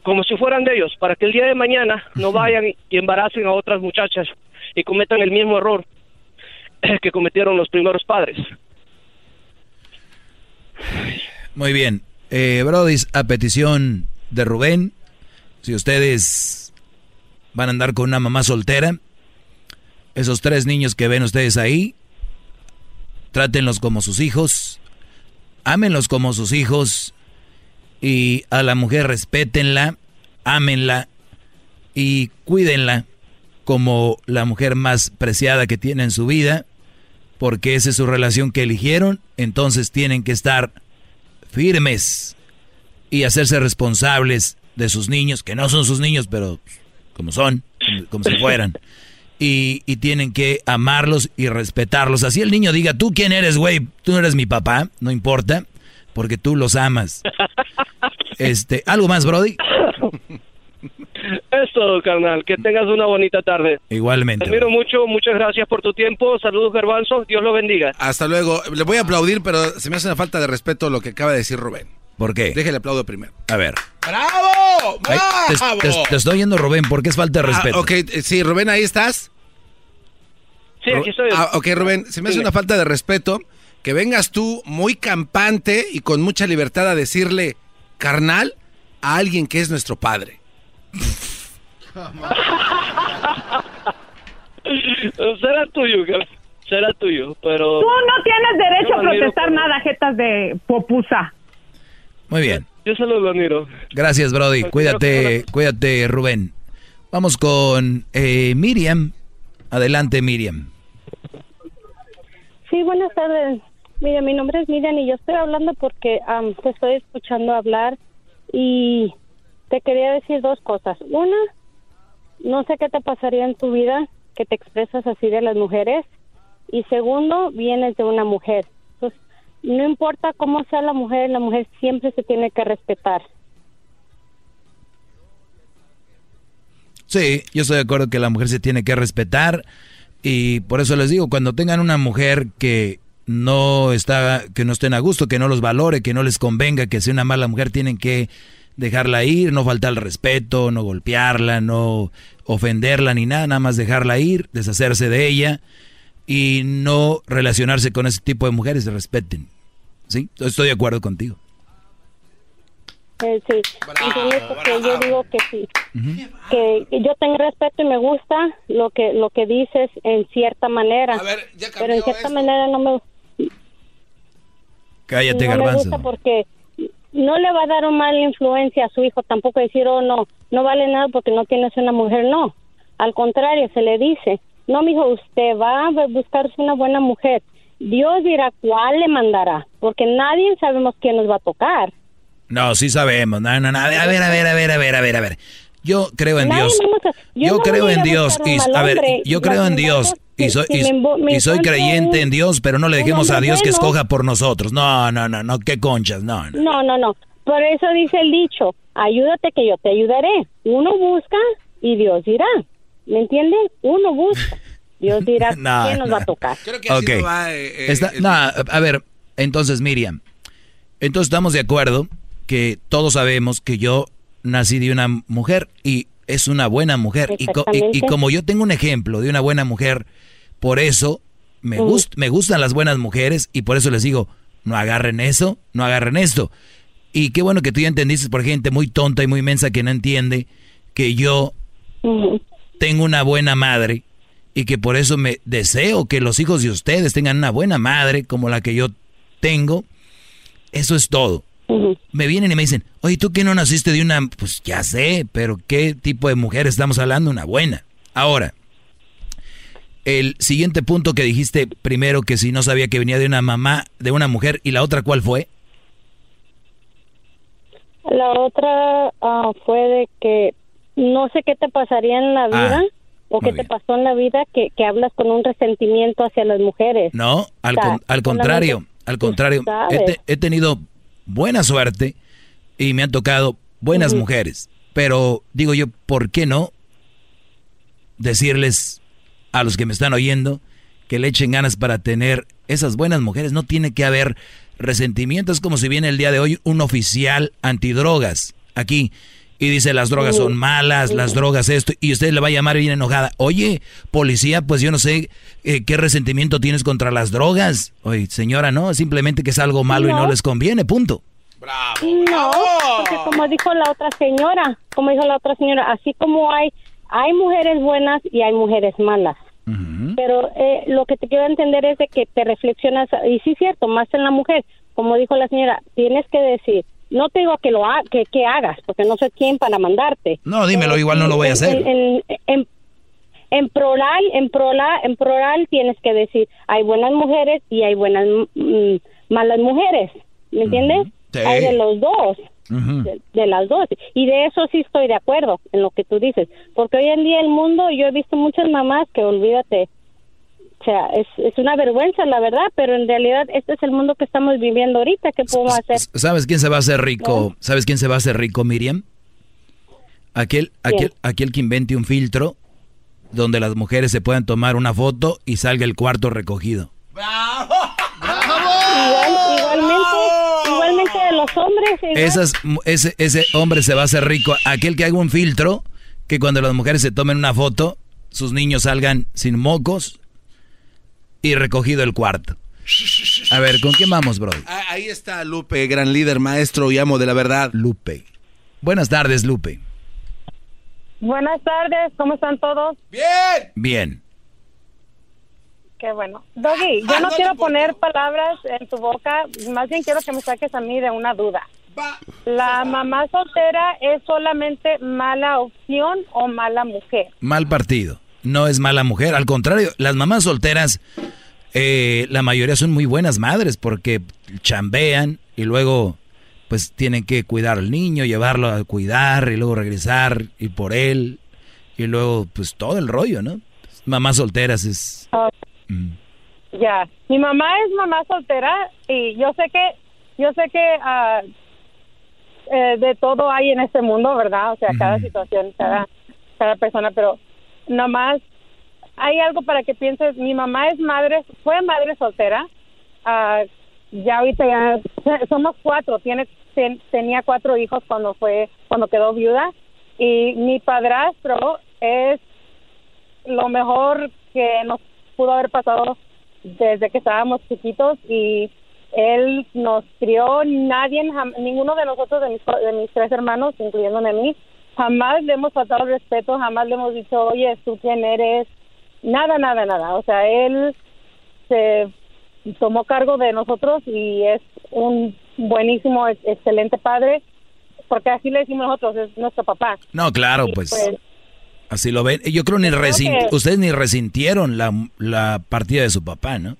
como si fueran de ellos, para que el día de mañana no vayan y embaracen a otras muchachas y cometan el mismo error [CLEARS THROAT] que cometieron los primeros padres. Muy bien. Eh, Brody, a petición de Rubén, si ustedes van a andar con una mamá soltera, esos tres niños que ven ustedes ahí, trátenlos como sus hijos, ámenlos como sus hijos y a la mujer respétenla, ámenla y cuídenla como la mujer más preciada que tiene en su vida, porque esa es su relación que eligieron, entonces tienen que estar firmes y hacerse responsables de sus niños, que no son sus niños, pero como son, como, como si fueran. [LAUGHS] Y, y tienen que amarlos y respetarlos. Así el niño diga, tú quién eres, güey, tú no eres mi papá, no importa, porque tú los amas. [LAUGHS] Este, ¿algo más, Brody? Es todo, carnal. Que tengas una bonita tarde. Igualmente. Te admiro mucho, muchas gracias por tu tiempo. Saludos, Garbanzo. Dios lo bendiga. Hasta luego. Le voy a aplaudir, pero se me hace una falta de respeto lo que acaba de decir Rubén. ¿Por qué? Déjale aplaudo primero. A ver. ¡Bravo! Ay, te, ¡Bravo! te- te estoy oyendo, Rubén, porque es falta de respeto. Ah, ok, eh, sí, Rubén, ahí estás. Sí, aquí estoy. Ah, ok, Rubén, se me hace una falta de respeto que vengas tú muy campante y con mucha libertad a decirle carnal a alguien que es nuestro padre. [LAUGHS] Será tuyo, será tuyo, pero... Tú no tienes derecho a protestar por- nada, jetas de popusa. Muy bien. Yo solo lo admiro. Gracias, Brody. Cuídate, cuídate, Rubén. Vamos con eh, Miriam. Adelante, Miriam. Sí, buenas tardes. Mira, mi nombre es Miriam y yo estoy hablando porque am, te estoy escuchando hablar y te quería decir dos cosas. Una, no sé qué te pasaría en tu vida que te expresas así de las mujeres. Y segundo, vienes de una mujer. Entonces, no importa cómo sea la mujer, la mujer siempre se tiene que respetar. Sí, yo estoy de acuerdo que la mujer se tiene que respetar y por eso les digo, cuando tengan una mujer que no está, que no estén a gusto, que no los valore, que no les convenga, que sea una mala mujer, tienen que dejarla ir, no faltar el respeto, no golpearla, no ofenderla ni nada, nada más dejarla ir, deshacerse de ella y no relacionarse con ese tipo de mujeres, respeten. ¿Sí? Estoy de acuerdo contigo. Eh, sí. Porque yo digo que sí, que, yo tengo respeto y me gusta lo que lo que dices en cierta manera, pero en cierta manera no me Cállate, no garbanzo. me gusta porque no le va a dar una mala influencia a su hijo, tampoco decir, oh, no, no vale nada porque no tienes una mujer, no. Al contrario, se le dice, no, mijo, usted va a buscarse una buena mujer. Dios dirá cuál le mandará, porque nadie sabemos quién nos va a tocar. No, sí sabemos. No, no, no. A ver, a ver, a ver, a ver, a ver, a ver, a ver. Yo creo en Dios. yo creo en Dios. Y, a ver, yo creo en Dios. Y soy, y, soy creyente en Dios, pero no le dejemos a Dios que escoja por nosotros. No, no, no, no. Qué conchas, no. no. No, no, no. Por eso dice el dicho, ayúdate que yo te ayudaré. Uno busca y Dios dirá. ¿Me entienden? Uno busca. Dios dirá [LAUGHS] No, quién nos no. va a tocar. Ok. Está- no, a ver, entonces Miriam, entonces estamos de acuerdo que todos sabemos que yo nací de una mujer y es una buena mujer. Y, co- y- y Exactamente. como yo tengo un ejemplo de una buena mujer, por eso me, gust- me gustan las buenas mujeres y por eso les digo, no agarren eso, no agarren esto. Y qué bueno que tú ya entendiste por gente muy tonta y muy mensa que no entiende que yo tengo una buena madre y que por eso me deseo que los hijos de ustedes tengan una buena madre como la que yo tengo. Eso es todo. Me vienen y me dicen, oye, ¿tú qué no naciste de una? Pues ya sé, pero ¿qué tipo de mujer estamos hablando? Una buena. Ahora, el siguiente punto que dijiste primero que si no sabía que venía de una mamá, de una mujer, y la otra cuál fue? La otra ah, fue de que no sé qué te pasaría en la vida o qué te pasó en la vida que, que hablas con un resentimiento hacia las mujeres. No, al, O sea, con- al contrario, al contrario. He, sabes. te- he tenido buena suerte y me han tocado buenas mujeres. Pero digo yo, ¿por qué no decirles a los que me están oyendo que le echen ganas para tener esas buenas mujeres? No tiene que haber resentimiento. Es como si viene el día de hoy un oficial antidrogas aquí y dice las drogas son malas, las drogas esto, y usted le va a llamar bien enojada. Oye, policía, pues yo no sé eh, qué resentimiento tienes contra las drogas. Oye, señora, no, simplemente que es algo malo y no les conviene, punto. No, porque como dijo la otra señora, como dijo la otra señora, así como hay hay mujeres buenas y hay mujeres malas. Pero eh, lo que te quiero entender es de que te reflexionas, y sí es cierto, más en la mujer, como dijo la señora, tienes que decir, no te digo que lo ha, que, que hagas, porque no soy quien para mandarte. No, dímelo, igual no lo voy a hacer. En, en, en, en plural, en plural, en plural tienes que decir, hay buenas mujeres y hay buenas mm, malas mujeres, ¿me entiendes? Sí. Hay de los dos de, de las dos. Y de eso sí estoy de acuerdo en lo que tú dices. Porque hoy en día el mundo, yo he visto muchas mamás que olvídate. O sea, es, es una vergüenza, la verdad, pero en realidad este es el mundo que estamos viviendo ahorita. ¿Qué podemos hacer? ¿Sabes quién se va a hacer rico? ¿Sabes quién se va a hacer rico, Miriam? Aquel, aquel, aquel que invente un filtro donde las mujeres se puedan tomar una foto y salga el cuarto recogido. Igual, igualmente, igualmente de los hombres. igual. Esas, ese, ese hombre se va a hacer rico. Aquel que haga un filtro que cuando las mujeres se tomen una foto, sus niños salgan sin mocos y recogido el cuarto. A ver, ¿con quién vamos, bro? Ah, Ahí está Lupe, gran líder, maestro y amo de la verdad. Lupe. Buenas tardes, Lupe. Buenas tardes, ¿cómo están todos? Bien. Bien. Qué bueno. Doggy, yo no, quiero poner palabras en tu boca, más bien quiero que me saques a mí de una duda. ¿La mamá soltera es solamente mala opción o mala mujer? Mal partido. No es mala mujer. Al contrario, las mamás solteras, eh, la mayoría son muy buenas madres porque chambean y luego pues tienen que cuidar al niño, llevarlo a cuidar y luego regresar y por él y luego pues todo el rollo, ¿no? Mamás solteras es... Ah, mm. Ya, mi mamá es mamá soltera y yo sé que, yo sé que ah, eh, de todo hay en este mundo, ¿verdad? O sea, cada situación, cada, cada persona, pero nomás hay algo para que pienses, mi mamá es madre, fue madre soltera, ah, ya ahorita ya [LAUGHS] somos cuatro, tiene ten- tenía cuatro hijos cuando fue cuando quedó viuda y mi padrastro es lo mejor que nos pudo haber pasado desde que estábamos chiquitos y él nos crió, nadie, ninguno de nosotros, de mis, de mis tres hermanos, incluyéndome a mí, jamás le hemos faltado respeto, jamás le hemos dicho, oye, ¿tú quién eres? Nada, nada, nada. O sea, él se tomó cargo de nosotros y es un buenísimo, excelente padre, porque así le decimos nosotros, es nuestro papá. No, claro, pues, pues, así lo ven. Yo creo ni ustedes ni resintieron la, la partida de su papá, ¿no?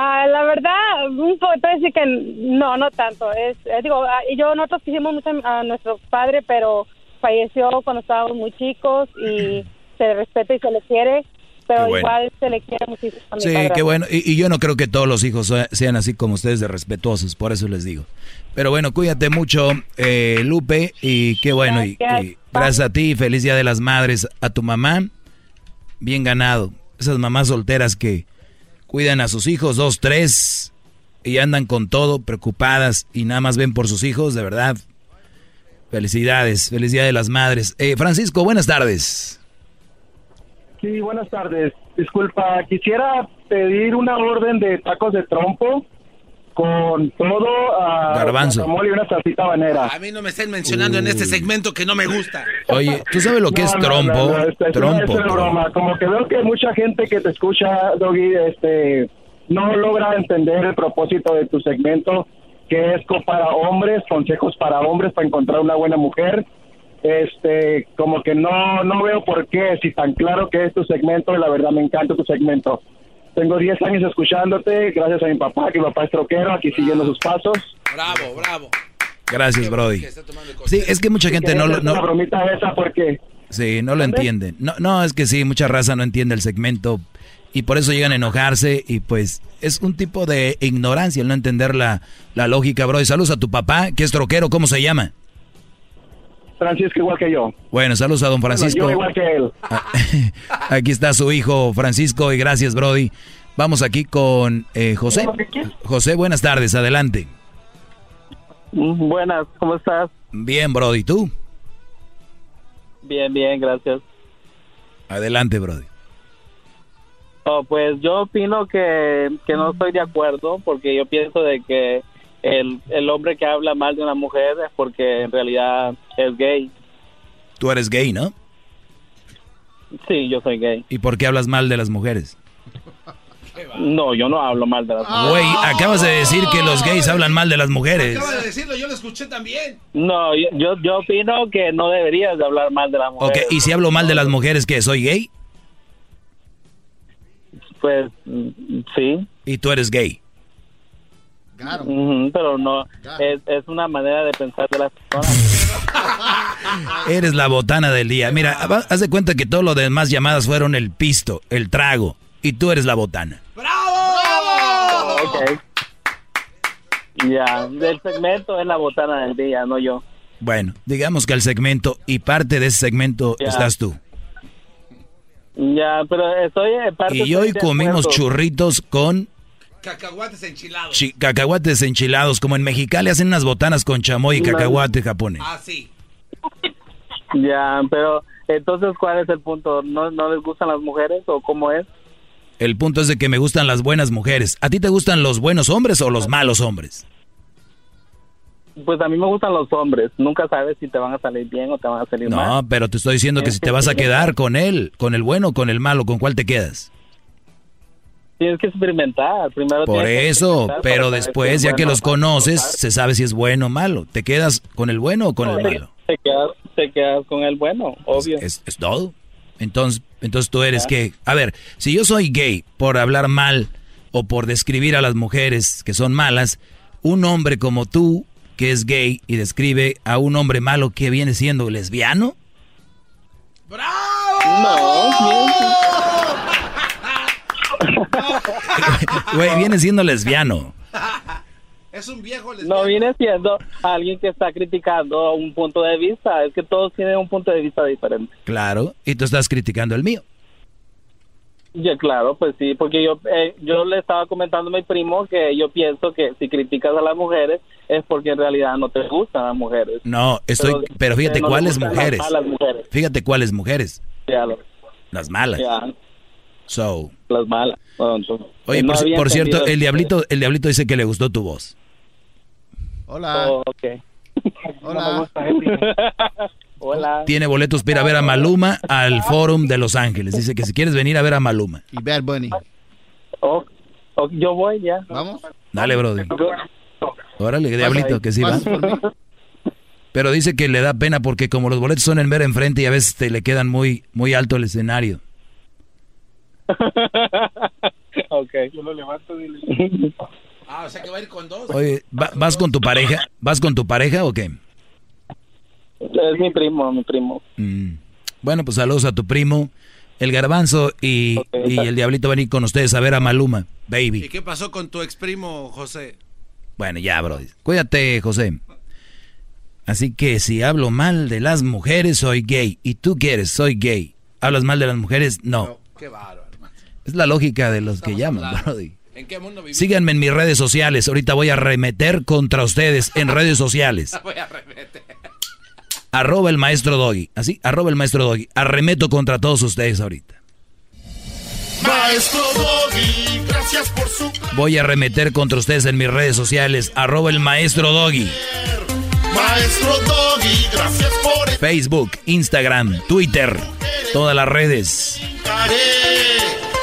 Ah, la verdad, un poco decir que no, no tanto. Es, eh, digo, ah, yo nosotros quisimos mucho a nuestro padre, pero falleció cuando estábamos muy chicos y se le respeta y se le quiere, pero igual se le quiere muchísimo. A mi sí, qué bueno. Y, yo no creo que todos los hijos sean así como ustedes de respetuosos, por eso les digo. Pero bueno, cuídate mucho, eh, Lupe, y qué bueno. Y, y gracias a ti, feliz Día de las Madres, a tu mamá, bien ganado. Esas mamás solteras que cuidan a sus hijos, dos, tres, y andan con todo, preocupadas y nada más ven por sus hijos, de verdad. Felicidades, felicidad de las madres. Eh, Francisco, buenas tardes. Sí, buenas tardes. Disculpa, quisiera pedir una orden de tacos de trompo con todo a garbanzo y una salsita banera. A mí no me estén mencionando en este segmento que no me gusta. Oye, ¿tú sabes lo que es trompo? trompo. broma. Como que veo que mucha gente que te escucha, Doggy, este, no logra entender el propósito de tu segmento, que es para hombres, consejos para hombres para encontrar una buena mujer. Este, como que no, no veo por qué, si tan claro que es tu segmento, la verdad me encanta tu segmento. Tengo 10 años escuchándote, gracias a mi papá, que mi papá es troquero, aquí siguiendo sus pasos. Bravo, bravo. Gracias, Brody. Sí, es que mucha gente no lo... No, bromita esa porque... Sí, no lo entienden. No, no, es que sí, mucha raza no entiende el segmento y por eso llegan a enojarse y pues es un tipo de ignorancia el no entender la, la lógica, Brody. Saludos a tu papá, que es troquero, ¿cómo se llama? Francisco igual que yo. Bueno, saludos a don Francisco. yo igual que él. [LAUGHS] Aquí está su hijo Francisco y gracias Brody. Vamos aquí con eh, José. José, buenas tardes, adelante. Mm, buenas, ¿cómo estás? Bien, Brody, ¿tú? Bien, bien, gracias. Adelante, Brody. Oh, pues yo opino que, que no estoy de acuerdo porque yo pienso de que el, el hombre que habla mal de una mujer es porque en realidad es gay. Tú eres gay, ¿no? Sí, yo soy gay. ¿Y por qué hablas mal de las mujeres? No, yo no hablo mal de las mujeres. Güey, acabas de decir que los gays hablan mal de las mujeres. Acabas de decirlo, yo lo escuché también. No, yo, yo opino que no deberías de hablar mal de las mujeres. Ok, ¿y si hablo mal de las mujeres, que soy gay? Pues, sí. ¿Y tú eres gay? Claro. pero no, es, es, una manera de pensar de las personas. [LAUGHS] Eres la botana del día. Mira, haz de cuenta que todo lo demás llamadas fueron el pisto, el trago, y tú eres la botana. ¡Bravo! Ok. Ya, del segmento es la botana del día, no yo. Bueno, digamos que el segmento y parte de ese segmento estás tú. Ya, pero estoy parte Y hoy comimos churritos con Cacahuates enchilados. cacahuates enchilados, como en Mexicali hacen unas botanas con chamoy y cacahuate japonés. Ah, sí. Ya, pero entonces, ¿cuál es el punto? ¿No, ¿No les gustan las mujeres o cómo es? El punto es de que me gustan las buenas mujeres. ¿A ti te gustan los buenos hombres o los malos hombres? Pues a mí me gustan los hombres. Nunca sabes si te van a salir bien o te van a salir mal. No, pero te estoy diciendo que si te vas a quedar con él, con el bueno o con el malo, ¿con cuál te quedas? Tienes que experimentar. Primero Por eso, pero después, ya que los conoces, se sabe si es bueno o malo. ¿Te quedas con el bueno o con el malo? Te quedas, te quedas con el bueno, obvio. Es, todo. Entonces, entonces tú eres que, a ver, si yo soy gay por hablar mal o por describir a las mujeres que son malas, un hombre como tú que es gay y describe a un hombre malo que viene siendo lesbiano. ¡Bravo! No, [LAUGHS] [LAUGHS] Güey, viene siendo lesbiano. Es un viejo lesbiano. No viene siendo alguien que está criticando un punto de vista. Es que todos tienen un punto de vista diferente. Claro, y tú estás criticando el mío. Ya, claro, pues sí, porque yo eh, yo le estaba comentando a mi primo que yo pienso que si criticas a las mujeres es porque en realidad no te gustan las mujeres. No, estoy, pero, fíjate cuáles mujeres. mujeres. Fíjate cuáles mujeres. Ya, las malas. So. Las malas. Oye, por, cierto, el diablito, el diablito dice que le gustó tu voz. Hola. Oh, [LAUGHS] Hola. [LAUGHS] Hola. Tiene boletos para ir a ver a Maluma al [LAUGHS] Forum de Los Ángeles. Dice que si quieres venir a ver a Maluma. Y Bad Bunny. Oh, oh, yo voy ya. ¿Vamos? Dale, brody. Órale, diablito, que sí va. Pero dice que le da pena porque como los boletos son en ver enfrente y a veces te le quedan muy, muy alto el escenario. [LAUGHS] ok. Yo lo levanto Ah, o sea que va a ir con dos. Oye, ¿vas con tu pareja? ¿Vas con tu pareja o qué? Es mi primo, mi primo. Mm. Bueno, pues saludos a tu primo. El garbanzo y, y el diablito van a ir con ustedes a ver a Maluma, baby. ¿Y qué pasó con tu ex primo, José? Bueno, ya, bro. Cuídate, José. Así que si hablo mal de las mujeres, soy gay. Y tú quieres, soy gay. ¿Hablas mal de las mujeres? No. qué bárbaro. Es la lógica de los que llaman, Brody. Síganme en mis redes sociales. Ahorita voy a remeter contra ustedes en redes sociales. [LAUGHS] voy a remeter. Arroba el maestro Doggy. Así, arroba el maestro Doggy. Arremeto contra todos ustedes ahorita. Maestro Doggy, gracias por su... Voy a remeter contra ustedes en mis redes sociales. Arroba el maestro Doggy. Maestro Doggy, gracias por... Facebook, Instagram, Twitter, todas las redes.